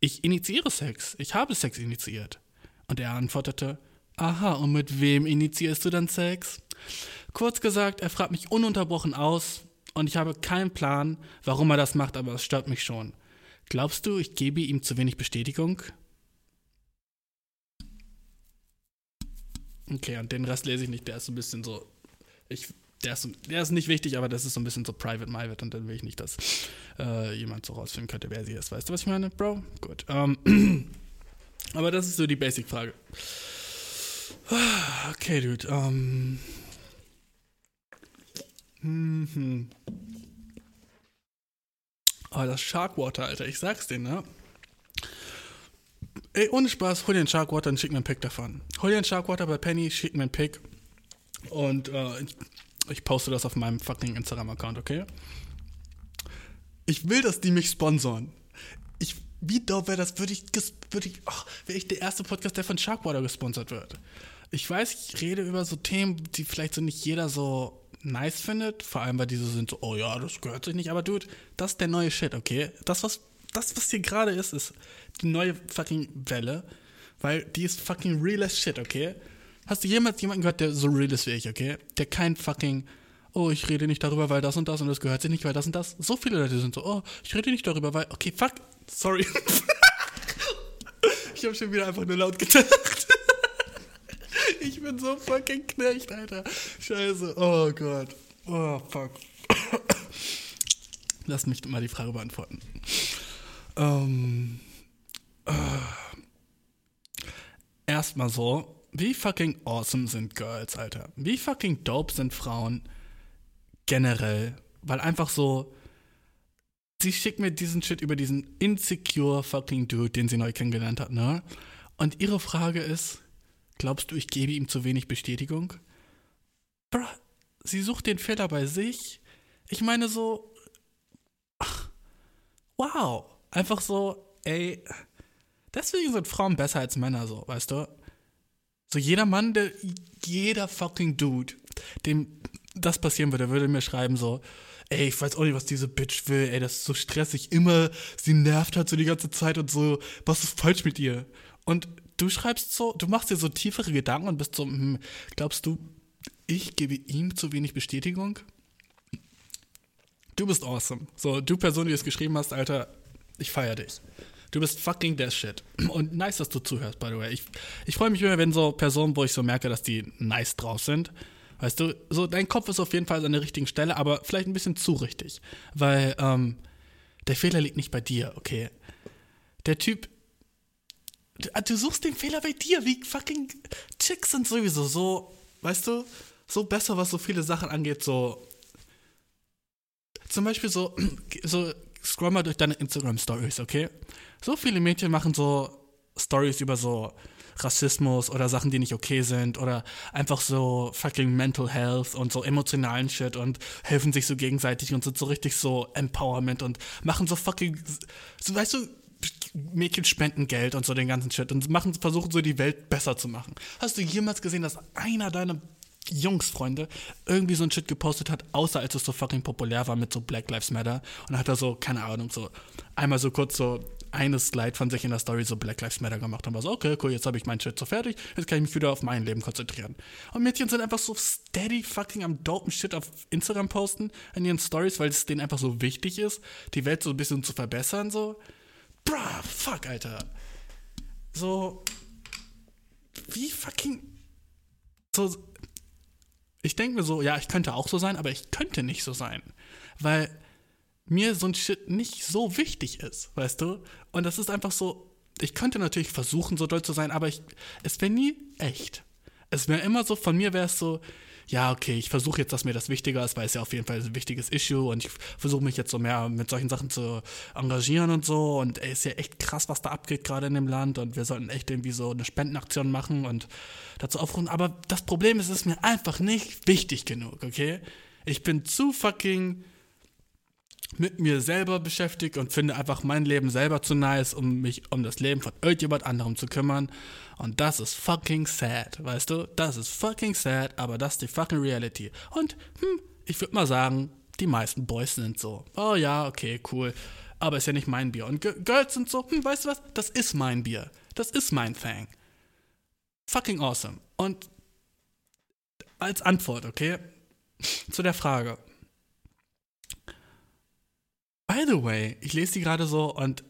ich initiiere Sex, ich habe Sex initiiert. Und er antwortete, aha, und mit wem initiierst du dann Sex? Kurz gesagt, er fragt mich ununterbrochen aus und ich habe keinen Plan, warum er das macht, aber es stört mich schon. Glaubst du, ich gebe ihm zu wenig Bestätigung? Okay, und den Rest lese ich nicht, der ist so ein bisschen so. Ich, der, ist, der ist nicht wichtig, aber das ist so ein bisschen so private private und dann will ich nicht, dass äh, jemand so rausfinden könnte, wer sie ist. Weißt du, was ich meine, Bro? Gut. Ähm, *clears throat* aber das ist so die Basic-Frage. Okay, Dude. Ähm. Mhm. Oh, das Sharkwater, Alter, ich sag's dir, ne? Ey, ohne Spaß, hol dir einen Sharkwater und schick mir einen Pick davon. Hol dir einen Sharkwater bei Penny, schick mir einen Pick. Und äh, ich, ich poste das auf meinem fucking Instagram-Account, okay? Ich will, dass die mich sponsoren. Ich, wie dope wäre das, würde ich, würde ich, ach, wäre ich der erste Podcast, der von Sharkwater gesponsert wird. Ich weiß, ich rede über so Themen, die vielleicht so nicht jeder so nice findet, vor allem weil diese sind so, oh ja, das gehört sich nicht, aber dude, das ist der neue Shit, okay? Das, was, das, was hier gerade ist, ist die neue fucking Welle. Weil die ist fucking real as shit, okay? Hast du jemals jemanden gehört, der so real ist wie ich, okay? Der kein fucking, oh, ich rede nicht darüber, weil das und das und das gehört sich nicht, weil das und das. So viele Leute sind so, oh, ich rede nicht darüber, weil, okay, fuck, sorry. *laughs* ich habe schon wieder einfach nur laut gedacht. Ich bin so fucking knecht, Alter. Scheiße, oh Gott. Oh, fuck. Lass mich mal die Frage beantworten. Ähm, äh, erstmal so, wie fucking awesome sind Girls, Alter? Wie fucking dope sind Frauen generell? Weil einfach so, sie schickt mir diesen Shit über diesen insecure fucking Dude, den sie neu kennengelernt hat, ne? Und ihre Frage ist, glaubst du, ich gebe ihm zu wenig Bestätigung? Bruh, sie sucht den Fehler bei sich. Ich meine so, ach, wow. Einfach so, ey, deswegen sind Frauen besser als Männer, so, weißt du? So jeder Mann, der, jeder fucking Dude, dem das passieren würde, würde mir schreiben so, ey, ich weiß auch nicht, was diese Bitch will, ey, das ist so stressig, immer, sie nervt halt so die ganze Zeit und so, was ist falsch mit ihr? Und du schreibst so, du machst dir so tiefere Gedanken und bist so, hm, glaubst du, ich gebe ihm zu wenig Bestätigung? Du bist awesome. So, du Person, die es geschrieben hast, Alter, ich feier dich. Du bist fucking der Shit. Und nice, dass du zuhörst, by the way. Ich, ich freue mich immer, wenn so Personen, wo ich so merke, dass die nice drauf sind. Weißt du, so dein Kopf ist auf jeden Fall an der richtigen Stelle, aber vielleicht ein bisschen zu richtig. Weil ähm, der Fehler liegt nicht bei dir, okay? Der Typ. Du, du suchst den Fehler bei dir, wie fucking Chicks sind sowieso so, weißt du, so besser, was so viele Sachen angeht, so. Zum Beispiel so, *clears throat* so scroll mal durch deine Instagram-Stories, okay? So viele Mädchen machen so Stories über so Rassismus oder Sachen, die nicht okay sind oder einfach so fucking Mental Health und so emotionalen Shit und helfen sich so gegenseitig und sind so richtig so Empowerment und machen so fucking, so, weißt du, Mädchen spenden Geld und so den ganzen Shit und machen, versuchen so die Welt besser zu machen. Hast du jemals gesehen, dass einer deiner Jungsfreunde irgendwie so ein Shit gepostet hat, außer als es so fucking populär war mit so Black Lives Matter. Und hat er so, keine Ahnung, so einmal so kurz so eine Slide von sich in der Story so Black Lives Matter gemacht und war so, okay, cool, jetzt habe ich meinen Shit so fertig, jetzt kann ich mich wieder auf mein Leben konzentrieren. Und Mädchen sind einfach so steady fucking am dopen Shit auf Instagram posten in ihren Stories, weil es denen einfach so wichtig ist, die Welt so ein bisschen zu verbessern, so. Bruh, fuck, Alter. So, wie fucking, so, ich denke mir so, ja, ich könnte auch so sein, aber ich könnte nicht so sein. Weil mir so ein Shit nicht so wichtig ist, weißt du? Und das ist einfach so, ich könnte natürlich versuchen, so doll zu sein, aber ich, es wäre nie echt. Es wäre immer so, von mir wäre es so, ja, okay, ich versuche jetzt, dass mir das wichtiger ist, weil es ja auf jeden Fall ein wichtiges Issue und ich versuche mich jetzt so mehr mit solchen Sachen zu engagieren und so und ey, ist ja echt krass, was da abgeht gerade in dem Land und wir sollten echt irgendwie so eine Spendenaktion machen und dazu aufrufen. Aber das Problem ist, es ist mir einfach nicht wichtig genug, okay? Ich bin zu fucking mit mir selber beschäftigt und finde einfach mein Leben selber zu nice, um mich um das Leben von irgendjemand anderem zu kümmern. Und das ist fucking sad, weißt du? Das ist fucking sad, aber das ist die fucking Reality. Und, hm, ich würde mal sagen, die meisten Boys sind so. Oh ja, okay, cool. Aber ist ja nicht mein Bier. Und G Girls sind so, hm, weißt du was? Das ist mein Bier. Das ist mein Thing. Fucking awesome. Und als Antwort, okay? Zu der Frage. By the way, ich lese die gerade so und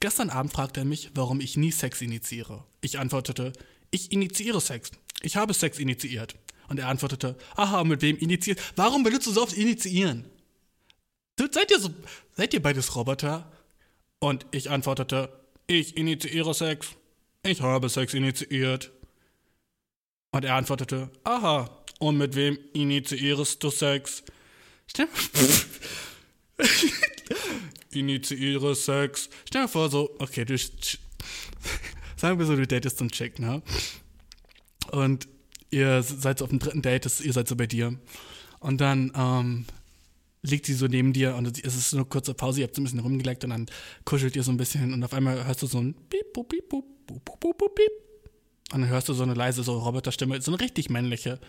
gestern Abend fragte er mich, warum ich nie Sex initiiere. Ich antwortete, ich initiiere Sex. Ich habe Sex initiiert. Und er antwortete, aha, mit wem initiiert? Warum benutzt du so oft initiieren? Seid ihr so, seid ihr beides Roboter? Und ich antwortete, ich initiiere Sex. Ich habe Sex initiiert. Und er antwortete, aha, und mit wem initiierst du Sex? Stimmt. *laughs* Initiiere Sex. Stell dir vor, so, okay, du. *laughs* Sagen wir so, du datest einen Chick, ne? Und ihr seid so auf dem dritten Date, ihr seid so bei dir. Und dann ähm, liegt sie so neben dir und es ist so eine kurze Pause, ihr habt so ein bisschen rumgeleckt und dann kuschelt ihr so ein bisschen und auf einmal hörst du so ein Piep, Piep, Piep, Piep, Piep, Piep, Piep. Und dann hörst du so eine leise so Roboterstimme, so eine richtig männliche.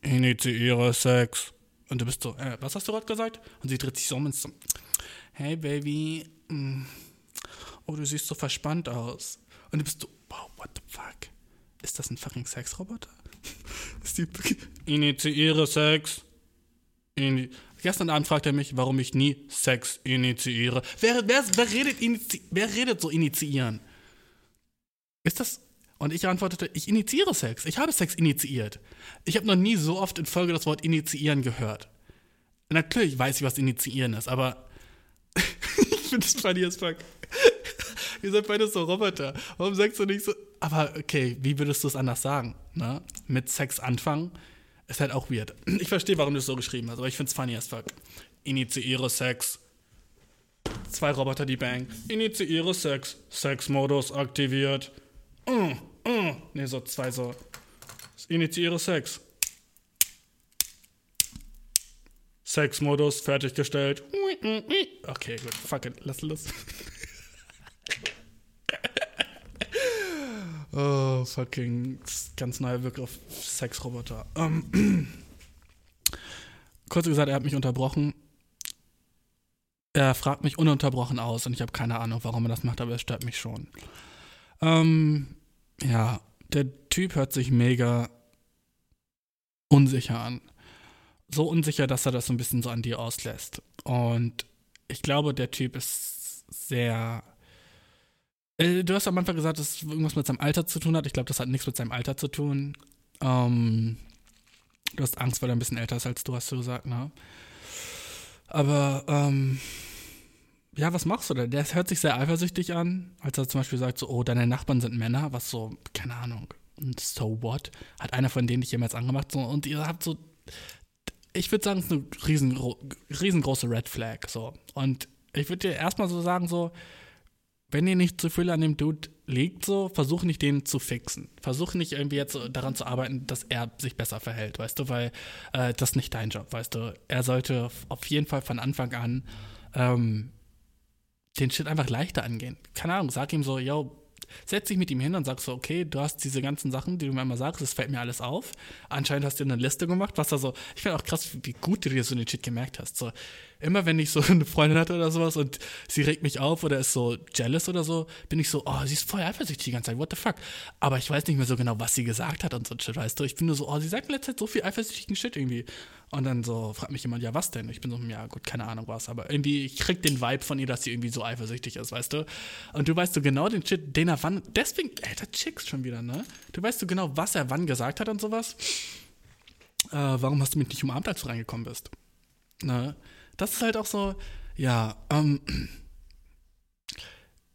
Initiiere Sex. Und du bist so, äh, was hast du gerade gesagt? Und sie dreht sich so um und so, hey Baby, mm, oh, du siehst so verspannt aus. Und du bist so, wow, what the fuck? Ist das ein fucking Sexroboter? *laughs* ist die, initiiere Sex. Ini Gestern Abend fragt er mich, warum ich nie Sex initiiere. Wer, wer, wer, redet, inizi wer redet so initiieren? Ist das. Und ich antwortete, ich initiiere Sex. Ich habe Sex initiiert. Ich habe noch nie so oft in Folge das Wort initiieren gehört. Natürlich weiß ich, was initiieren ist, aber finde es funny as fuck. Ihr seid beide so Roboter. Warum sagst du nicht so. Aber okay, wie würdest du es anders sagen? Ne? Mit Sex anfangen ist halt auch weird. *clears throat* Ich verstehe, warum du es so geschrieben hast, aber ich finde es funny as fuck. Initiiere Sex. Zwei Roboter, die bang. Initiiere Sex. Sex-Modus aktiviert. Uh, uh. Ne, so zwei so. Initiiere Sex. Sex-Modus fertiggestellt. Okay, gut. Fuck it. Lass los. *laughs* oh, fucking. Ganz neuer Begriff. Sexroboter. Ähm. Kurz gesagt, er hat mich unterbrochen. Er fragt mich ununterbrochen aus und ich habe keine Ahnung, warum er das macht, aber es stört mich schon. Ähm, ja, der Typ hört sich mega unsicher an. So unsicher, dass er das so ein bisschen so an dir auslässt. Und ich glaube, der Typ ist sehr. Äh, Du hast am Anfang gesagt, dass es irgendwas mit seinem Alter zu tun hat. Ich glaube, das hat nichts mit seinem Alter zu tun. Ähm, du hast Angst, weil er ein bisschen älter ist als du, hast du gesagt, ne? Aber, ähm, ja, was machst du da? Der hört sich sehr eifersüchtig an, als er zum Beispiel sagt, so, oh, deine Nachbarn sind Männer, was so, keine Ahnung, und so what? Hat einer von denen dich jemals angemacht? So, und ihr habt so, ich würde sagen, es ist eine riesengro riesengroße Red Flag, so. Und ich würde dir erstmal so sagen, so, wenn dir nicht zu viel an dem Dude liegt, so, versuch nicht den zu fixen. Versuch nicht irgendwie jetzt daran zu arbeiten, dass er sich besser verhält, weißt du, weil äh, das ist nicht dein Job, weißt du. Er sollte auf jeden Fall von Anfang an ähm, den Shit einfach leichter angehen. Keine Ahnung, sag ihm so, yo, setz dich mit ihm hin und sag so, okay, du hast diese ganzen Sachen, die du mir immer sagst, das fällt mir alles auf. Anscheinend hast du eine Liste gemacht, was da so, ich finde auch krass, wie gut du dir so den Shit gemerkt hast. So, immer wenn ich so *laughs* eine Freundin hatte oder sowas und sie regt mich auf oder ist so jealous oder so, bin ich so, oh, sie ist voll eifersüchtig die ganze Zeit, what the fuck. Aber ich weiß nicht mehr so genau, was sie gesagt hat und so Shit, weißt du. Ich bin nur so, oh, sie sagt in letzter Zeit so viel eifersüchtigen Shit irgendwie. Und dann so fragt mich jemand, ja, was denn? Ich bin so, ja, gut, keine Ahnung was, aber irgendwie, ich krieg den Vibe von ihr, dass sie irgendwie so eifersüchtig ist, weißt du? Und du weißt so genau den Shit, den er wann, deswegen, alter, Chicks schon wieder, ne? Du weißt so genau, was er wann gesagt hat und sowas. Äh, warum hast du mich nicht umarmt, als du reingekommen bist? Ne? Das ist halt auch so, ja, ähm, *clears throat*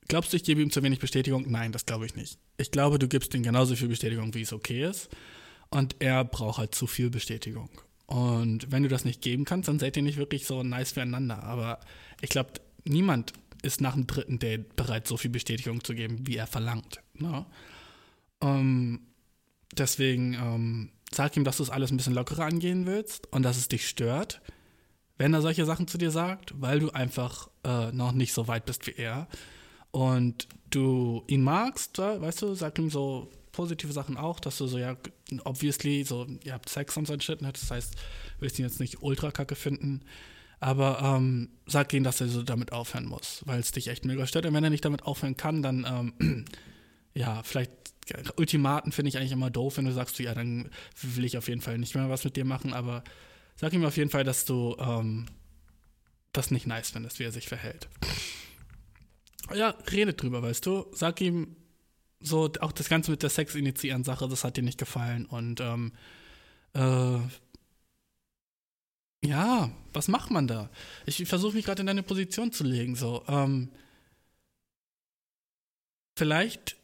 glaubst du, ich gebe ihm zu wenig Bestätigung? Nein, das glaube ich nicht. Ich glaube, du gibst ihm genauso viel Bestätigung, wie es okay ist. Und er braucht halt zu viel Bestätigung. Und wenn du das nicht geben kannst, dann seid ihr nicht wirklich so nice füreinander. Aber ich glaube, niemand ist nach dem dritten Date bereit, so viel Bestätigung zu geben, wie er verlangt. Ne? Ähm, deswegen ähm, sag ihm, dass du es alles ein bisschen lockerer angehen willst und dass es dich stört, wenn er solche Sachen zu dir sagt, weil du einfach äh, noch nicht so weit bist wie er. Und du ihn magst, äh, weißt du, sag ihm so positive Sachen auch, dass du so, ja, obviously, so, ihr habt Sex und so ein Shit, ne? das heißt, du willst ihn jetzt nicht ultra kacke finden, aber ähm, sag ihm, dass er so damit aufhören muss, weil es dich echt mega stört. Und wenn er nicht damit aufhören kann, dann, ähm, *clears throat* ja, vielleicht Ultimaten finde ich eigentlich immer doof, wenn du sagst, ja, dann will ich auf jeden Fall nicht mehr was mit dir machen, aber sag ihm auf jeden Fall, dass du ähm, das nicht nice findest, wie er sich verhält. Ja, redet drüber, weißt du. Sag ihm so, auch das Ganze mit der Sex initiieren Sache, das hat dir nicht gefallen und ähm, äh, ja, was macht man da? Ich versuche mich gerade in deine Position zu legen, so, ähm, vielleicht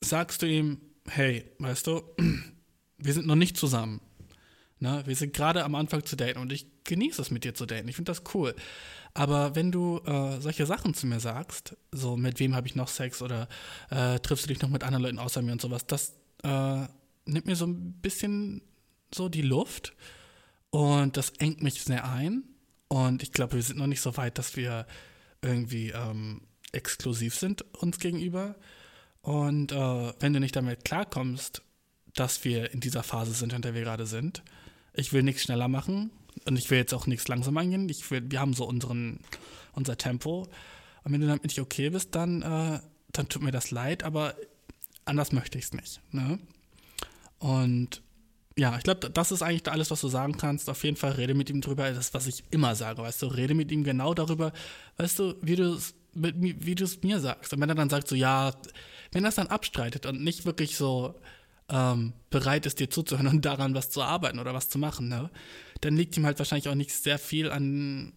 sagst du ihm, hey, weißt du, *clears throat* wir sind noch nicht zusammen. Ne? Wir sind gerade am Anfang zu daten und ich genieße es mit dir zu daten. Ich finde das cool. Aber wenn du äh, solche Sachen zu mir sagst, so mit wem habe ich noch Sex oder äh, triffst du dich noch mit anderen Leuten außer mir und sowas, das äh, nimmt mir so ein bisschen so die Luft und das engt mich sehr ein. Und ich glaube, wir sind noch nicht so weit, dass wir irgendwie ähm, exklusiv sind uns gegenüber. Und äh, wenn du nicht damit klarkommst, dass wir in dieser Phase sind, in der wir gerade sind, ich will nichts schneller machen und ich will jetzt auch nichts langsam angehen. Ich will, wir haben so unseren, unser Tempo. Und wenn du damit nicht okay bist, dann äh, dann tut mir das leid, aber anders möchte ich es nicht. Ne? Und ja, ich glaube, das ist eigentlich alles, was du sagen kannst. Auf jeden Fall rede mit ihm drüber. Das ist, was ich immer sage, weißt du. Rede mit ihm genau darüber, weißt du, wie du es wie du es mir sagst. Und wenn er dann sagt so, ja, wenn er es dann abstreitet und nicht wirklich so ähm, bereit ist, dir zuzuhören und daran was zu arbeiten oder was zu machen, ne, dann liegt ihm halt wahrscheinlich auch nicht sehr viel an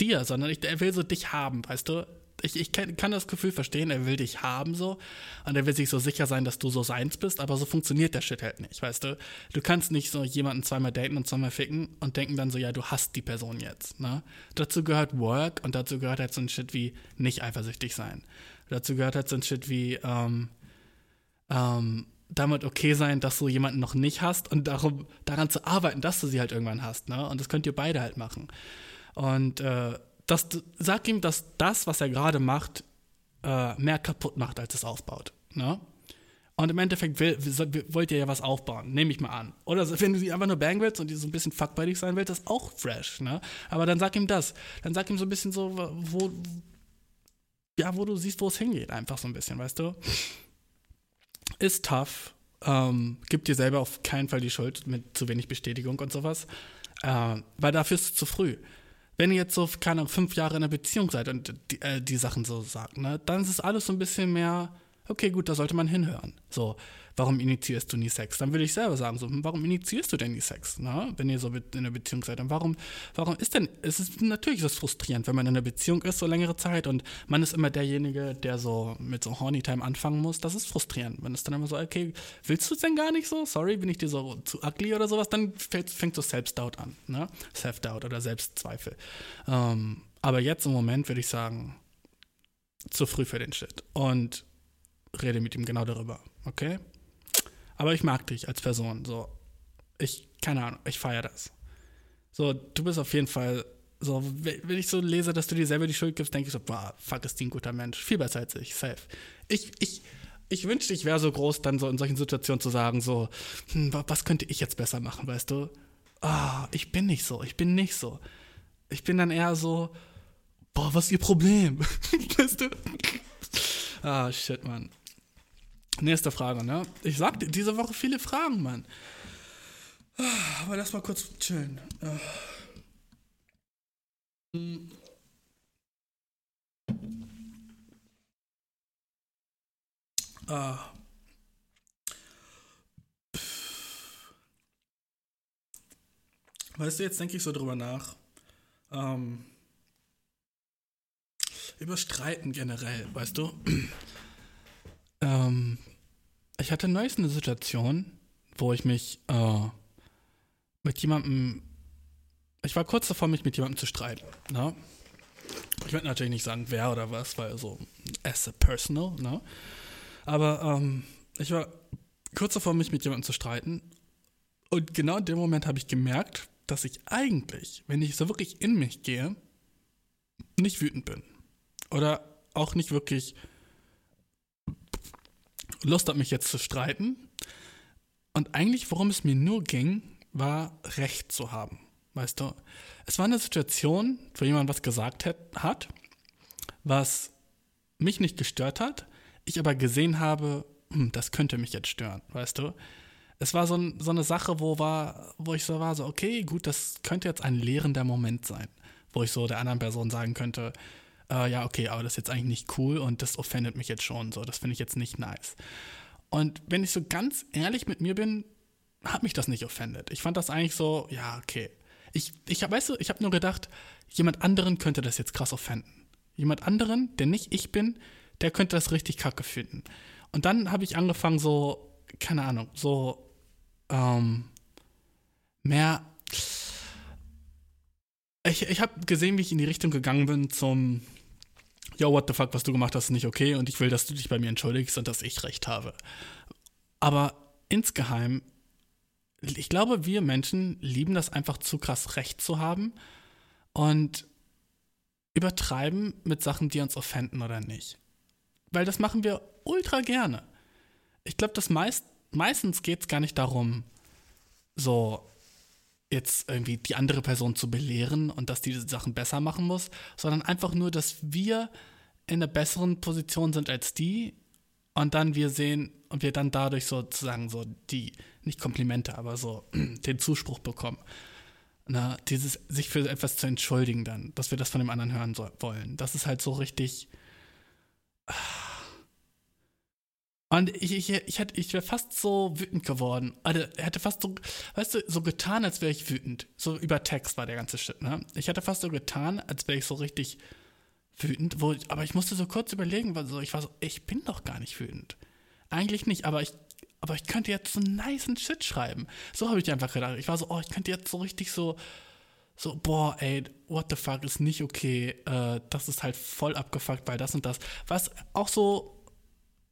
dir, sondern ich, er will so dich haben, weißt du? ich, ich kann, kann, das Gefühl verstehen, er will dich haben so und er will sich so sicher sein, dass du so seins bist, aber so funktioniert der Shit halt nicht, weißt du? Du kannst nicht so jemanden zweimal daten und zweimal ficken und denken dann so, ja, du hast die Person jetzt, ne? Dazu gehört Work und dazu gehört halt so ein Shit wie nicht eifersüchtig sein. Dazu gehört halt so ein Shit wie, ähm, ähm, damit okay sein, dass du jemanden noch nicht hast und darum, daran zu arbeiten, dass du sie halt irgendwann hast, ne? Und das könnt ihr beide halt machen. Und äh, das, sag ihm, dass das, was er gerade macht, äh, mehr kaputt macht, als es aufbaut. Ne? Und im Endeffekt will, wollt ihr ja was aufbauen, nehme ich mal an. Oder wenn du sie einfach nur bang willst und die so ein bisschen fuckbuddig sein willst, das ist auch fresh, ne? Aber dann sag ihm das. Dann sag ihm so ein bisschen so, wo, ja, wo du siehst, wo es hingeht, einfach so ein bisschen, weißt du? Ist tough. Ähm, gib dir selber auf keinen Fall die Schuld mit zu wenig Bestätigung und sowas. Äh, weil dafür ist es zu früh wenn ihr jetzt so, keine fünf Jahre in einer Beziehung seid und die, äh, die Sachen so sagt, ne, dann ist es alles so ein bisschen mehr, okay, gut, da sollte man hinhören. So, warum initiierst du nie Sex? Dann würde ich selber sagen, so, warum initiierst du denn nie Sex, ne? wenn ihr so in einer Beziehung seid? Und warum, warum ist denn, es ist natürlich ist es frustrierend, wenn man in einer Beziehung ist, so längere Zeit und man ist immer derjenige, der so mit so Horny Time anfangen muss. Das ist frustrierend. Man ist dann immer so, okay, willst du es denn gar nicht so? Sorry, bin ich dir so zu ugly oder sowas? Dann fängt, so Self-Doubt an, ne? Self-Doubt oder Selbstzweifel. Ähm, aber jetzt im Moment würde ich sagen, zu früh für den Shit. Und rede mit ihm genau darüber, okay? Aber ich mag dich als Person, so. Ich, keine Ahnung, ich feiere das. So, du bist auf jeden Fall, so, wenn ich so lese, dass du dir selber die Schuld gibst, denke ich so, boah, fuck, ist die ein guter Mensch. Viel besser als ich, safe. Ich, ich, ich wünschte, ich wäre so groß, dann so in solchen Situationen zu sagen, so, hm, was könnte ich jetzt besser machen, weißt du? Ah, oh, ich bin nicht so, ich bin nicht so. Ich bin dann eher so, boah, was ist ihr Problem? *laughs* weißt du? Ah, shit, Mann. Nächste Frage, ne? Ich sagte diese Woche viele Fragen, Mann. Aber lass mal kurz chillen. Ah. Weißt du, jetzt denke ich so drüber nach. Ähm, über Streiten generell, weißt du? *clears throat* Ähm, ich hatte neulich eine Situation, wo ich mich äh, mit jemandem. Ich war kurz davor, mich mit jemandem zu streiten. Ne? Ich werde natürlich nicht sagen, wer oder was, weil so as a personal, ne? Aber ähm, ich war kurz davor, mich mit jemandem zu streiten. Und genau in dem Moment habe ich gemerkt, dass ich eigentlich, wenn ich so wirklich in mich gehe, nicht wütend bin. Oder auch nicht wirklich Lust hat, mich jetzt zu streiten. Und eigentlich, worum es mir nur ging, war Recht zu haben. Weißt du? Es war eine Situation, wo jemand was gesagt hat, was mich nicht gestört hat, ich aber gesehen habe, hm, das könnte mich jetzt stören, weißt du? Es war so, ein, so, eine Sache, wo, war, wo ich so war, so, okay, gut, das könnte jetzt ein lehrender Moment sein, wo ich so der anderen Person sagen könnte, äh, ja, okay, aber das ist jetzt eigentlich nicht cool und das offendet mich jetzt schon so. Das finde ich jetzt nicht nice. Und wenn ich so ganz ehrlich mit mir bin, hat mich das nicht offendet. Ich fand das eigentlich so, ja, okay. Ich, ich hab, weißt du, ich habe nur gedacht, jemand anderen könnte das jetzt krass offenden. Jemand anderen, der nicht ich bin, der könnte das richtig kacke finden. Und dann habe ich angefangen, so, keine Ahnung, so ähm, mehr. Ich, ich habe gesehen, wie ich in die Richtung gegangen bin zum yo, what the fuck, was du gemacht hast, ist nicht okay und ich will, dass du dich bei mir entschuldigst und dass ich recht habe. Aber insgeheim, ich glaube, wir Menschen lieben das einfach zu krass, recht zu haben und übertreiben mit Sachen, die uns offenden oder nicht. Weil das machen wir ultra gerne. Ich glaube, meist, meistens geht es gar nicht darum, so jetzt irgendwie die andere Person zu belehren und dass die Sachen besser machen muss, sondern einfach nur, dass wir in einer besseren Position sind als die und dann wir sehen und wir dann dadurch sozusagen so die, nicht Komplimente, aber so *clears throat* den Zuspruch bekommen. Na, dieses, sich für etwas zu entschuldigen dann, dass wir das von dem anderen hören so, wollen. Das ist halt so richtig. Und ich, ich, ich, hätte, ich wäre fast so wütend geworden. Also, er hätte fast so, weißt du, so getan, als wäre ich wütend. So über Text war der ganze Shit, ne? Ich hätte fast so getan, als wäre ich so richtig wütend. Wo, aber ich musste so kurz überlegen, weil so, ich war so, ich bin doch gar nicht wütend. Eigentlich nicht, aber ich, aber ich könnte jetzt so nice Shit schreiben. So habe ich einfach gedacht. Ich war so, oh, ich könnte jetzt so richtig so, so, boah, ey, what the fuck, ist nicht okay. Äh, das ist halt voll abgefuckt, weil das und das. Was auch so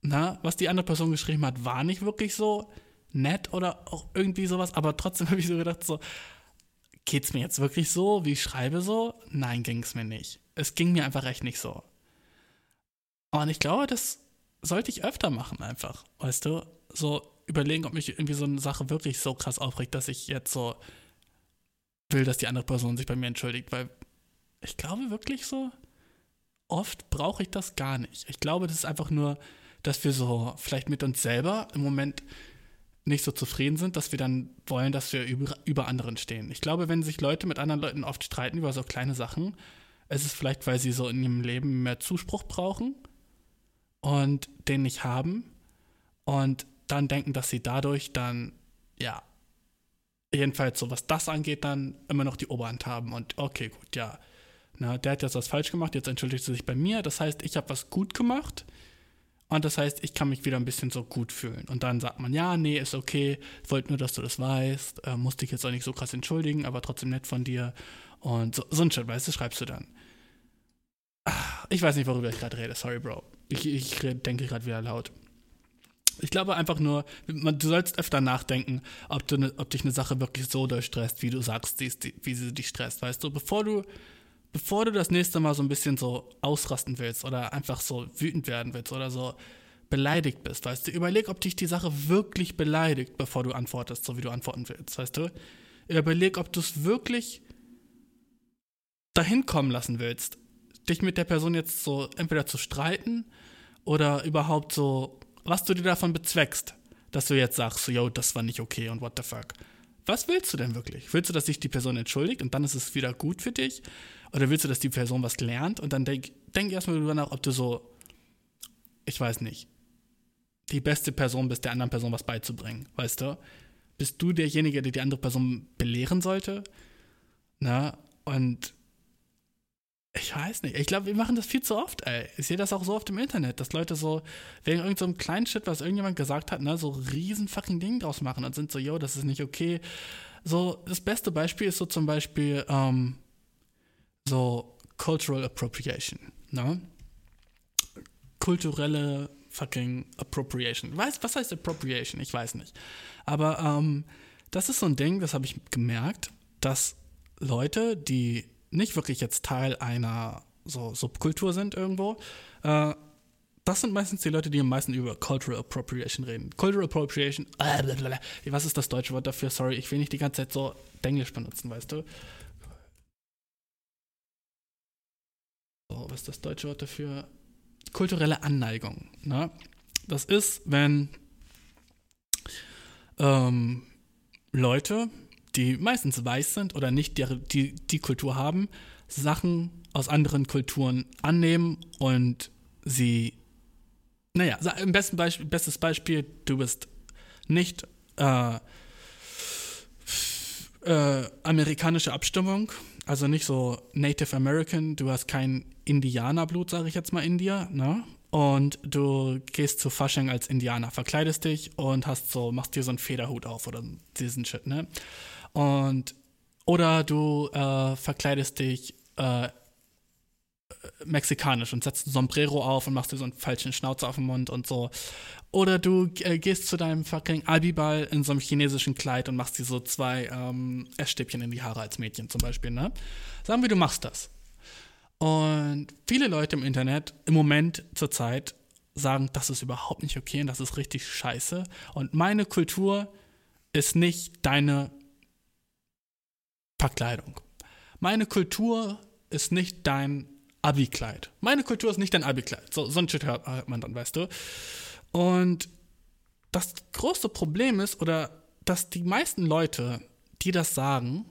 na, was die andere Person geschrieben hat, war nicht wirklich so nett oder auch irgendwie sowas, aber trotzdem *laughs* habe ich so gedacht, so, geht's mir jetzt wirklich so, wie ich schreibe so? Nein, ging es mir nicht. Es ging mir einfach echt nicht so. Und ich glaube, das sollte ich öfter machen einfach, weißt du? So überlegen, ob mich irgendwie so eine Sache wirklich so krass aufregt, dass ich jetzt so will, dass die andere Person sich bei mir entschuldigt, weil ich glaube wirklich so, oft brauche ich das gar nicht. Ich glaube, das ist einfach nur dass wir so vielleicht mit uns selber im Moment nicht so zufrieden sind, dass wir dann wollen, dass wir über, über anderen stehen. Ich glaube, wenn sich Leute mit anderen Leuten oft streiten über so kleine Sachen, ist es vielleicht, weil sie so in ihrem Leben mehr Zuspruch brauchen und den nicht haben und dann denken, dass sie dadurch dann, ja, jedenfalls so was das angeht, dann immer noch die Oberhand haben und okay, gut, ja, na, der hat jetzt was falsch gemacht, jetzt entschuldigt er sich bei mir, das heißt, ich habe was gut gemacht, und das heißt, ich kann mich wieder ein bisschen so gut fühlen. Und dann sagt man, ja, nee, ist okay, ich wollte nur, dass du das weißt, äh, musste ich jetzt auch nicht so krass entschuldigen, aber trotzdem nett von dir. Und so, so ein Shit, weißt du, schreibst du dann. Ach, ich weiß nicht, worüber ich gerade rede, sorry, Bro. Ich, ich denke gerade wieder laut. Ich glaube einfach nur, man, du sollst öfter nachdenken, ob, du ne, ob dich eine Sache wirklich so durchstresst, wie du sagst, wie, wie sie dich stresst, weißt du, bevor du bevor du das nächste Mal so ein bisschen so ausrasten willst oder einfach so wütend werden willst oder so beleidigt bist, weißt du, überleg, ob dich die Sache wirklich beleidigt, bevor du antwortest, so wie du antworten willst, weißt du? Überleg, ob du es wirklich dahin kommen lassen willst, dich mit der Person jetzt so entweder zu streiten oder überhaupt so, was du dir davon bezweckst, dass du jetzt sagst, so, yo, das war nicht okay und what the fuck. Was willst du denn wirklich? Willst du, dass sich die Person entschuldigt und dann ist es wieder gut für dich? Oder willst du, dass die Person was lernt? Und dann denk, denk erstmal darüber nach, ob du so, ich weiß nicht, die beste Person bist, der anderen Person was beizubringen, weißt du? Bist du derjenige, der die andere Person belehren sollte? Na, und ich weiß nicht. Ich glaube, wir machen das viel zu oft, ey. Ich sehe das auch so oft im Internet, dass Leute so wegen irgendeinem so kleinen Shit, was irgendjemand gesagt hat, ne, so riesen fucking Ding draus machen und sind so, yo, das ist nicht okay. So, das beste Beispiel ist so zum Beispiel, ähm, so Cultural Appropriation, ne? Kulturelle fucking Appropriation. Weiß, was heißt Appropriation? Ich weiß nicht. Aber ähm, das ist so ein Ding, das habe ich gemerkt, dass Leute, die nicht wirklich jetzt Teil einer so Subkultur sind irgendwo, äh, das sind meistens die Leute, die am meisten über Cultural Appropriation reden. Cultural Appropriation, äh, was ist das deutsche Wort dafür? Sorry, ich will nicht die ganze Zeit so Englisch benutzen, weißt du? oh, was ist das deutsche Wort dafür? Kulturelle Anneigung. Ne? Das ist, wenn ähm, Leute, die meistens weiß sind oder nicht die, die, die Kultur haben, Sachen aus anderen Kulturen annehmen und sie, naja, im besten Beispiel, bestes Beispiel, du bist nicht äh, äh, amerikanische Abstimmung, also nicht so Native American, du hast kein Indianerblut, sage ich jetzt mal in dir, ne? Und du gehst zu Fasching als Indianer, verkleidest dich und hast so, machst dir so einen Federhut auf oder diesen Shit, ne? Und oder du äh, verkleidest dich äh, mexikanisch und setzt ein Sombrero auf und machst dir so einen falschen Schnauzer auf den Mund und so. Oder du äh, gehst zu deinem fucking Albiball in so einem chinesischen Kleid und machst dir so zwei ähm, Essstäbchen in die Haare als Mädchen zum Beispiel, ne? Sagen wir, du machst das. Und viele Leute im Internet im Moment zur Zeit sagen, das ist überhaupt nicht okay und das ist richtig scheiße. Und meine Kultur ist nicht deine Verkleidung. Meine Kultur ist nicht dein Abi-Kleid. Meine Kultur ist nicht dein Abi-Kleid. So, so ein Shit hört, man dann, weißt du. Und das große Problem ist, oder dass die meisten Leute, die das sagen,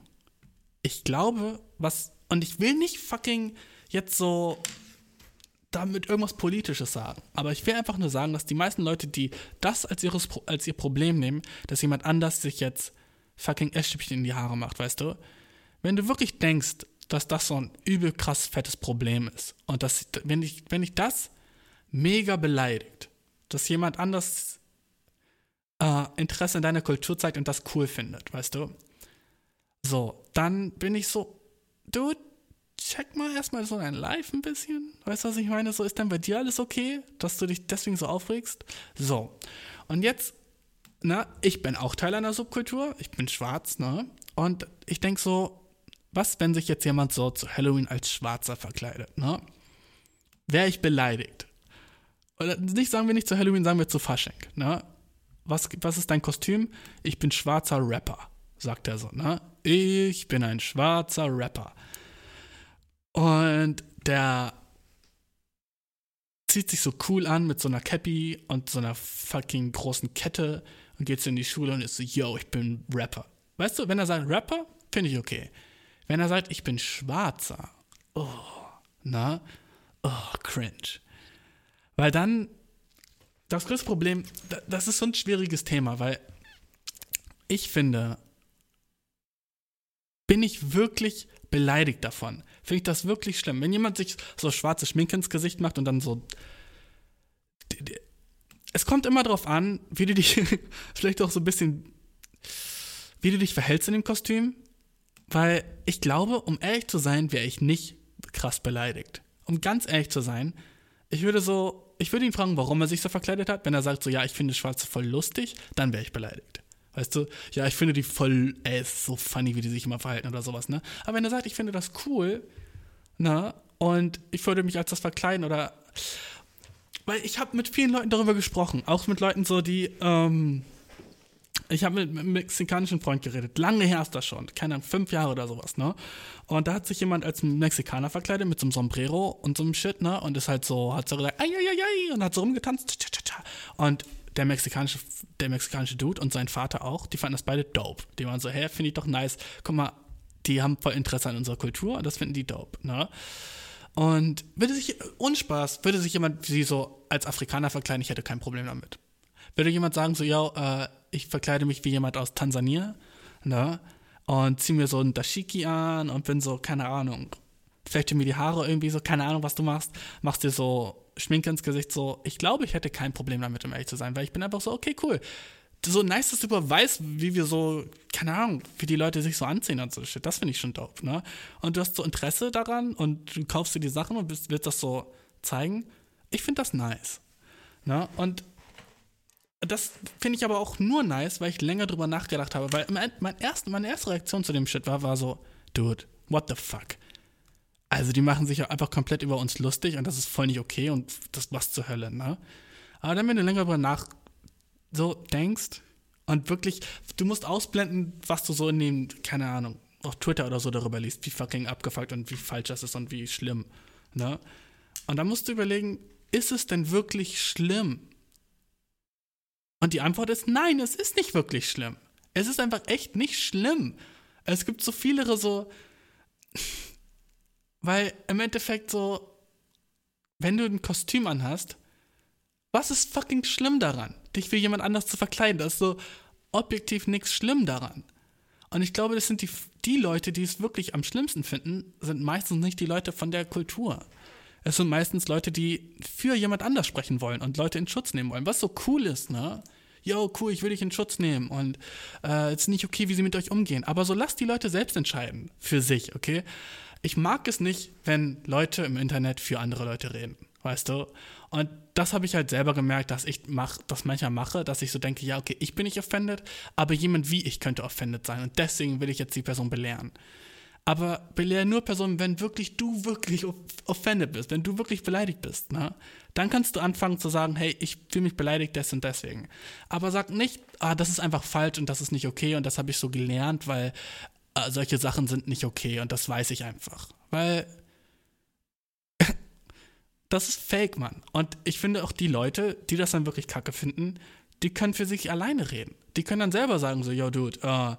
ich glaube, was, und ich will nicht fucking jetzt so damit irgendwas Politisches sagen, aber ich will einfach nur sagen, dass die meisten Leute, die das als, ihres, als ihr Problem nehmen, dass jemand anders sich jetzt fucking Essstäbchen in die Haare macht, weißt du? Wenn du wirklich denkst, dass das so ein übel krass fettes Problem ist und dass, wenn ich, wenn ich das mega beleidigt, dass jemand anders äh, Interesse in deiner Kultur zeigt und das cool findet, weißt du? So, dann bin ich so, dude, check mal erstmal so dein Live ein bisschen. Weißt du, was ich meine? So, ist dann bei dir alles okay, dass du dich deswegen so aufregst? So, und jetzt, na, ich bin auch Teil einer Subkultur, ich bin schwarz, ne? Und ich denke so, was, wenn sich jetzt jemand so zu Halloween als Schwarzer verkleidet, ne? Wäre ich beleidigt? Oder nicht sagen wir nicht zu Halloween, sagen wir zu Fasching, ne? Was, was ist dein Kostüm? Ich bin schwarzer Rapper, sagt er so, ne? Ich bin ein schwarzer Rapper. Und der zieht sich so cool an mit so einer Cappy und so einer fucking großen Kette und geht in die Schule und ist so, yo, ich bin Rapper. Weißt du, wenn er sagt Rapper, finde ich okay. Wenn er sagt, ich bin Schwarzer, oh, na, oh, cringe. Weil dann, das größte Problem, das ist so ein schwieriges Thema, weil ich finde, bin ich wirklich beleidigt davon. Finde ich das wirklich schlimm. Wenn jemand sich so schwarze Schminke ins Gesicht macht und dann so. Es kommt immer darauf an, wie du dich, *laughs* vielleicht auch so ein bisschen, wie du dich verhältst in dem Kostüm. Weil ich glaube, um ehrlich zu sein, wäre ich nicht krass beleidigt. Um ganz ehrlich zu sein, ich würde so, ich würde ihn fragen, warum er sich so verkleidet hat. Wenn er sagt so, ja, ich finde Schwarze voll lustig, dann wäre ich beleidigt. Weißt du, ja, ich finde die voll, ey, ist so funny, wie die sich immer verhalten oder sowas, ne? Aber wenn er sagt, ich finde das cool, ne? Und ich würde mich als das verkleiden oder. Weil ich habe mit vielen Leuten darüber gesprochen, auch mit Leuten so, die, ähm, ich habe mit einem mexikanischen Freund geredet. Lange her ist das schon. Keine fünf Jahre oder sowas, ne? Und da hat sich jemand als Mexikaner verkleidet mit so einem Sombrero und so einem Shit, ne? Und ist halt so, hat so gesagt, ai, ai, ai, und hat so rumgetanzt. Und der mexikanische, der mexikanische Dude und sein Vater auch, die fanden das beide dope. Die waren so, hey, finde ich doch nice. Guck mal, die haben voll Interesse an unserer Kultur und das finden die dope, ne? Und würde sich, Unspaß, würde sich jemand wie so als Afrikaner verkleiden, ich hätte kein Problem damit. Würde jemand sagen, so, ja, äh, ich verkleide mich wie jemand aus Tansania, ne? Und zieh mir so ein Dashiki an und bin so, keine Ahnung, flechte mir die Haare irgendwie so, keine Ahnung, was du machst, machst dir so Schminke ins Gesicht, so, ich glaube, ich hätte kein Problem damit, um ehrlich zu sein, weil ich bin einfach so, okay, cool. So nice, dass du überhaupt weißt, wie wir so, keine Ahnung, wie die Leute sich so anziehen und so shit. Das finde ich schon dope, ne? Und du hast so Interesse daran und du kaufst dir die Sachen und willst, willst das so zeigen. Ich finde das nice. Ne? Und das finde ich aber auch nur nice, weil ich länger drüber nachgedacht habe. Weil mein erst, meine erste Reaktion zu dem Shit war, war so, dude, what the fuck? Also die machen sich ja einfach komplett über uns lustig und das ist voll nicht okay und das was zur Hölle, ne? Aber dann, wenn du länger darüber nach so denkst und wirklich, du musst ausblenden, was du so in dem, keine Ahnung, auf Twitter oder so darüber liest, wie fucking abgefuckt und wie falsch das ist und wie schlimm, ne? Und dann musst du überlegen, ist es denn wirklich schlimm? Und die Antwort ist nein, es ist nicht wirklich schlimm. Es ist einfach echt nicht schlimm. Es gibt so viele so *laughs* weil im Endeffekt so, wenn du ein Kostüm anhast, was ist fucking schlimm daran, dich wie jemand anders zu verkleiden? Da ist so objektiv nichts schlimm daran. Und ich glaube, das sind die, die Leute, die es wirklich am schlimmsten finden, sind meistens nicht die Leute von der Kultur. Es sind meistens Leute, die für jemand anders sprechen wollen und Leute in Schutz nehmen wollen, was so cool ist, ne? Yo, cool, ich will dich in Schutz nehmen und äh, es ist nicht okay, wie sie mit euch umgehen. Aber so lasst die Leute selbst entscheiden für sich, okay? ich mag es nicht, wenn Leute im Internet für andere Leute reden, weißt du? Und das habe ich halt selber gemerkt, dass ich mach, das manchmal mache, dass ich so denke, ja, okay, ich bin nicht offended, aber jemand wie ich könnte offended sein und deswegen will ich jetzt die Person belehren. Aber belehre nur Personen, wenn wirklich du wirklich offended bist, wenn du wirklich beleidigt bist, ne? Dann kannst du anfangen zu sagen, hey, ich fühle mich beleidigt des und deswegen. Aber sag nicht, ah, das ist einfach falsch und das ist nicht okay und das habe ich so gelernt, weil äh, solche Sachen sind nicht okay und das weiß ich einfach. Weil Das ist fake, Mann. Und ich finde auch die Leute, die das dann wirklich kacke finden, die können für sich alleine reden. Die können dann selber sagen so, yo, Dude, äh,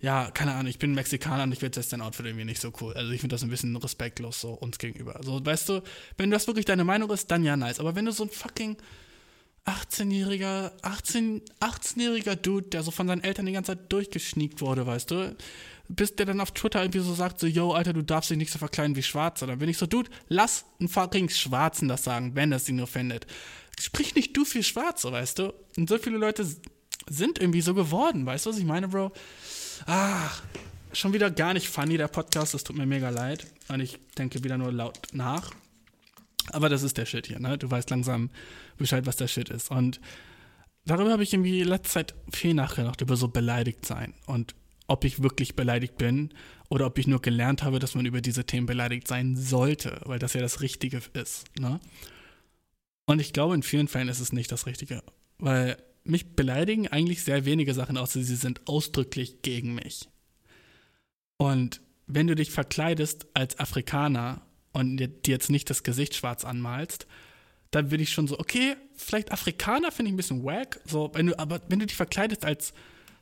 ja, keine Ahnung, ich bin Mexikaner und ich finde jetzt dein Outfit irgendwie nicht so cool. Also ich finde das ein bisschen respektlos so uns gegenüber. Also weißt du, wenn das wirklich deine Meinung ist, dann ja nice. Aber wenn du so ein fucking 18-jähriger, 18, 18-jähriger Dude, der so von seinen Eltern die ganze Zeit durchgeschniegt wurde, weißt du, bis der dann auf Twitter irgendwie so sagt, so, yo, Alter, du darfst dich nicht so verkleiden wie Schwarzer. Dann bin ich so, Dude, lass einen fucking Schwarzen das sagen, wenn das ihn offendet. Sprich nicht du für Schwarze, weißt du? Und so viele Leute sind irgendwie so geworden, weißt du, was ich meine, Bro? Ach, schon wieder gar nicht funny, der Podcast, das tut mir mega leid. Und ich denke wieder nur laut nach. Aber das ist der Shit hier, ne? Du weißt langsam Bescheid, was der Shit ist. Und darüber habe ich irgendwie letzte Zeit viel nachgedacht, über so beleidigt sein. Und ob ich wirklich beleidigt bin oder ob ich nur gelernt habe, dass man über diese Themen beleidigt sein sollte, weil das ja das Richtige ist, ne? Und ich glaube, in vielen Fällen ist es nicht das Richtige, weil mich beleidigen eigentlich sehr wenige Sachen, außer sie sind ausdrücklich gegen mich. Und wenn du dich verkleidest als Afrikaner und dir jetzt nicht das Gesicht schwarz anmalst, dann bin ich schon so, okay, vielleicht Afrikaner finde ich ein bisschen wack, so, wenn du, aber wenn du dich verkleidest als,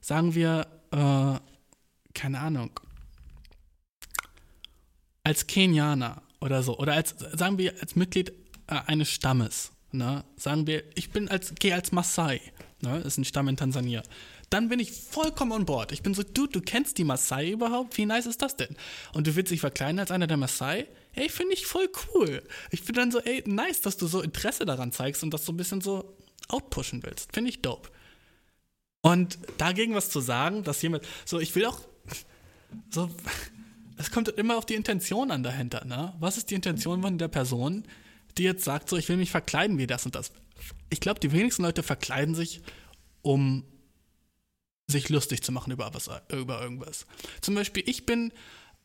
sagen wir, äh, keine Ahnung, als Kenianer oder so, oder als, sagen wir, als Mitglied äh, eines Stammes, ne, sagen wir, ich bin als, gehe als Maasai, ne, ist ein Stamm in Tansania, dann bin ich vollkommen on board. Ich bin so, Dude, du kennst die Maasai überhaupt? Wie nice ist das denn? Und du willst dich verkleiden als einer der Maasai? Ey, finde ich voll cool. Ich bin dann so, ey, nice, dass du so Interesse daran zeigst und das so ein bisschen so outpushen willst. Finde ich dope. Und dagegen was zu sagen, dass jemand, so, ich will auch, so, *laughs* es kommt immer auf die Intention an dahinter, ne? Was ist die Intention von der Person, die jetzt sagt, so, ich will mich verkleiden wie das und das? Ich glaube, die wenigsten Leute verkleiden sich, um sich lustig zu machen über, was, über irgendwas. Zum Beispiel, ich bin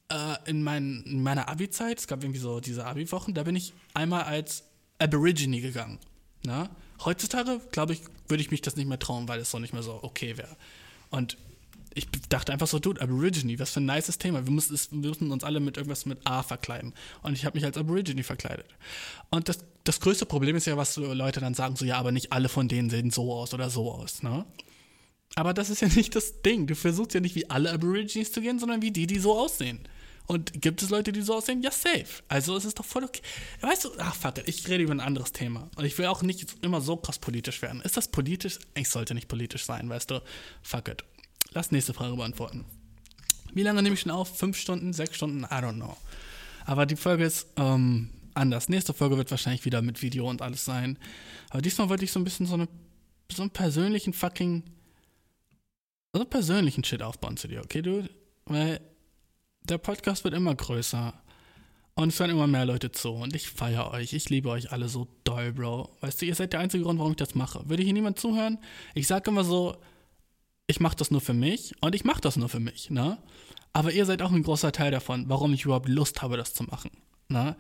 äh, in, mein, in meiner Abi-Zeit, es gab irgendwie so diese Abi-Wochen, da bin ich einmal als Aborigine gegangen. Ne? Heutzutage, glaube ich, würde ich mich das nicht mehr trauen, weil es so nicht mehr so okay wäre. Und ich dachte einfach so, dude, Aborigine, was für ein nices Thema. Wir müssen, wir müssen uns alle mit irgendwas mit A verkleiden. Und ich habe mich als Aborigine verkleidet. Und das, das größte Problem ist ja, was Leute dann sagen, so, ja, aber nicht alle von denen sehen so aus oder so aus, ne? Aber das ist ja *laughs* nicht das Ding. Du versuchst ja nicht wie alle Aborigines zu gehen, sondern wie die, die so aussehen. Und gibt es Leute, die so aussehen? Ja, safe. Also es ist doch voll okay. Weißt du, ach fuck it, ich rede über ein anderes Thema. Und ich will auch nicht immer so krass politisch werden. Ist das politisch? Ich sollte nicht politisch sein, weißt du. Fuck it. Lass nächste Frage beantworten. Wie lange nehme ich schon auf? Fünf Stunden, sechs Stunden? I don't know. Aber die Folge ist ähm, anders. Nächste Folge wird wahrscheinlich wieder mit Video und alles sein. Aber diesmal wollte ich so ein bisschen so, eine, so einen persönlichen fucking so persönlichen Shit aufbauen zu dir, okay, du? Weil der Podcast wird immer größer. Und es hören immer mehr Leute zu. Und ich feiere euch. Ich liebe euch alle so doll, Bro. Weißt du, ihr seid der einzige Grund, warum ich das mache. Würde hier niemand zuhören? Ich sage immer so, ich mache das nur für mich. Und ich mache das nur für mich, ne? Aber ihr seid auch ein großer Teil davon, warum ich überhaupt Lust habe, das zu machen, ne?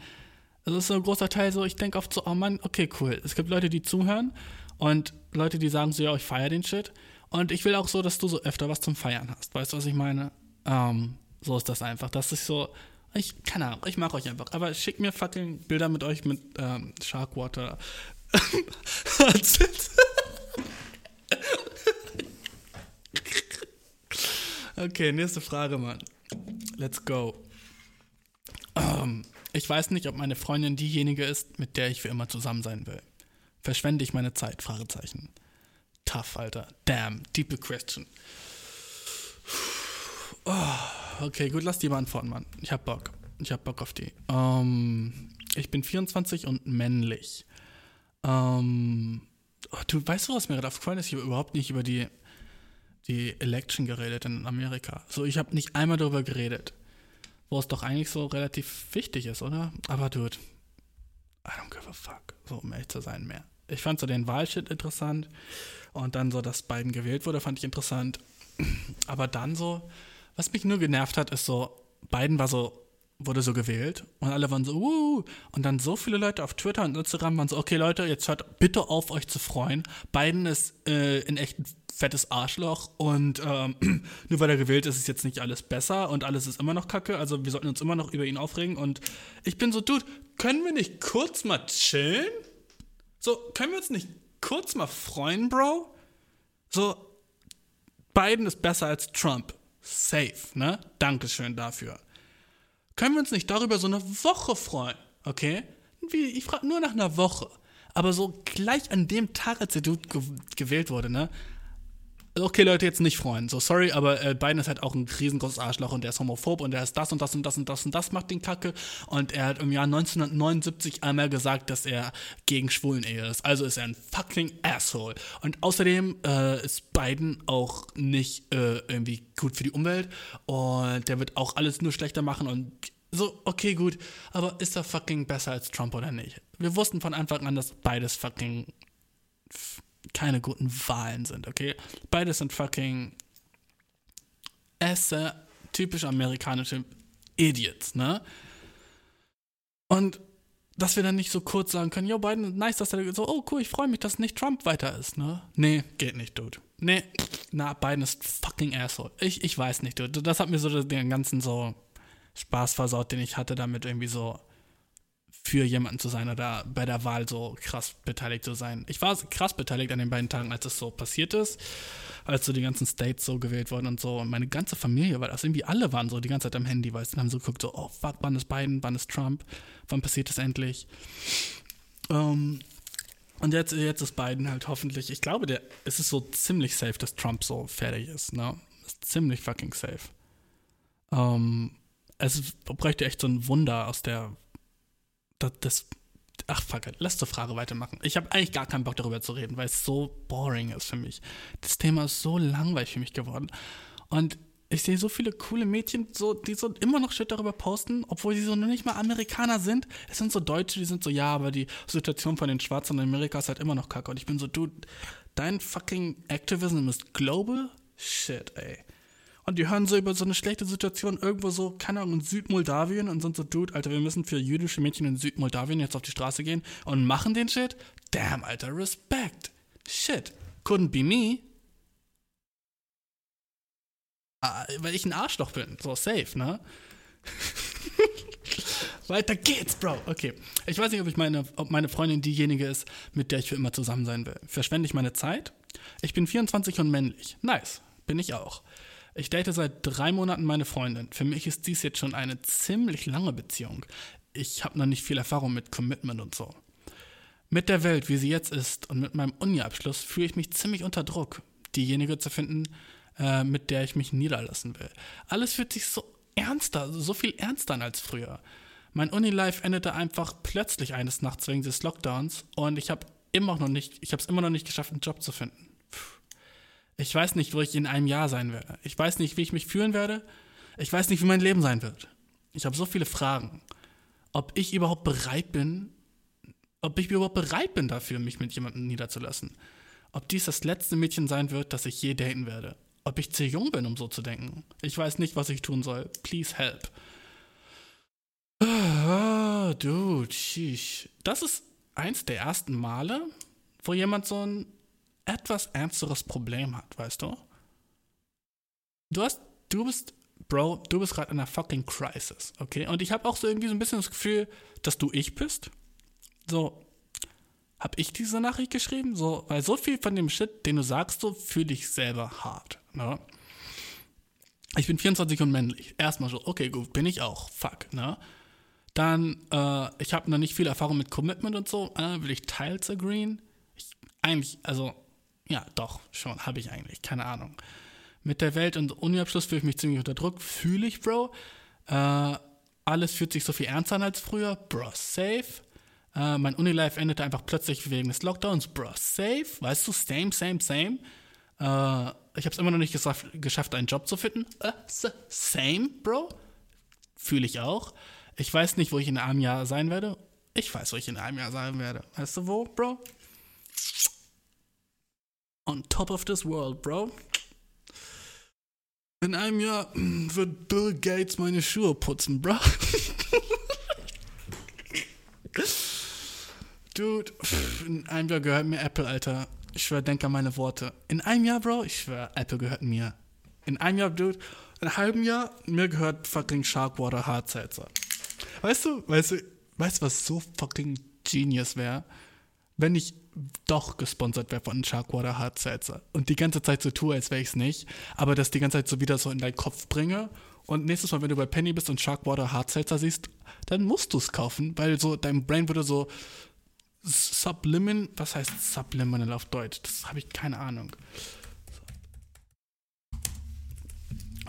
Es ist so ein großer Teil so, ich denke oft so, oh Mann, okay, cool. Es gibt Leute, die zuhören und Leute, die sagen so, ja, ich feiere den Shit. Und ich will auch so, dass du so öfter was zum Feiern hast. Weißt du, was ich meine? Ähm, so ist das einfach. Das ist so, ich, keine Ahnung, ich mag euch einfach. Aber schickt mir fucking Bilder mit euch mit ähm, Sharkwater. *laughs* *laughs* okay, nächste Frage, Mann. Let's go. Ähm, ich weiß nicht, ob meine Freundin diejenige ist, mit der ich für immer zusammen sein will. Verschwende ich meine Zeit? Fragezeichen tough, Alter. Damn, deep question. Oh, okay, gut, lass die beantworten, Mann. Ich hab Bock. Ich hab Bock auf die. Um, ich bin 24 und männlich. Um, oh, du weißt du, was mir gerade aufgefallen ist? Ich habe überhaupt nicht über die, die Election geredet in Amerika. So, ich habe nicht einmal darüber geredet. Wo es doch eigentlich so relativ wichtig ist, oder? Aber dude, I don't give a fuck. So, um ehrlich zu sein, mehr. Ich fand so den Wahlshit interessant. Und dann so, dass Biden gewählt wurde, fand ich interessant. Aber dann so, was mich nur genervt hat, ist so, Biden war so wurde so gewählt und alle waren so, uh, und dann so viele Leute auf Twitter und Instagram waren so, okay Leute, jetzt hört bitte auf, euch zu freuen. Biden ist äh, in echt ein fettes Arschloch und ähm, *clears throat* nur weil er gewählt ist, ist jetzt nicht alles besser und alles ist immer noch kacke, also wir sollten uns immer noch über ihn aufregen und ich bin so, Dude, können wir nicht kurz mal chillen? So, können wir uns nicht kurz mal freuen, Bro? So, Biden ist besser als Trump. Safe, ne? Dankeschön dafür. Können wir uns nicht darüber so eine Woche freuen, okay? Ich frage nur nach einer Woche. Aber so gleich an dem Tag, als der Dude ge gewählt wurde, ne? Okay, Leute, jetzt nicht freuen. So, sorry, aber äh, Biden ist halt auch ein riesengroßes Arschloch und der ist homophob und er ist das und das und das und das und das macht den Kacke. Und er hat im Jahr 1979 einmal gesagt, dass er gegen Schwulen-Ehe ist. Also ist er ein fucking Asshole. Und außerdem äh, ist Biden auch nicht äh, irgendwie gut für die Umwelt und der wird auch alles nur schlechter machen und so, okay, gut, aber ist er fucking besser als Trump oder nicht? Wir wussten von Anfang an, dass beides fucking keine guten Wahlen sind, okay? Beides sind fucking Esse, typisch amerikanische Idiots, ne? Und dass wir dann nicht so kurz sagen können, yo, Biden, nice, dass er so, oh cool, ich freue mich, dass nicht Trump weiter ist, ne? Nee, geht nicht, Dude. Nee, na, Biden ist fucking asshole. Ich, ich weiß nicht, Dude. Das hat mir so den ganzen so Spaß versaut, den ich hatte, damit irgendwie so für jemanden zu sein oder bei der Wahl so krass beteiligt zu sein. Ich war krass beteiligt an den beiden Tagen, als es so passiert ist, als so die ganzen States so gewählt wurden und so. Und meine ganze Familie, weil also irgendwie alle waren so die ganze Zeit am Handy, weil sie haben so geguckt, so, oh fuck, wann ist Biden, wann ist Trump, wann passiert es endlich? Um, und jetzt, jetzt ist Biden halt hoffentlich, ich glaube, der, es ist so ziemlich safe, dass Trump so fertig ist, ne? Ist ziemlich fucking safe. Um, es bräuchte echt so ein Wunder aus der das, das ach fuck lass zur Frage weitermachen. Ich habe eigentlich gar keinen Bock darüber zu reden, weil es so boring ist für mich. Das Thema ist so langweilig für mich geworden. Und ich sehe so viele coole Mädchen, so, die so immer noch Shit darüber posten, obwohl sie so noch nicht mal Amerikaner sind. Es sind so Deutsche, die sind so, ja, aber die Situation von den Schwarzen in Amerika ist halt immer noch kacke. Und ich bin so, dude, dein fucking Activism ist global? Shit, ey. Und die hören so über so eine schlechte Situation irgendwo so, keine Ahnung, in Südmoldawien und sind so, Dude, Alter, wir müssen für jüdische Mädchen in Südmoldawien jetzt auf die Straße gehen und machen den Shit? Damn, Alter, Respekt. Shit. Couldn't be me. Ah, weil ich ein Arschloch bin. So safe, ne? *laughs* Weiter geht's, Bro. Okay. Ich weiß nicht, ob ich meine, ob meine Freundin diejenige ist, mit der ich für immer zusammen sein will. Verschwende ich meine Zeit? Ich bin 24 und männlich. Nice. Bin ich auch. Ich date seit drei Monaten meine Freundin. Für mich ist dies jetzt schon eine ziemlich lange Beziehung. Ich habe noch nicht viel Erfahrung mit Commitment und so. Mit der Welt, wie sie jetzt ist, und mit meinem Uni-Abschluss fühle ich mich ziemlich unter Druck, diejenige zu finden, äh, mit der ich mich niederlassen will. Alles fühlt sich so ernster, so viel ernster an als früher. Mein Uni-Life endete einfach plötzlich eines Nachts wegen des Lockdowns und ich habe immer noch nicht, ich habe es immer noch nicht geschafft, einen Job zu finden. Ich weiß nicht, wo ich in einem Jahr sein werde. Ich weiß nicht, wie ich mich fühlen werde. Ich weiß nicht, wie mein Leben sein wird. Ich habe so viele Fragen. Ob ich überhaupt bereit bin, ob ich überhaupt bereit bin dafür, mich mit jemandem niederzulassen. Ob dies das letzte Mädchen sein wird, das ich je daten werde. Ob ich zu jung bin, um so zu denken. Ich weiß nicht, was ich tun soll. Please help. Oh, dude, sheesh. Das ist eins der ersten Male, wo jemand so ein etwas ernsteres Problem hat, weißt du? Du hast, du bist, Bro, du bist gerade in einer fucking Crisis, okay? Und ich habe auch so irgendwie so ein bisschen das Gefühl, dass du ich bist. So, habe ich diese Nachricht geschrieben? So, weil so viel von dem Shit, den du sagst, so fühle ich selber hart, ne? Ich bin 24 und männlich. Erstmal so, okay, gut, bin ich auch. Fuck, ne? Dann, äh, ich habe noch nicht viel Erfahrung mit Commitment und so. Äh, will ich teils agreeen? Ich, eigentlich, also, ja, doch, schon, habe ich eigentlich, keine Ahnung. Mit der Welt- und Uni-Abschluss fühle ich mich ziemlich unter Druck, fühle ich, Bro. Äh, alles fühlt sich so viel ernster an als früher, Bro, safe. Äh, mein Uni-Life endete einfach plötzlich wegen des Lockdowns, Bro, safe. Weißt du, same, same, same. Äh, ich habe es immer noch nicht geschafft, geschafft, einen Job zu finden. Äh, same, Bro. Fühle ich auch. Ich weiß nicht, wo ich in einem Jahr sein werde. Ich weiß, wo ich in einem Jahr sein werde. Weißt du wo, Bro? On top of this world, bro. In einem Jahr mm, wird Bill Gates meine Schuhe putzen, bro. *laughs* Dude, in einem Jahr gehört mir Apple, Alter. Ich schwör, denk an meine Worte. In einem Jahr, Bro, ich schwör, Apple gehört mir. In einem Jahr, Dude, in einem halben Jahr, mir gehört fucking Sharkwater Hard Seltzer. Weißt du, weißt du, weißt du, was so fucking genius wäre? Wenn ich doch gesponsert wäre von Sharkwater Hard Seltzer und die ganze Zeit so tue, als wäre ich es nicht, aber das die ganze Zeit so wieder so in deinen Kopf bringe und nächstes Mal, wenn du bei Penny bist und Sharkwater Hard Seltzer siehst, dann musst du es kaufen, weil so dein Brain würde so Sublimin, was heißt Subliminal auf Deutsch? Das habe ich keine Ahnung.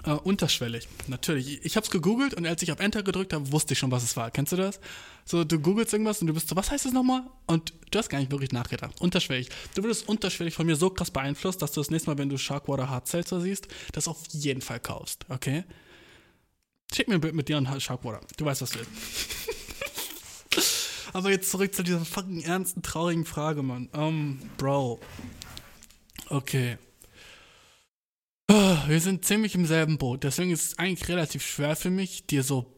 Äh, unterschwellig, natürlich. Ich habe es gegoogelt und als ich auf Enter gedrückt habe, wusste ich schon, was es war. Kennst du das? So, du googelst irgendwas und du bist so, was heißt das nochmal? Und du hast gar nicht wirklich nachgedacht. Unterschwellig. Du würdest unterschwellig von mir so krass beeinflusst, dass du das nächste Mal, wenn du Sharkwater Hard Seltzer siehst, das auf jeden Fall kaufst, okay? Schick mir ein Bild mit dir und Sharkwater. Du weißt, was du willst. *laughs* Aber jetzt zurück zu dieser fucking ernsten, traurigen Frage, Mann. Um, Bro. Okay. Ah, Wir sind ziemlich im selben Boot. Deswegen ist es eigentlich relativ schwer für mich, dir so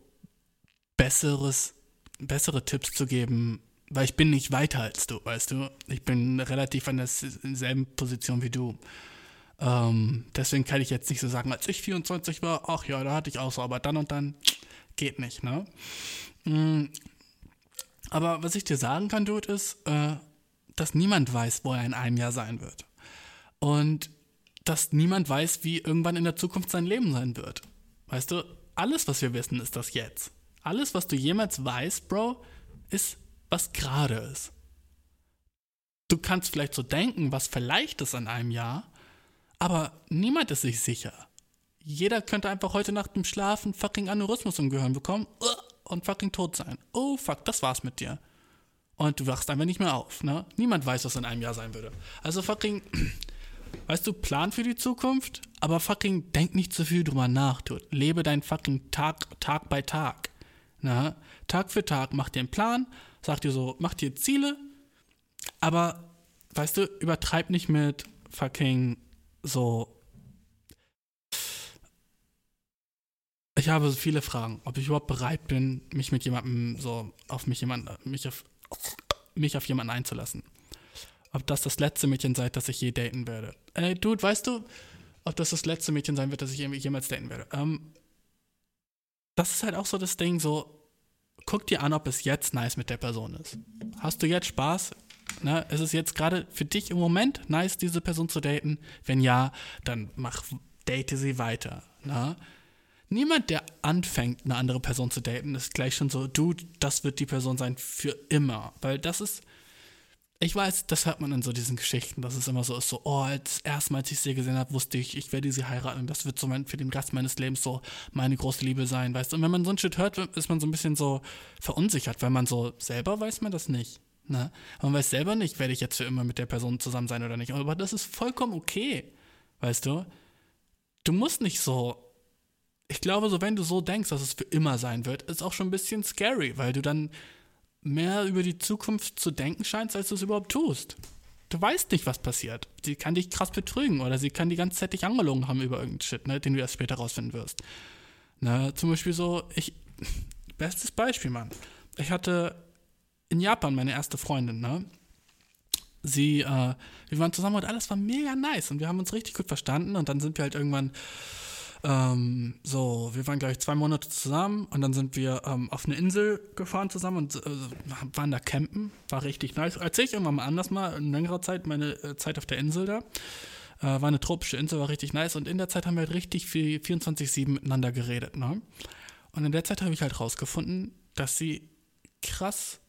besseres, bessere Tipps zu geben, weil ich bin nicht weiter als du, weißt du. Ich bin relativ an derselben Position wie du. Ähm, deswegen kann ich jetzt nicht so sagen, als ich 24 war, ach ja, da hatte ich auch so, aber dann und dann geht nicht, ne? Mm, aber was ich dir sagen kann, Dude, ist, äh, dass niemand weiß, wo er in einem Jahr sein wird. Und dass niemand weiß, wie irgendwann in der Zukunft sein Leben sein wird. Weißt du, alles, was wir wissen, ist das jetzt. Alles, was du jemals weißt, Bro, ist, was gerade ist. Du kannst vielleicht so denken, was vielleicht ist in einem Jahr, aber niemand ist sich sicher. Jeder könnte einfach heute Nacht im Schlafen fucking Aneurysmus im Gehirn bekommen uh, und fucking tot sein. Oh fuck, das war's mit dir. Und du wachst einfach nicht mehr auf, ne? Niemand weiß, was in einem Jahr sein würde. Also fucking, *clears throat* weißt du, plan für die Zukunft, aber fucking denk nicht zu viel drüber nach, du. Lebe deinen fucking Tag, Tag bei Tag. Ne? Tag für Tag, mach dir einen Plan, sag dir so, mach dir Ziele, aber, weißt du, übertreib nicht mit fucking so. Ich habe so viele Fragen, ob ich überhaupt bereit bin, mich mit jemandem so auf mich jemand, mich auf, mich auf jemanden einzulassen. Ob das das letzte Mädchen sei, das ich je daten werde. Ey, Dude, weißt du, ob das das letzte Mädchen sein wird, das ich je- jemals daten werde? Ähm, das ist halt auch so das Ding, so, guck dir an, ob es jetzt nice mit der Person ist. Hast du jetzt Spaß? Ne? Ist es jetzt gerade für dich im Moment nice, diese Person zu daten? Wenn ja, dann mach, date sie weiter. Ne? Niemand, der anfängt, eine andere Person zu daten, ist gleich schon so, du, das wird die Person sein für immer. Weil das ist, ich weiß, das hört man in so diesen Geschichten, dass es immer so ist, so, oh, als erstmal, als ich sie gesehen habe, wusste ich, ich werde sie heiraten und das wird so mein, für den Rest meines Lebens so meine große Liebe sein, weißt du. Und wenn man so ein Shit hört, ist man so ein bisschen so verunsichert, weil man so, selber weiß man das nicht. Ne? Man weiß selber nicht, werde ich jetzt für immer mit der Person zusammen sein oder nicht. Aber das ist vollkommen okay, weißt du. Du musst nicht so ich glaube, so wenn du so denkst, dass es für immer sein wird, ist auch schon ein bisschen scary, weil du dann mehr über die Zukunft zu denken scheinst, als du es überhaupt tust. Du weißt nicht, was passiert. Sie kann dich krass betrügen oder sie kann die ganze Zeit dich angelogen haben über irgendeinen Shit, ne, den du erst später rausfinden wirst. Na, zum Beispiel so, ich, *laughs* bestes Beispiel, Mann. Ich hatte in Japan meine erste Freundin, ne? Sie, äh, wir waren zusammen und alles war mega nice und wir haben uns richtig gut verstanden und dann sind wir halt irgendwann ähm, so, wir waren, glaube ich, zwei Monate zusammen und dann sind wir ähm, auf eine Insel gefahren zusammen und äh, waren da campen. War richtig nice. Erzähl ich irgendwann mal anders mal, in längerer Zeit, meine äh, Zeit auf der Insel da. Äh, war eine tropische Insel, war richtig nice und in der Zeit haben wir halt richtig viel 24-7 miteinander geredet, ne? Und in der Zeit habe ich halt rausgefunden, dass sie krass,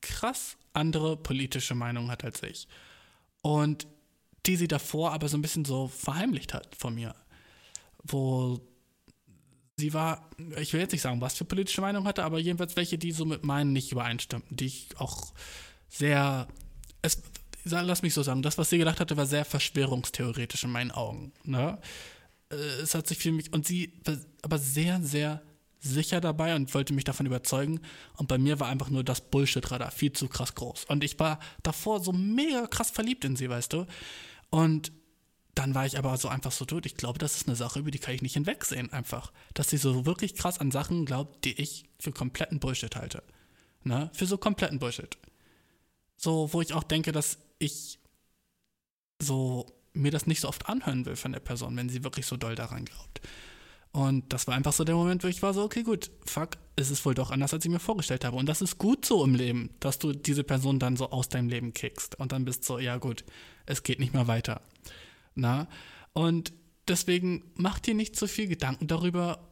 krass andere politische Meinungen hat als ich. Und die sie davor aber so ein bisschen so verheimlicht hat von mir wo sie war, ich will jetzt nicht sagen, was für politische Meinung hatte, aber jedenfalls welche, die so mit meinen nicht übereinstimmten, die ich auch sehr, es, lass mich so sagen, das, was sie gedacht hatte, war sehr verschwörungstheoretisch in meinen Augen. Ne? Äh, Es hat sich für mich, und sie war aber sehr, sehr sicher dabei und wollte mich davon überzeugen. Und bei mir war einfach nur das Bullshit-Radar viel zu krass groß. Und ich war davor so mega krass verliebt in sie, weißt du? Und dann war ich aber so einfach so tot. Ich glaube, das ist eine Sache, über die kann ich nicht hinwegsehen, einfach. Dass sie so wirklich krass an Sachen glaubt, die ich für kompletten Bullshit halte. Ne? Für so kompletten Bullshit. So, wo ich auch denke, dass ich so mir das nicht so oft anhören will von der Person, wenn sie wirklich so doll daran glaubt. Und das war einfach so der Moment, wo ich war so, okay, gut, fuck, es ist wohl doch anders, als ich mir vorgestellt habe. Und das ist gut so im Leben, dass du diese Person dann so aus deinem Leben kickst. Und dann bist so, ja gut, es geht nicht mehr weiter. Na? Und deswegen mach dir nicht so viel Gedanken darüber,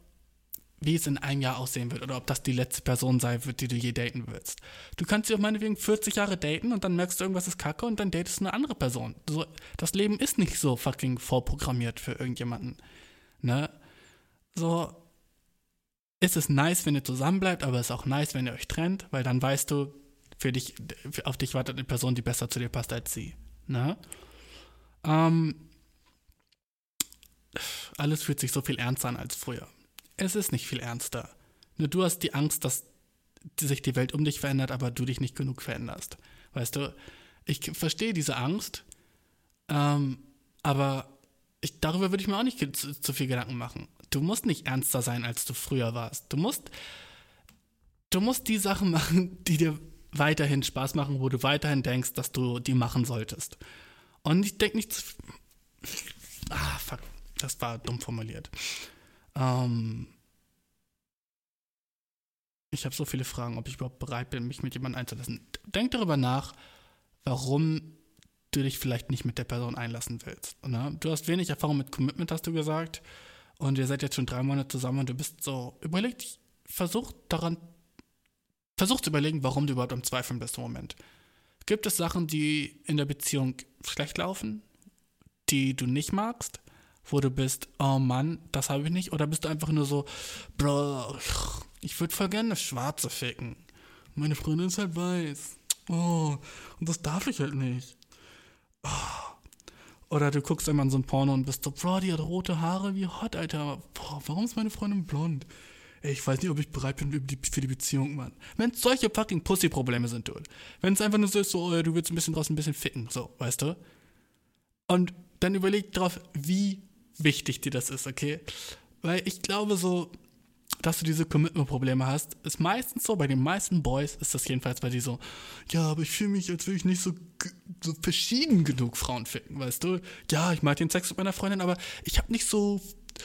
wie es in einem Jahr aussehen wird oder ob das die letzte Person sein wird, die du je daten willst. Du kannst sie auch meinetwegen 40 Jahre daten und dann merkst du, irgendwas ist kacke und dann datest du eine andere Person. So, das Leben ist nicht so fucking vorprogrammiert für irgendjemanden. Ne? So, ist es nice, wenn ihr zusammen bleibt, aber es ist auch nice, wenn ihr euch trennt, weil dann weißt du, für dich, auf dich wartet eine Person, die besser zu dir passt als sie. Ne? Ähm, alles fühlt sich so viel ernster an als früher. Es ist nicht viel ernster. Nur du hast die Angst, dass sich die Welt um dich verändert, aber du dich nicht genug veränderst. Weißt du, ich verstehe diese Angst, ähm, aber ich, darüber würde ich mir auch nicht zu, zu, viel Gedanken machen. Du musst nicht ernster sein, als du früher warst. Du musst, du musst die Sachen *laughs* machen, die dir weiterhin Spaß machen, wo du weiterhin denkst, dass du die machen solltest. Und ich denke nicht zu. Ah, fuck. Das war dumm formuliert. Ähm, ich habe so viele Fragen, ob ich überhaupt bereit bin, mich mit jemandem einzulassen. Denk darüber nach, warum du dich vielleicht nicht mit der Person einlassen willst. Ne? Du hast wenig Erfahrung mit Commitment, hast du gesagt. Und ihr seid jetzt schon drei Monate zusammen und du bist so, überleg dich, versuch daran, versuch zu überlegen, warum du überhaupt am Zweifeln bist im Moment. Gibt es Sachen, die in der Beziehung schlecht laufen, die du nicht magst? Wo du bist, oh Mann, das habe ich nicht? Oder bist du einfach nur so, Bro, ich würde voll gerne eine Schwarze ficken. Meine Freundin ist halt weiß. Oh, und das darf ich halt nicht. Oh. Oder du guckst einmal in so ein Porno und bist so, Bro, die hat rote Haare, wie hot, Alter. Boah, warum ist meine Freundin blond? Ey, ich weiß nicht, ob ich bereit bin für die Beziehung, Mann. Wenn es solche fucking Pussy-Probleme sind, dude. Wenn es einfach nur so ist, so, oh, du willst ein bisschen draußen ein bisschen ficken, so, weißt du? Und dann überleg drauf, wie wichtig dir das ist, okay? Weil ich glaube so, dass du diese Commitment-Probleme hast, ist meistens so, bei den meisten Boys ist das jedenfalls bei dir so, ja, aber ich fühle mich, als würde ich nicht so, so verschieden genug Frauen ficken, weißt du? Ja, ich mag den Sex mit meiner Freundin, aber ich habe nicht so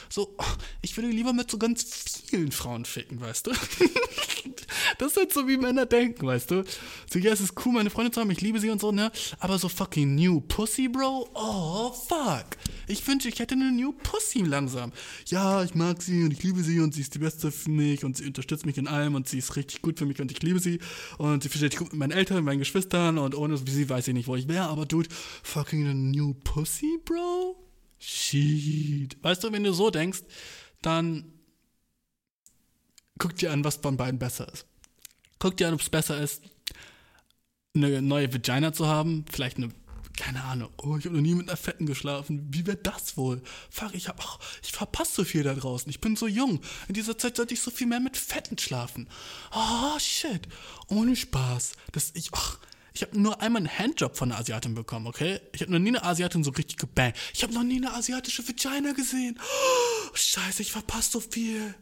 so, ich würde lieber mit so ganz vielen Frauen ficken, weißt du? *laughs* das ist halt so, wie Männer denken, weißt du? So, ja, es ist cool, meine Freundin zu haben, ich liebe sie und so, ne? Aber so fucking New Pussy, Bro? Oh, fuck. Ich wünsche, ich hätte eine New Pussy langsam. Ja, ich mag sie und ich liebe sie und sie ist die Beste für mich und sie unterstützt mich in allem und sie ist richtig gut für mich und ich liebe sie und sie versteht sich gut mit meinen Eltern, meinen Geschwistern und ohne sie weiß ich nicht, wo ich wäre, aber dude, fucking eine New Pussy, Bro? Shit. Weißt du, wenn du so denkst, dann guck dir an, was von beiden besser ist. Guck dir an, ob es besser ist, eine neue Vagina zu haben, vielleicht eine keine Ahnung, oh, ich habe noch nie mit einer Fetten geschlafen. Wie wäre das wohl? Fuck, ich hab, ach, ich verpasse so viel da draußen. Ich bin so jung. In dieser Zeit sollte ich so viel mehr mit Fetten schlafen. Oh, shit. Ohne Spaß. Das, ich, ach, ich habe nur einmal einen Handjob von einer Asiatin bekommen, okay? Ich habe noch nie eine Asiatin so richtig gebangt. Ich habe noch nie eine asiatische Vagina gesehen. Oh, scheiße, ich verpasse so viel.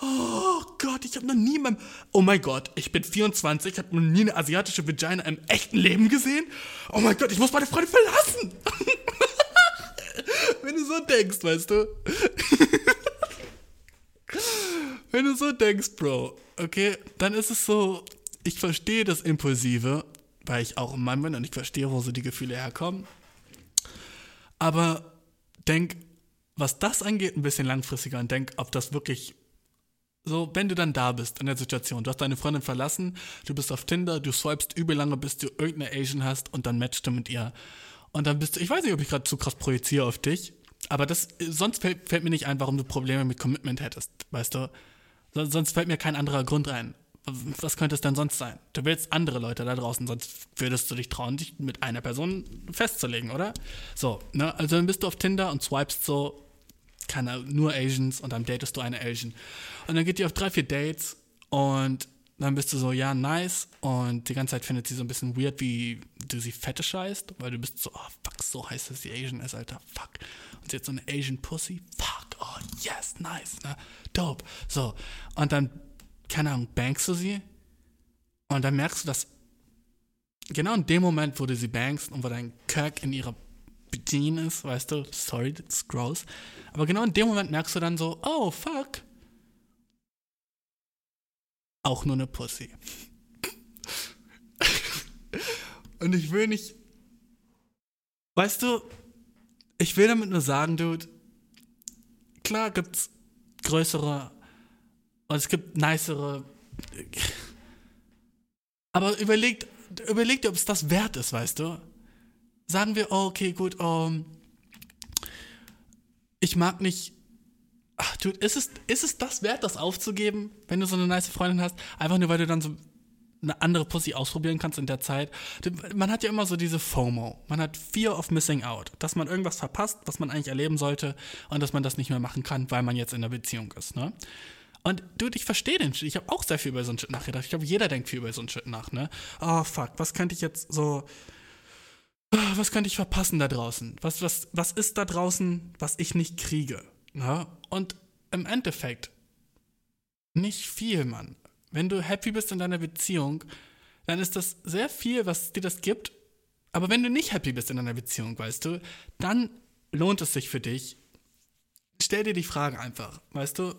Oh Gott, ich habe noch nie mein... Oh mein Gott, ich bin 24, ich habe noch nie eine asiatische Vagina im echten Leben gesehen. Oh mein Gott, ich muss meine Freundin verlassen. *laughs* Wenn du so denkst, weißt du. *laughs* Wenn du so denkst, Bro, okay, dann ist es so, ich verstehe das Impulsive weil ich auch ein Mann bin und ich verstehe, wo so die Gefühle herkommen. Aber denk, was das angeht, ein bisschen langfristiger und denk, ob das wirklich so, wenn du dann da bist in der Situation, du hast deine Freundin verlassen, du bist auf Tinder, du swipest übel lange, bis du irgendeine Asian hast und dann matchst du mit ihr. Und dann bist du, ich weiß nicht, ob ich gerade zu krass projiziere auf dich, aber das, sonst fällt, fällt, mir nicht ein, warum du Probleme mit Commitment hättest, weißt du? Sonst fällt mir kein anderer Grund ein was könnte es denn sonst sein? Du willst andere Leute da draußen, sonst würdest du dich trauen, dich mit einer Person festzulegen, oder? So, ne? Also dann bist du auf Tinder und swipest so, keine nur Asians und dann datest du eine Asian. Und dann geht ihr auf drei, vier Dates und dann bist du so, ja, nice. Und die ganze Zeit findet sie so ein bisschen weird, wie du sie fette scheißt, weil du bist so, oh, fuck, so heißt, dass sie Asian ist, Alter, fuck. Und sie hat so eine Asian Pussy, fuck, oh, yes, nice, ne? dope. So, und dann, keine Ahnung, bankst du sie und dann merkst du, dass genau in dem Moment, wo du sie bankst und wo dein Kirk in ihrer Bediene ist, weißt du, sorry, that's gross, aber genau in dem Moment merkst du dann so, oh, fuck, auch nur eine Pussy. *laughs* Und ich will nicht. Weißt du, ich will damit nur sagen, Dude, klar gibt's größere und es gibt nicere. Aber überlegt, überlegt, ob es das wert ist, weißt du? Sagen wir, oh, okay, gut, um, ich mag nicht Ach, dude, ist es, ist es das wert, das aufzugeben, wenn du so eine nice Freundin hast? Einfach nur, weil du dann so eine andere Pussy ausprobieren kannst in der Zeit. Man hat ja immer so diese FOMO. Man hat Fear of Missing Out. Dass man irgendwas verpasst, was man eigentlich erleben sollte und dass man das nicht mehr machen kann, weil man jetzt in einer Beziehung ist, ne? Und dude, ich verstehe den Shit. Ich habe auch sehr viel über so einen Shit nachgedacht. Ich glaube, jeder denkt viel über so einen Shit nach, ne? Oh, fuck, was könnte ich jetzt so was könnte ich verpassen da draußen? Was, was, was ist da draußen, was ich nicht kriege? Ne? Und im Endeffekt, nicht viel, Mann. Wenn du happy bist in deiner Beziehung, dann ist das sehr viel, was dir das gibt. Aber wenn du nicht happy bist in deiner Beziehung, weißt du, dann lohnt es sich für dich. Stell dir die Frage einfach, weißt du,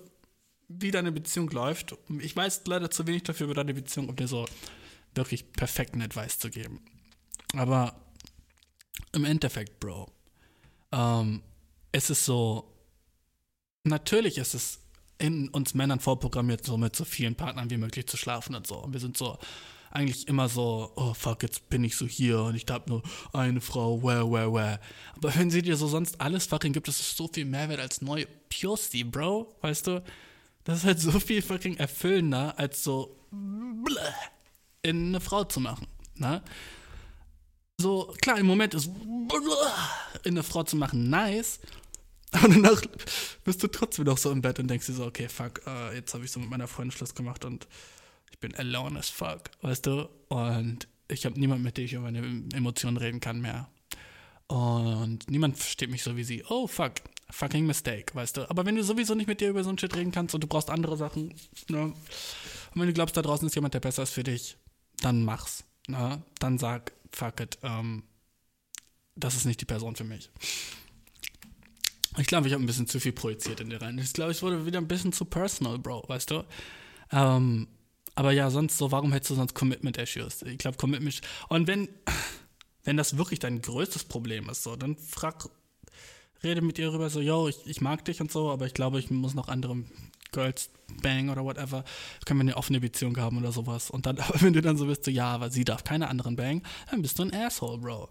wie deine Beziehung läuft. Ich weiß leider zu wenig dafür über deine Beziehung, um dir so wirklich perfekten Advice zu geben. Aber im Endeffekt, Bro, ähm, es ist so, natürlich ist es in uns Männern vorprogrammiert, so mit so vielen Partnern wie möglich zu schlafen und so. Und wir sind so eigentlich immer so, oh fuck, jetzt bin ich so hier und ich hab nur eine Frau, where, where, where. Aber wenn sie dir so sonst alles fucking gibt, das ist so viel Mehrwert als neue Pussy, Bro, weißt du? Das ist halt so viel fucking erfüllender, als so in eine Frau zu machen, ne? So, klar, im Moment ist in eine Frau zu machen nice, und danach bist du trotzdem noch so im Bett und denkst dir so, okay, fuck, uh, jetzt habe ich so mit meiner Freundin Schluss gemacht und ich bin alone as fuck, weißt du? Und ich habe niemanden, mit dem ich über meine Emotionen reden kann mehr. Und niemand versteht mich so wie sie. Oh, fuck, fucking mistake, weißt du? Aber wenn du sowieso nicht mit dir über so ein Shit reden kannst und du brauchst andere Sachen, ne? Und wenn du glaubst, da draußen ist jemand, der besser ist für dich, dann mach's. Ne? Dann sag, fuck it, ähm, das ist nicht die Person für mich. Ich glaube, ich habe ein bisschen zu viel projiziert in dir rein. Ich glaube, ich wurde wieder ein bisschen zu personal, Bro, weißt du? Ähm, aber ja, sonst so, warum hättest du sonst Commitment-Issues? Ich glaube, Commitment. Und wenn, wenn das wirklich dein größtes Problem ist, so, dann frag, rede mit ihr rüber, so, yo, ich, ich mag dich und so, aber ich glaube, ich muss noch andere Girls bang oder whatever. Können wir eine offene Beziehung haben oder sowas. Und dann, *laughs* aber wenn du dann so bist, so, ja, aber sie darf keine anderen bang, dann bist du ein Asshole, Bro.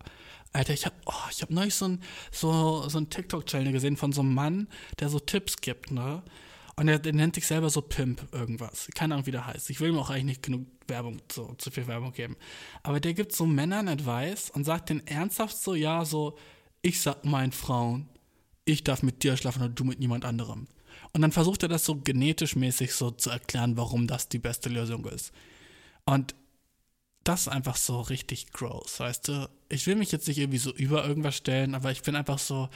Alter, ich habe oh, ich hab neulich so ein, so, so ein TikTok-Channel gesehen von so einem Mann, der so Tipps gibt, ne? Und er, der nennt sich selber so Pimp irgendwas. Keine Ahnung, wie der heißt. Ich will ihm auch eigentlich nicht genug Werbung, so, zu viel Werbung geben. Aber der gibt so Männern Advice und sagt denen ernsthaft so, ja, so, ich sag meinen Frauen, ich darf mit dir schlafen und du mit niemand anderem. Und dann versucht er das so genetisch mäßig so zu erklären, warum das die beste Lösung ist. Und das ist einfach so richtig gross, weißt du? Ich will mich jetzt nicht irgendwie so über irgendwas stellen, aber ich bin einfach so,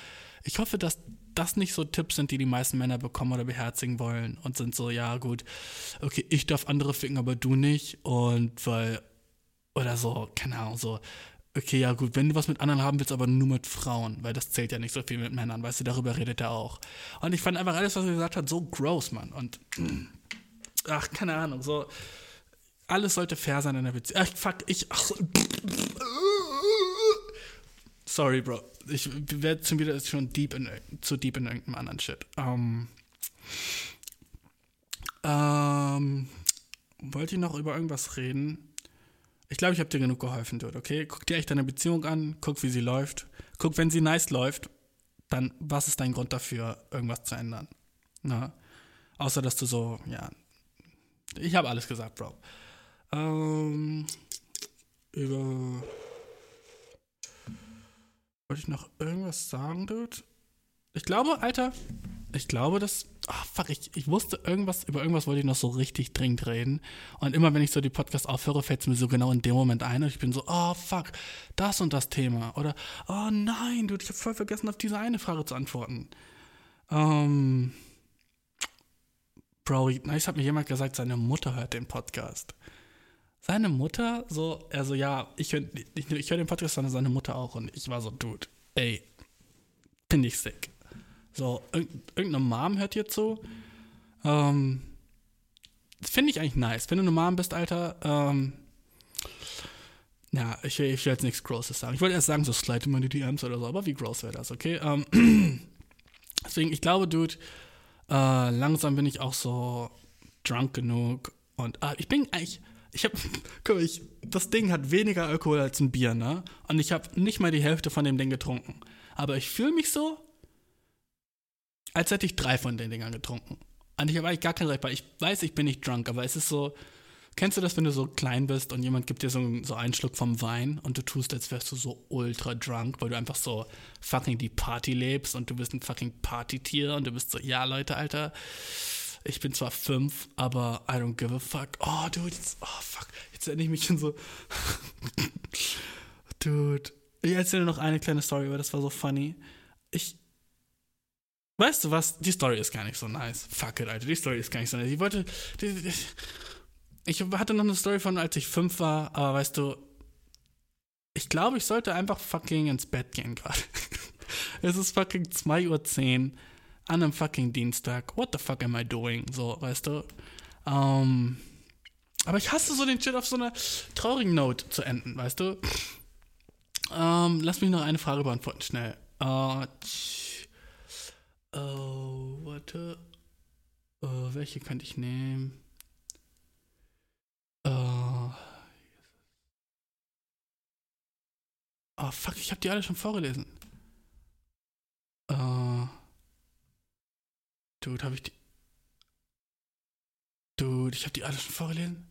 ich hoffe, dass das nicht so Tipps sind, die die meisten Männer bekommen oder beherzigen wollen und sind so, ja gut, okay, ich darf andere ficken, aber du nicht und weil, oder so, keine Ahnung, so, okay, ja gut, wenn du was mit anderen haben willst, aber nur mit Frauen, weil das zählt ja nicht so viel mit Männern, weißt du, darüber redet er auch. Und ich fand einfach alles, was er gesagt hat, so gross, Mann. Und, ach, keine Ahnung, so, alles sollte fair sein in der Beziehung. Ach, fuck, ich. Ach, *laughs* sorry, Bro. Ich werde schon wieder schon deep in, zu deep in irgendeinem anderen Shit. Ähm. Ähm. Wollte ich noch über irgendwas reden? Ich glaube, ich habe dir genug geholfen, Dude, okay? Guck dir echt deine Beziehung an, guck, wie sie läuft. Guck, wenn sie nice läuft, dann was ist dein Grund dafür, irgendwas zu ändern? Na? Außer, dass du so, ja. Ich habe alles gesagt, Bro. Ähm, über. Wollte ich noch irgendwas sagen, Dude? Ich glaube, Alter, ich glaube, dass. Ah, fuck, ich, ich wusste irgendwas, über irgendwas wollte ich noch so richtig dringend reden. Und immer wenn ich so die Podcast aufhöre, fällt es mir so genau in dem Moment ein und ich bin so, oh fuck, das und das Thema. Oder, oh nein, dude, ich habe voll vergessen, auf diese eine Frage zu antworten. Ähm. Bro, nice hat mir jemand gesagt, seine Mutter hört den Podcast. Seine Mutter, so, also ja, ich höre ich, ich hör den Podcast, sondern seine Mutter auch. Und ich war so, dude, ey, finde ich sick. So, irgendeine Mom hört hier zu. Ähm, Finde ich eigentlich nice. Wenn du eine Mom bist, Alter, ähm, ja, ich will, ich will jetzt nichts Grosses sagen. Ich wollte erst sagen, so slide mal die DMs oder so, aber wie gross wäre das, okay? Ähm, *clears throat* deswegen, ich glaube, Dude, äh, langsam bin ich auch so drunk genug. Und äh, ich bin eigentlich, ich habe, *laughs* guck mal, ich, das Ding hat weniger Alkohol als ein Bier, ne? Und ich habe nicht mal die Hälfte von dem Ding getrunken. Aber ich fühle mich so, als hätte ich drei von den Dingern getrunken. Und ich habe eigentlich gar kein Recht, weil ich weiß, ich bin nicht drunk, aber es ist so, kennst du das, wenn du so klein bist und jemand gibt dir so, so einen Schluck vom Wein und du tust, als wärst du so ultra drunk, weil du einfach so fucking die Party lebst und du bist ein fucking Partytier und du bist so, ja Leute, Alter, ich bin zwar fünf, aber I don't give a fuck. Oh, dude, jetzt, oh fuck, jetzt erinnere ich mich schon so. *laughs* dude, ich erzähle noch eine kleine Story, weil das war so funny. Ich, Weißt du was? Die Story ist gar nicht so nice. Fuck it, Alter. Die Story ist gar nicht so nice. Ich wollte. Ich hatte noch eine Story von, als ich fünf war, aber weißt du, ich glaube, ich sollte einfach fucking ins Bett gehen gerade. *laughs* es ist fucking 2.10 Uhr an einem fucking Dienstag. What the fuck am I doing? So, weißt du? Um, aber ich hasse so den Shit auf so einer traurigen Note zu enden, weißt du? Um, lass mich noch eine Frage beantworten, schnell. Uh, Oh, warte. Oh, welche könnte ich nehmen? Oh. Oh, fuck, ich habe die alle schon vorgelesen. Oh. Dude, habe ich die. Dude, ich habe die alle schon vorgelesen.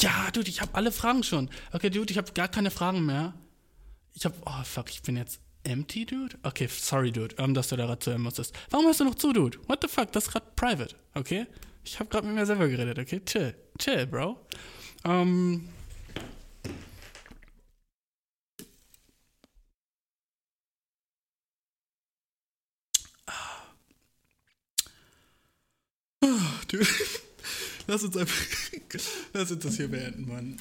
Ja, Dude, ich habe alle Fragen schon. Okay, Dude, ich habe gar keine Fragen mehr. Ich habe. Oh, fuck, ich bin jetzt empty, Dude? Okay, sorry, Dude, um, dass du da gerade zuhören musstest. Warum hörst du noch zu, Dude? What the fuck? Das ist gerade private, okay? Ich habe gerade mit mir selber geredet, okay? Chill. Chill, Bro. Ähm. Dude. *laughs* Lass uns einfach. *laughs* Lass uns das hier beenden, Mann.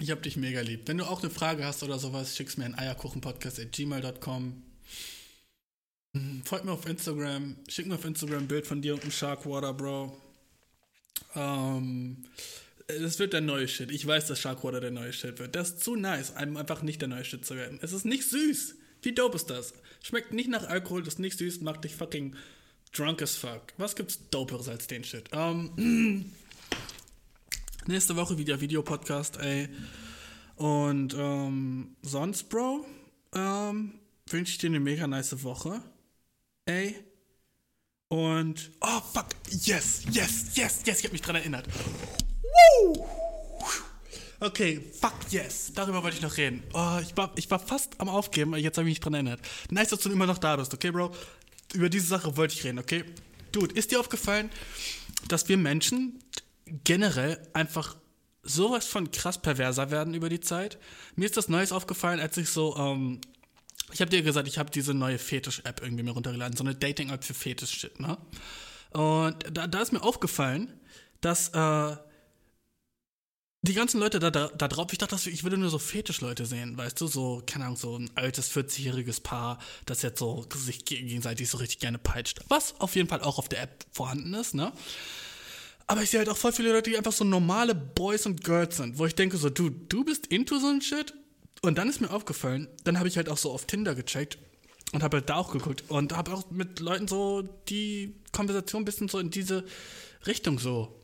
Ich hab dich mega lieb. Wenn du auch eine Frage hast oder sowas, schick's mir an eierkuchenpodcast.gmail.com. Folgt mir auf Instagram. Schick mir auf Instagram ein Bild von dir und einem Sharkwater, Bro. Ähm, das wird der neue Shit. Ich weiß, dass Sharkwater der neue Shit wird. Das ist zu nice, einem einfach nicht der neue Shit zu werden. Es ist nicht süß. Wie dope ist das? Schmeckt nicht nach Alkohol, ist nicht süß, macht dich fucking drunk as fuck. Was gibt's doperes als den Shit? Ähm, *clears throat* Nächste Woche wieder Videopodcast, ey. Und ähm, sonst, Bro, ähm, wünsche ich dir eine mega nice Woche. Ey. Und. Oh, fuck. Yes, yes, yes, yes. Ich hab mich dran erinnert. Woo! Okay, fuck yes. Darüber wollte ich noch reden. Oh, ich war, ich war fast am Aufgeben, jetzt habe ich mich dran erinnert. Nice, dass du immer noch da bist, okay, Bro? Über diese Sache wollte ich reden, okay? Dude, ist dir aufgefallen, dass wir Menschen generell einfach sowas von krass perverser werden über die Zeit. Mir ist das Neues aufgefallen, als ich so, ähm, ich habe dir gesagt, ich habe diese neue Fetisch-App irgendwie mir runtergeladen, so eine Dating-App für Fetisch-Shit, ne? Und da, da ist mir aufgefallen, dass äh, die ganzen Leute da, da, da drauf, ich dachte, ich würde nur so Fetischleute sehen, weißt du, so, keine Ahnung, so ein altes 40-jähriges Paar, das jetzt so sich gegenseitig so richtig gerne peitscht. Was auf jeden Fall auch auf der App vorhanden ist, ne? Aber ich sehe halt auch voll viele Leute, die einfach so normale Boys und Girls sind, wo ich denke so, du, du bist into so ein Shit? Und dann ist mir aufgefallen, dann habe ich halt auch so auf Tinder gecheckt und habe halt da auch geguckt und habe auch mit Leuten so die Konversation ein bisschen so in diese Richtung so,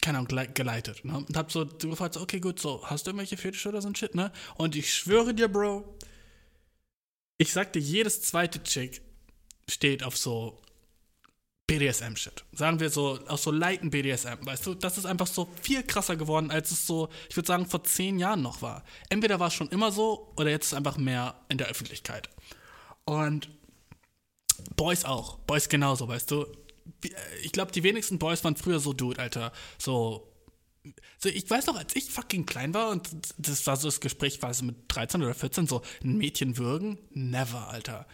keine Ahnung, geleitet. Ne? Und habe so gefragt, okay, gut, so, hast du irgendwelche Fetische oder so ein Shit, ne? Und ich schwöre dir, Bro, ich sagte, jedes zweite Chick steht auf so BDSM-Shit. Sagen wir so, auch so leiten BDSM, weißt du? Das ist einfach so viel krasser geworden, als es so, ich würde sagen, vor zehn Jahren noch war. Entweder war es schon immer so oder jetzt ist es einfach mehr in der Öffentlichkeit. Und Boys auch. Boys genauso, weißt du. Äh, Ich glaube, die wenigsten Boys waren früher so Dude, Alter. So. So, ich weiß noch, als ich fucking klein war und das war so das Gespräch, war so mit 13 oder 14, so ein Mädchen würgen? Never, Alter.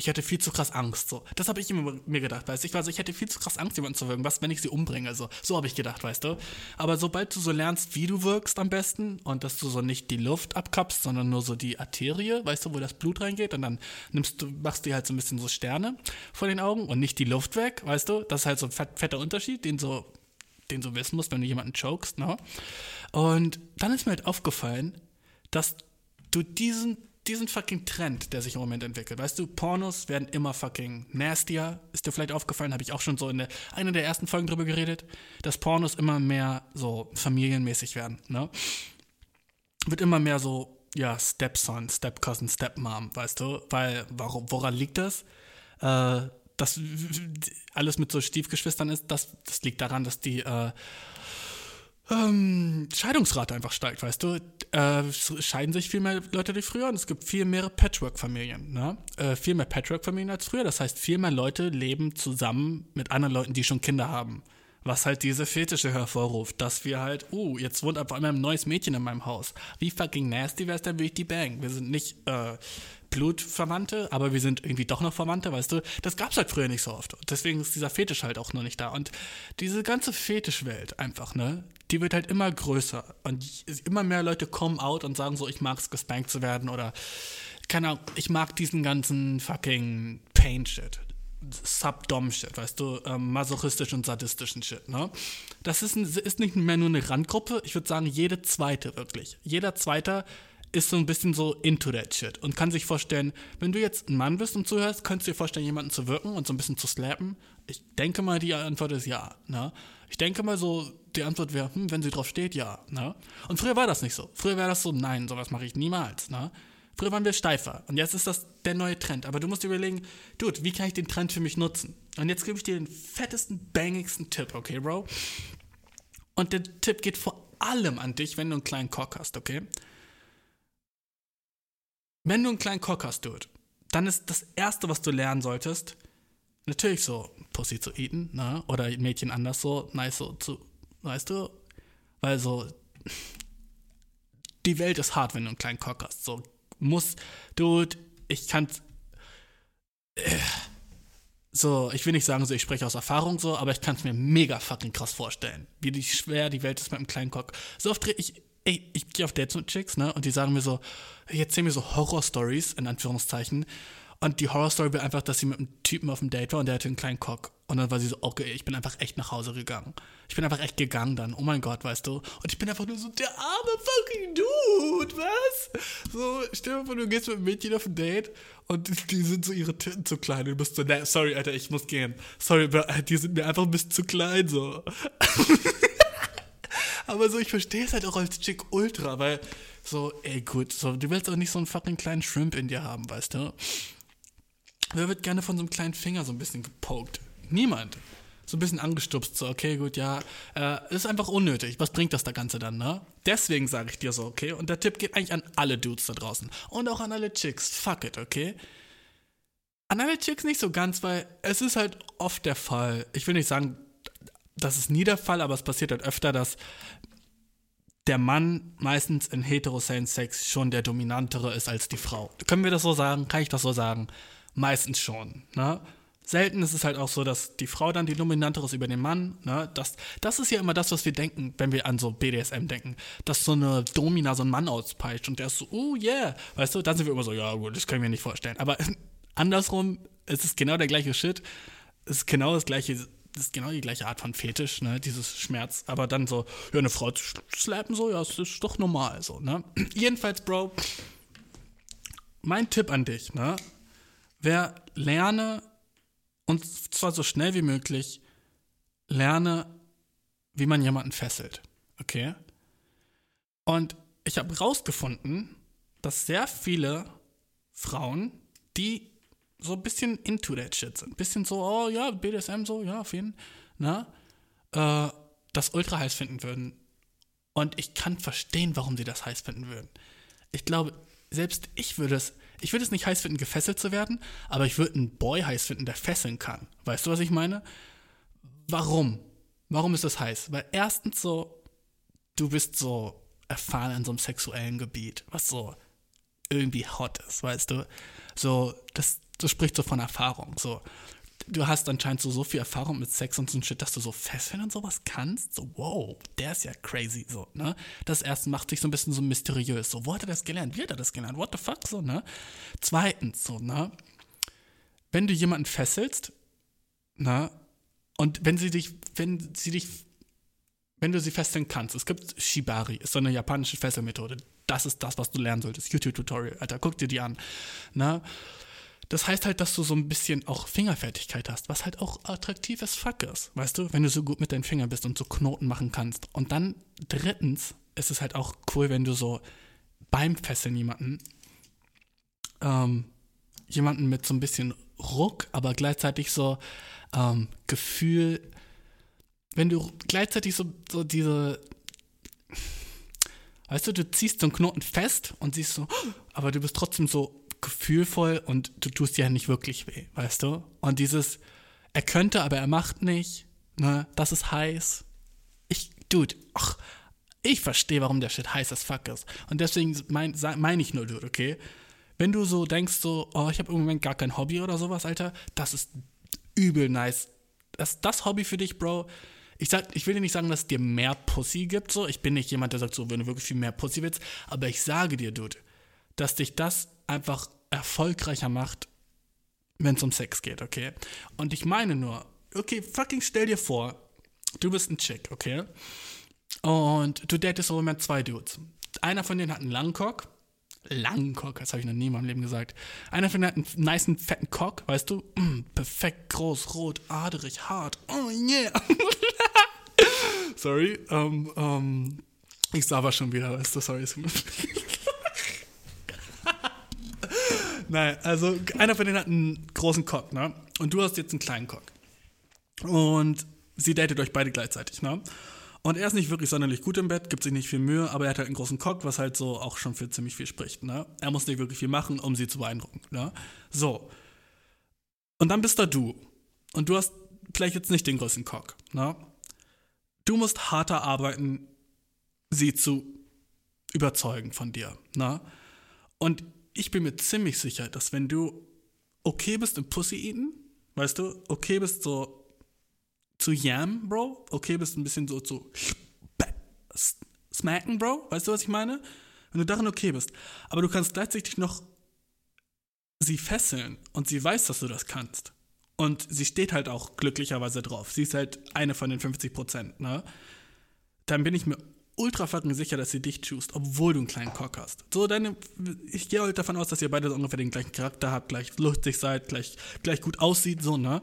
Ich hatte viel zu krass Angst. So. Das habe ich immer mir gedacht, weißt du. Ich war so, ich hätte viel zu krass Angst, jemanden zu würgen. Was, wenn ich sie umbringe? So, so habe ich gedacht, weißt du. Aber sobald du so lernst, wie du wirkst am besten und dass du so nicht die Luft abkappst, sondern nur so die Arterie, weißt du, wo das Blut reingeht und dann nimmst du, machst du halt so ein bisschen so Sterne vor den Augen und nicht die Luft weg, weißt du. Das ist halt so ein fett, fetter Unterschied, den so den du wissen musst, wenn du jemanden chokest, ne? Und dann ist mir halt aufgefallen, dass du diesen, diesen fucking Trend, der sich im Moment entwickelt, weißt du, Pornos werden immer fucking nastier, ist dir vielleicht aufgefallen, habe ich auch schon so in der, einer der ersten Folgen drüber geredet, dass Pornos immer mehr so familienmäßig werden, ne? Wird immer mehr so, ja, Stepson, Stepcousin, Stepmom, weißt du, weil, warum, woran liegt das? Äh, dass alles mit so Stiefgeschwistern ist, das, das liegt daran, dass die äh, ähm, Scheidungsrate einfach steigt, weißt du. Äh, scheiden sich viel mehr Leute wie früher und es gibt viel mehr Patchwork-Familien, ne? Äh, viel mehr Patchwork-Familien als früher. Das heißt, viel mehr Leute leben zusammen mit anderen Leuten, die schon Kinder haben. Was halt diese Fetische hervorruft, dass wir halt, uh, jetzt wohnt auf einmal ein neues Mädchen in meinem Haus. Wie fucking nasty wär's denn, würde ich die bang? Wir sind nicht äh, Blutverwandte, aber wir sind irgendwie doch noch Verwandte, weißt du? Das gab's halt früher nicht so oft. Deswegen ist dieser Fetisch halt auch noch nicht da. Und diese ganze Fetischwelt einfach, ne? Die wird halt immer größer. Und immer mehr Leute kommen out und sagen so, ich mag's gespankt zu werden oder keine Ahnung, ich mag diesen ganzen fucking Pain-Shit. Subdom-Shit, weißt du, ähm, masochistisch und sadistischen Shit, ne? Das ist, ein, ist nicht mehr nur eine Randgruppe, ich würde sagen, jede zweite wirklich. Jeder zweite ist so ein bisschen so into that shit und kann sich vorstellen, wenn du jetzt ein Mann bist und zuhörst, könntest du dir vorstellen, jemanden zu wirken und so ein bisschen zu slappen? Ich denke mal, die Antwort ist ja, ne? Ich denke mal so, die Antwort wäre, hm, wenn sie drauf steht, ja, ne? Und früher war das nicht so. Früher wäre das so, nein, sowas mache ich niemals, ne? Früher waren wir steifer und jetzt ist das der neue Trend. Aber du musst dir überlegen, Dude, wie kann ich den Trend für mich nutzen? Und jetzt gebe ich dir den fettesten, bangigsten Tipp, okay, Bro? Und der Tipp geht vor allem an dich, wenn du einen kleinen Cock hast, okay? Wenn du einen kleinen Cock hast, Dude, dann ist das Erste, was du lernen solltest, natürlich so Pussy zu eaten, ne? Oder Mädchen anders so, nice so zu, weißt du? Weil so, die Welt ist hart, wenn du einen kleinen Cock hast. So, muss, Dude, ich kann äh, so, ich will nicht sagen, so ich spreche aus Erfahrung so, aber ich kann es mir mega fucking krass vorstellen, wie die schwer die Dreh ist mit einem kleinen Cock. So oft ich, ey, ich gehe auf Dates mit Chicks, ne, und die sagen mir so, ich erzähl mir so Horror-Stories, in Anführungszeichen, und die Horror-Story war einfach, dass sie mit einem Typen auf dem Date war und der hatte einen kleinen Cock. Und dann war sie so, okay, ich bin einfach echt nach Hause gegangen. Ich bin einfach echt gegangen dann, oh mein Gott, weißt du. Und ich bin einfach nur so, der arme fucking Dude, was? So, stell dir vor, du gehst mit einem Mädchen auf ein Date und die sind so ihre Titten zu klein. Du bist so, ne, sorry, Alter, ich muss gehen. Sorry, die sind mir einfach ein bisschen zu klein, so. *laughs* Aber so, ich verstehe es halt auch als Chick ultra, weil so, ey, gut, so, du willst auch nicht so einen fucking kleinen Shrimp in dir haben, weißt du? Wer wird gerne von so einem kleinen Finger so ein bisschen gepokt? Niemand. So ein bisschen angestupst, so, okay, gut, ja. Äh, ist einfach unnötig. Was bringt das da Ganze dann, ne? Deswegen sage ich dir so, okay? Und der Tipp geht eigentlich an alle Dudes da draußen. Und auch an alle Chicks. Fuck it, okay? An alle Chicks nicht so ganz, weil es ist halt oft der Fall. Ich will nicht sagen, das ist nie der Fall, aber es passiert halt öfter, dass der Mann meistens in heterosexuellen Sex schon der dominantere ist als die Frau. Können wir das so sagen? Kann ich das so sagen? Meistens schon. Ne? Selten ist es halt auch so, dass die Frau dann die dominantere ist über den Mann. Ne? Das, das ist ja immer das, was wir denken, wenn wir an so BDSM denken. Dass so eine Domina so einen Mann auspeitscht und der ist so, oh yeah. Weißt du, dann sind wir immer so, ja gut, das können wir nicht vorstellen. Aber *laughs* andersrum, es ist genau der gleiche Shit. Es ist genau das gleiche ist genau die gleiche Art von Fetisch, ne, dieses Schmerz. Aber dann so, ja, eine Frau zu slappen, so, ja, das ist doch normal, so, ne. *clears throat* Jedenfalls, Bro, mein Tipp an dich, ne, wer lerne, und zwar so schnell wie möglich, lerne, wie man jemanden fesselt, okay? Und ich habe rausgefunden, dass sehr viele Frauen, die so ein bisschen into that shit sind. Ein bisschen so, oh ja, BDSM so, ja, auf jeden Fall, äh, das ultra heiß finden würden. Und ich kann verstehen, warum sie das heiß finden würden. Ich glaube, selbst ich würde es, ich würde es nicht heiß finden, gefesselt zu werden, aber ich würde einen Boy heiß finden, der fesseln kann. Weißt du, was ich meine? Warum? Warum ist das heiß? Weil erstens so, du bist so erfahren in so einem sexuellen Gebiet, was so irgendwie hot ist, weißt du? So, das, das spricht so von Erfahrung. So, du hast anscheinend so, so viel Erfahrung mit Sex und so ein Shit, dass du so fesseln und sowas kannst. So, wow, der ist ja crazy, so, ne? Das erste macht sich so ein bisschen so mysteriös. So, wo hat er das gelernt? Wie hat er das gelernt? What the fuck, so, ne? Zweitens, so, ne? Wenn du jemanden fesselst, ne? Und wenn sie dich, wenn sie dich, wenn du sie fesseln kannst, es gibt Shibari, ist so eine japanische Fesselmethode. Das ist das, was du lernen solltest. YouTube-Tutorial, Alter, guck dir die an, ne? Das heißt halt, dass du so ein bisschen auch Fingerfertigkeit hast, was halt auch attraktives Fuck ist, weißt du, wenn du so gut mit deinen Fingern bist und so Knoten machen kannst. Und dann drittens ist es halt auch cool, wenn du so beim Fesseln jemanden, ähm, jemanden mit so ein bisschen Ruck, aber gleichzeitig so ähm, Gefühl, wenn du gleichzeitig so, so diese, weißt du, du ziehst so einen Knoten fest und siehst so, aber du bist trotzdem so gefühlvoll und du tust dir ja nicht wirklich weh, weißt du? Und dieses, er könnte, aber er macht nicht, ne, das ist heiß. Ich, dude, ach, ich verstehe, warum der Shit heiß as fuck ist. Und deswegen meine mein ich nur, dude, okay? Wenn du so denkst, so, oh, ich habe im Moment gar kein Hobby oder sowas, Alter, das ist übel nice. Das, das Hobby für dich, Bro, ich, sag, ich will dir nicht sagen, dass es dir mehr Pussy gibt, so. Ich bin nicht jemand, der sagt so, wenn du wirklich viel mehr Pussy willst, aber ich sage dir, Dude, dass dich das einfach erfolgreicher macht, wenn es um Sex geht, okay? Und ich meine nur, okay, fucking stell dir vor, du bist ein Chick, okay? Und du datest im Moment zwei Dudes. Einer von denen hat einen langen Cock. Langen Cock, das habe ich noch nie in meinem Leben gesagt. Einer von denen hat einen niceen, fetten Cock, weißt du? Mm, perfekt groß, rot, adrig, hart. Oh yeah. *laughs* sorry. Ähm, ähm, ich sah aber schon wieder, weißt du, sorry. Nein, also einer von denen hat einen großen Cock, ne? Und du hast jetzt einen kleinen Cock. Und sie datet euch beide gleichzeitig, ne? Und er ist nicht wirklich sonderlich gut im Bett, gibt sich nicht viel Mühe, aber er hat halt einen großen Cock, was halt so auch schon für ziemlich viel spricht, ne? Er muss nicht wirklich viel machen, um sie zu beeindrucken, ne? So. Und dann bist da du. Und du hast vielleicht jetzt nicht den größten Cock, ne? Du musst harter arbeiten, sie zu überzeugen von dir, ne? Und ich bin mir ziemlich sicher, dass wenn du okay bist im Pussy eaten, weißt du, okay bist so zu yam, Bro, okay bist ein bisschen so zu smacken, Bro, weißt du, was ich meine? Wenn du darin okay bist, aber du kannst gleichzeitig noch sie fesseln und sie weiß, dass du das kannst. Und sie steht halt auch glücklicherweise drauf. Sie ist halt eine von den 50 Prozent, ne? Dann bin ich mir ultra fucking sicher, dass sie dich choose, obwohl du einen kleinen Cock hast. So, deine, ich gehe halt davon aus, dass ihr beide so ungefähr den gleichen Charakter habt, gleich lustig seid, gleich, gleich gut aussieht, so, ne?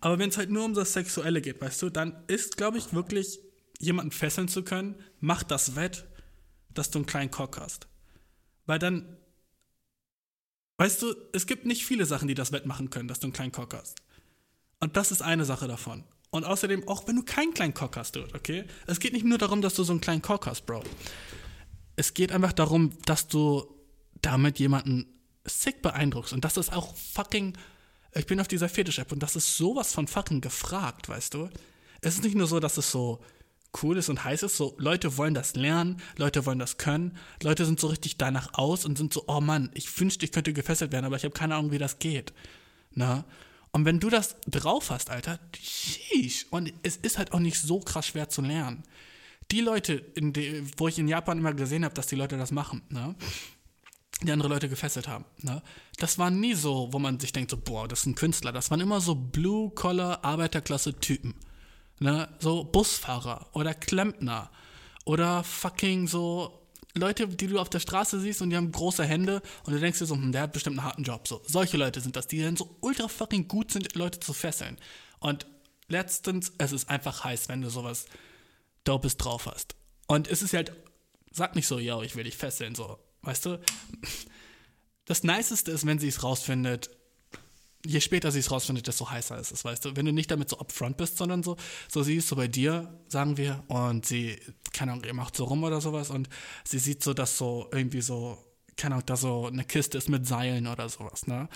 Aber wenn es halt nur um das Sexuelle geht, weißt du, dann ist, glaube ich, wirklich jemanden fesseln zu können, macht das wett, dass du einen kleinen Cock hast. Weil dann, weißt du, es gibt nicht viele Sachen, die das wettmachen können, dass du einen kleinen Cock hast. Und das ist eine Sache davon. Und außerdem, auch wenn du keinen kleinen Cock hast, okay? Es geht nicht nur darum, dass du so einen kleinen Cock hast, Bro. Es geht einfach darum, dass du damit jemanden sick beeindruckst. Und das ist auch fucking. Ich bin auf dieser Fetisch-App und das ist sowas von fucking gefragt, weißt du? Es ist nicht nur so, dass es so cool ist und heiß ist, so Leute wollen das lernen, Leute wollen das können, Leute sind so richtig danach aus und sind so, oh Mann, ich wünschte, ich könnte gefesselt werden, aber ich habe keine Ahnung, wie das geht. Na? Und wenn du das drauf hast, Alter, sheesh. Und es ist halt auch nicht so krass schwer zu lernen. Die Leute, die, wo ich in Japan immer gesehen habe, dass die Leute das machen, ne? die andere Leute gefesselt haben. Ne? Das war nie so, wo man sich denkt, so, boah, das ist ein Künstler. Das waren immer so Blue-Collar-Arbeiterklasse-Typen. Ne? So Busfahrer oder Klempner oder fucking so Leute, die du auf der Straße siehst und die haben große Hände und du denkst dir so, hm, der hat bestimmt einen harten Job. So, solche Leute sind das, die dann so ultra fucking gut sind, Leute zu fesseln. Und letztens, es ist einfach heiß, wenn du sowas Dopes drauf hast. Und es ist halt, sag nicht so, yo, ich will dich fesseln, so, weißt du? Das Niceste ist, wenn sie es rausfindet, je später sie es rausfindet, desto heißer ist es, weißt du. Wenn du nicht damit so upfront bist, sondern so, so sie ist so bei dir, sagen wir, und sie, keine Ahnung, ihr macht so rum oder sowas und sie sieht so, dass so irgendwie so keine Ahnung, da so eine Kiste ist mit Seilen oder sowas, ne?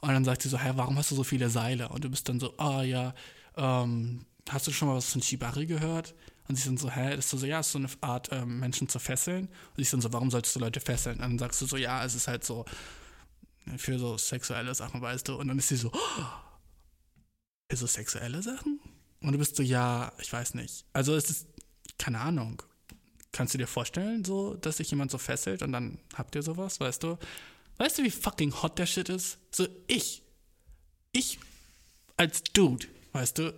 Und dann sagt sie so, hä, warum hast du so viele Seile? Und du bist dann so, ah ja, ähm, hast du schon mal was von Shibari gehört? Und sie sind so, hä, das ist so, ja, ist so eine Art, ähm, Menschen zu fesseln. Und ich sind so, warum solltest du Leute fesseln? Und dann sagst du so, ja, es ist halt so für so sexuelle Sachen, weißt du. Und dann ist sie so, oh, *gasps* für so sexuelle Sachen? Und du bist so, ja, ich weiß nicht. Also es ist, keine Ahnung. Kannst du dir vorstellen, so, dass sich jemand so fesselt und dann habt ihr sowas, weißt du? Weißt du, wie fucking hot der Shit ist? So, ich, ich als Dude, weißt du,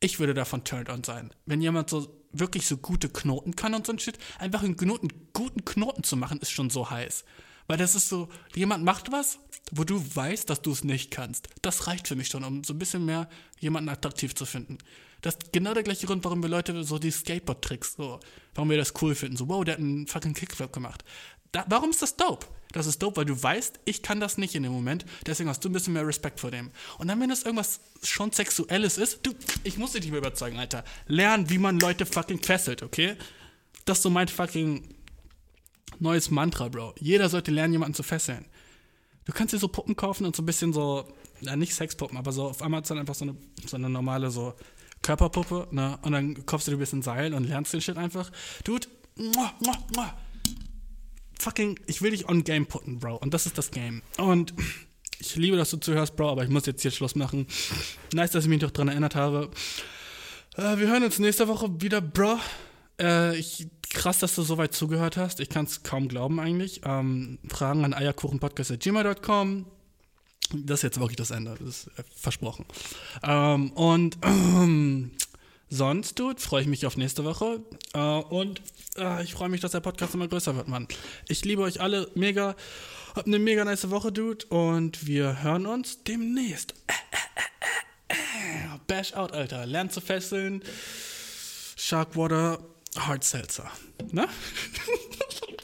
ich würde davon turned on sein. Wenn jemand so wirklich so gute Knoten kann und so ein Shit, einfach einen Knoten, guten Knoten zu machen, ist schon so heiß. Weil das ist so, jemand macht was, wo du weißt, dass du es nicht kannst. Das reicht für mich schon, um so ein bisschen mehr jemanden attraktiv zu finden. Das ist genau der gleiche Grund, warum wir Leute so die Skateboard-Tricks, so, warum wir das cool finden. So, wow, der hat einen fucking Kickflip gemacht. Da, warum ist das dope? Das ist dope, weil du weißt, ich kann das nicht in dem Moment, deswegen hast du ein bisschen mehr Respekt vor dem. Und dann, wenn das irgendwas schon Sexuelles ist, du, ich muss dich nicht mehr überzeugen, Alter. Lern, wie man Leute fucking fesselt, okay? Das ist so mein fucking neues Mantra, Bro. Jeder sollte lernen, jemanden zu fesseln. Du kannst dir so Puppen kaufen und so ein bisschen so, ja, nicht Sexpuppen, aber so auf Amazon einfach so eine, so eine normale so Körperpuppe, ne? Und dann kaufst du dir ein bisschen Seil und lernst den Shit einfach. Dude, muah, muah, muah. fucking, ich will dich on Game putten, Bro. Und das ist das Game. Und ich liebe, dass du zuhörst, Bro, aber ich muss jetzt hier Schluss machen. Nice, dass ich mich doch dran erinnert habe. Äh, wir hören uns nächste Woche wieder, Bro. Äh, ich, krass, dass du so weit zugehört hast. Ich kann es kaum glauben eigentlich. Ähm, Fragen an eierkuchenpodcast.gmail.com. Das ist jetzt wirklich das Ende. Das ist äh, versprochen. Ähm, und ähm, *clears throat* sonst, Dude, freue ich mich auf nächste Woche. Äh, und äh, ich freue mich, dass der Podcast immer größer wird, Mann. Ich liebe euch alle mega. Habt eine mega nice Woche, Dude. Und wir hören uns demnächst. Bash out, Alter. Lernt zu fesseln. Sharkwater Hard Seltzer. Ne? *laughs*